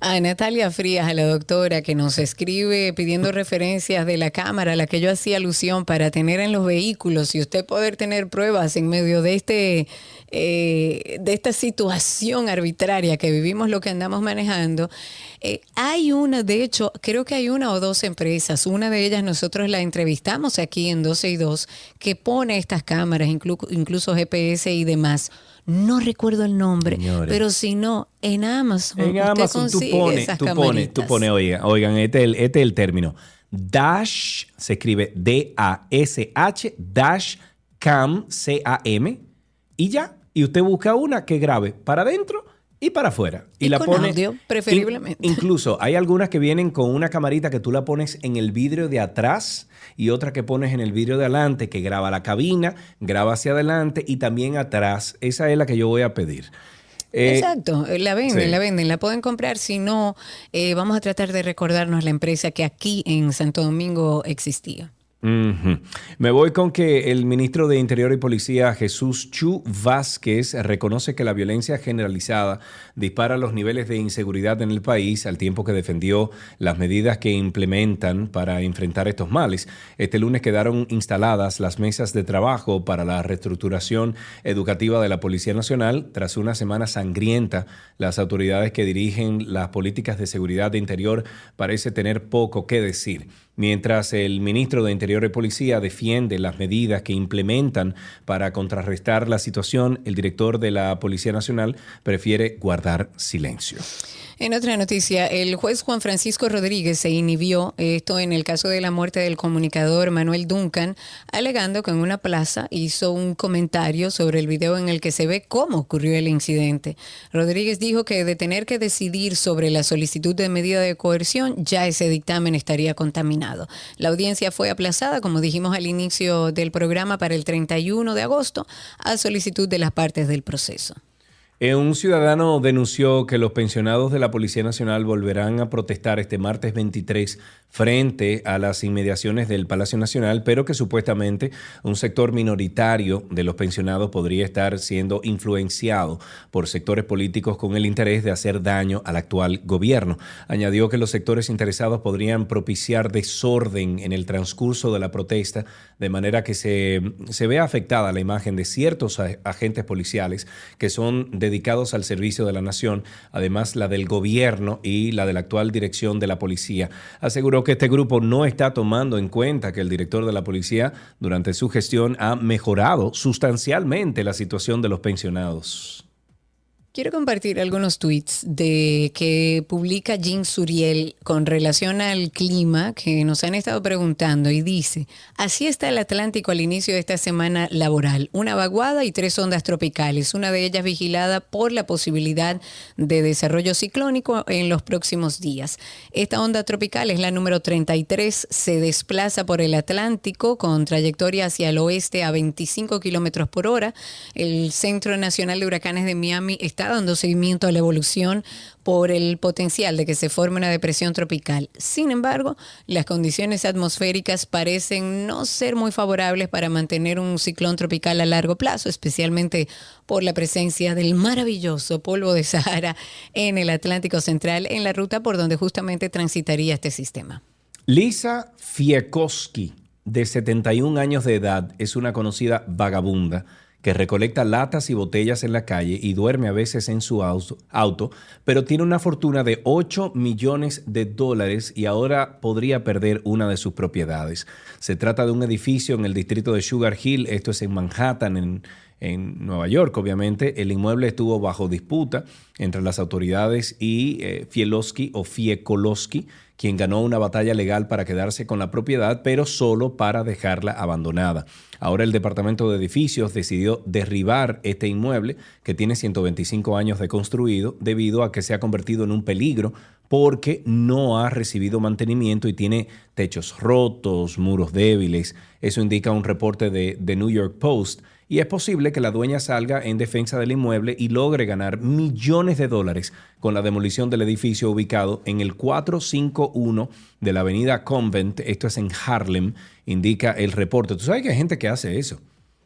A Natalia Frías, a la doctora que nos escribe pidiendo referencias de la cámara a la que yo hacía alusión para tener en los vehículos y usted poder tener pruebas en medio de este eh, de esta situación arbitraria que vivimos lo que andamos manejando. Eh, hay una, de hecho, creo que hay una o dos empresas, una de ellas nosotros la entrevistamos aquí en 12 y 2, que pone estas cámaras, inclu- incluso GPS y demás. No recuerdo el nombre, Señores. pero si no, en Amazon, En usted Amazon tú pones, esas tú pones, tú pones, oigan, oigan, este es el, este es el término. Dash, se escribe D-A-S-H, Dash Cam, C-A-M, y ya. Y usted busca una que grabe para adentro y para afuera. Y, Y la con pone. audio, preferiblemente. In- incluso hay algunas que vienen con una camarita que tú la pones en el vidrio de atrás y otra que pones en el vidrio de adelante que graba la cabina, graba hacia adelante y también atrás. Esa es la que yo voy a pedir. Eh, Exacto, la venden, sí. la venden, la pueden comprar. Si no, eh, vamos a tratar de recordarnos la empresa que aquí en Santo Domingo existía. Me voy con que el ministro de Interior y Policía, Jesús Chu Vázquez, reconoce que la violencia generalizada dispara los niveles de inseguridad en el país al tiempo que defendió las medidas que implementan para enfrentar estos males. Este lunes quedaron instaladas las mesas de trabajo para la reestructuración educativa de la Policía Nacional. Tras una semana sangrienta, las autoridades que dirigen las políticas de seguridad de interior parece tener poco que decir. Mientras el ministro de Interior y Policía defiende las medidas que implementan para contrarrestar la situación, el director de la Policía Nacional prefiere guardar silencio. En otra noticia, el juez Juan Francisco Rodríguez se inhibió, esto en el caso de la muerte del comunicador Manuel Duncan, alegando que en una plaza hizo un comentario sobre el video en el que se ve cómo ocurrió el incidente. Rodríguez dijo que de tener que decidir sobre la solicitud de medida de coerción, ya ese dictamen estaría contaminado. La audiencia fue aplazada, como dijimos al inicio del programa, para el 31 de agosto, a solicitud de las partes del proceso. Eh, Un ciudadano denunció que los pensionados de la Policía Nacional volverán a protestar este martes 23 frente a las inmediaciones del Palacio Nacional, pero que supuestamente un sector minoritario de los pensionados podría estar siendo influenciado por sectores políticos con el interés de hacer daño al actual gobierno. Añadió que los sectores interesados podrían propiciar desorden en el transcurso de la protesta, de manera que se, se vea afectada la imagen de ciertos agentes policiales que son dedicados al servicio de la nación, además la del gobierno y la de la actual dirección de la policía. Aseguró que este grupo no está tomando en cuenta que el director de la policía durante su gestión ha mejorado sustancialmente la situación de los pensionados. Quiero compartir algunos tweets de que publica Jean Suriel con relación al clima que nos han estado preguntando y dice, así está el Atlántico al inicio de esta semana laboral, una vaguada y tres ondas tropicales, una de ellas vigilada por la posibilidad de desarrollo ciclónico en los próximos días. Esta onda tropical es la número 33, se desplaza por el Atlántico con trayectoria hacia el oeste a 25 kilómetros por hora. El Centro Nacional de Huracanes de Miami está dando seguimiento a la evolución por el potencial de que se forme una depresión tropical. Sin embargo, las condiciones atmosféricas parecen no ser muy favorables para mantener un ciclón tropical a largo plazo, especialmente por la presencia del maravilloso polvo de Sahara en el Atlántico Central, en la ruta por donde justamente transitaría este sistema. Lisa Fiekowski, de 71 años de edad, es una conocida vagabunda que recolecta latas y botellas en la calle y duerme a veces en su auto, pero tiene una fortuna de 8 millones de dólares y ahora podría perder una de sus propiedades. Se trata de un edificio en el distrito de Sugar Hill, esto es en Manhattan, en, en Nueva York, obviamente. El inmueble estuvo bajo disputa entre las autoridades y eh, Fielowski o Fiekolowski, quien ganó una batalla legal para quedarse con la propiedad, pero solo para dejarla abandonada. Ahora el Departamento de Edificios decidió derribar este inmueble, que tiene 125 años de construido, debido a que se ha convertido en un peligro porque no ha recibido mantenimiento y tiene techos rotos, muros débiles. Eso indica un reporte de The New York Post. Y es posible que la dueña salga en defensa del inmueble y logre ganar millones de dólares con la demolición del edificio ubicado en el 451 de la avenida Convent, esto es en Harlem, indica el reporte. Tú sabes que hay gente que hace eso.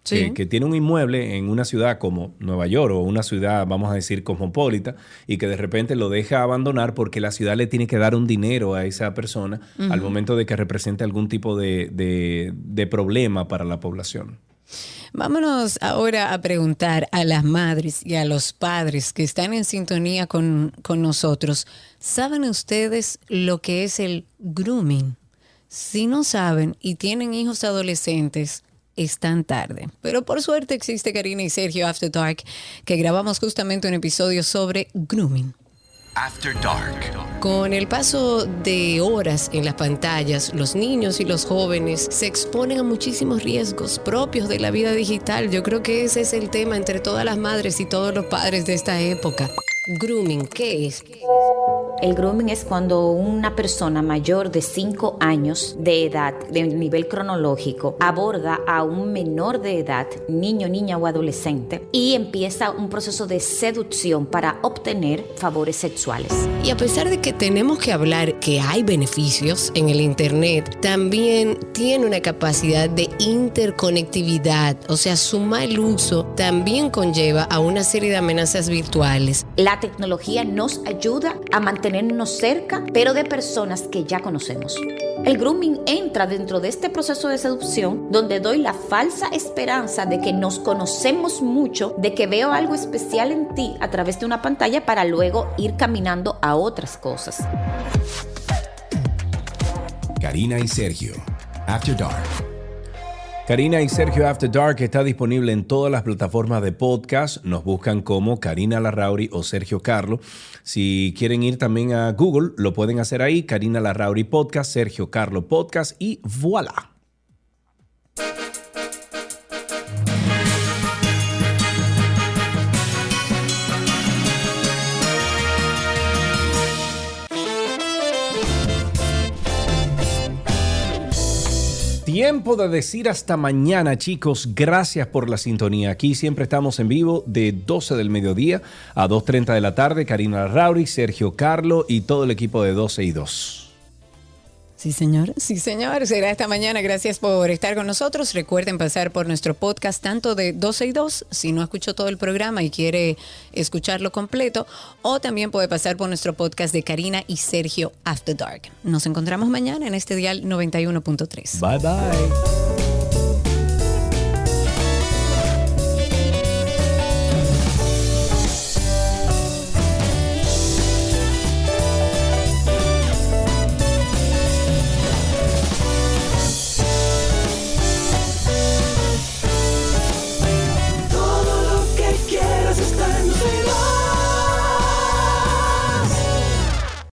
Sí. que, que tiene un inmueble en una ciudad como Nueva York o una ciudad, vamos a decir, cosmopolita, y que de repente lo deja abandonar porque la ciudad le tiene que dar un dinero a esa persona al momento de que represente algún tipo de, de- de problema para la población. Vámonos ahora a preguntar a las madres y a los padres que están en sintonía con, con nosotros. ¿Saben ustedes lo que es el grooming? Si no saben y tienen hijos adolescentes, están tarde. Pero por suerte existe Karina y Sergio After Dark, que grabamos justamente un episodio sobre grooming. Con el paso de horas en las pantallas, los niños y los jóvenes se exponen a muchísimos riesgos propios de la vida digital. Yo creo que ese es el tema entre todas las madres y todos los padres de esta época. Grooming, ¿qué es? El grooming es cuando una persona mayor de 5 años de edad, de nivel cronológico, aborda a un menor de edad, niño, niña o adolescente, y empieza un proceso de seducción para obtener favores sexuales. Y a pesar de que tenemos que hablar que hay beneficios en el Internet, también tiene una capacidad de interconectividad, o sea, su mal uso también conlleva a una serie de amenazas virtuales. La tecnología nos ayuda a mantenernos cerca, pero de personas que ya conocemos. El grooming entra dentro de este proceso de seducción donde doy la falsa esperanza de que nos conocemos mucho, de que veo algo especial en ti a través de una pantalla para luego ir caminando a otras cosas. Karina y Sergio. After Dark. Karina y Sergio After Dark está disponible en todas las plataformas de podcast. Nos buscan como Karina Larrauri o Sergio Carlo. Si quieren ir también a Google, lo pueden hacer ahí. Karina Larrauri Podcast, Sergio Carlo Podcast y voilà. Tiempo de decir hasta mañana, chicos. Gracias por la sintonía. Aquí siempre estamos en vivo de 12 del mediodía a 2.30 de la tarde. Karina Rauri, Sergio Carlo y todo el equipo de 12 y 2. Sí, señor. Sí, señor. Será esta mañana. Gracias por estar con nosotros. Recuerden pasar por nuestro podcast tanto de 12 y 2, si no escuchó todo el programa y quiere escucharlo completo, o también puede pasar por nuestro podcast de Karina y Sergio After Dark. Nos encontramos mañana en este dial 91.3. Bye bye.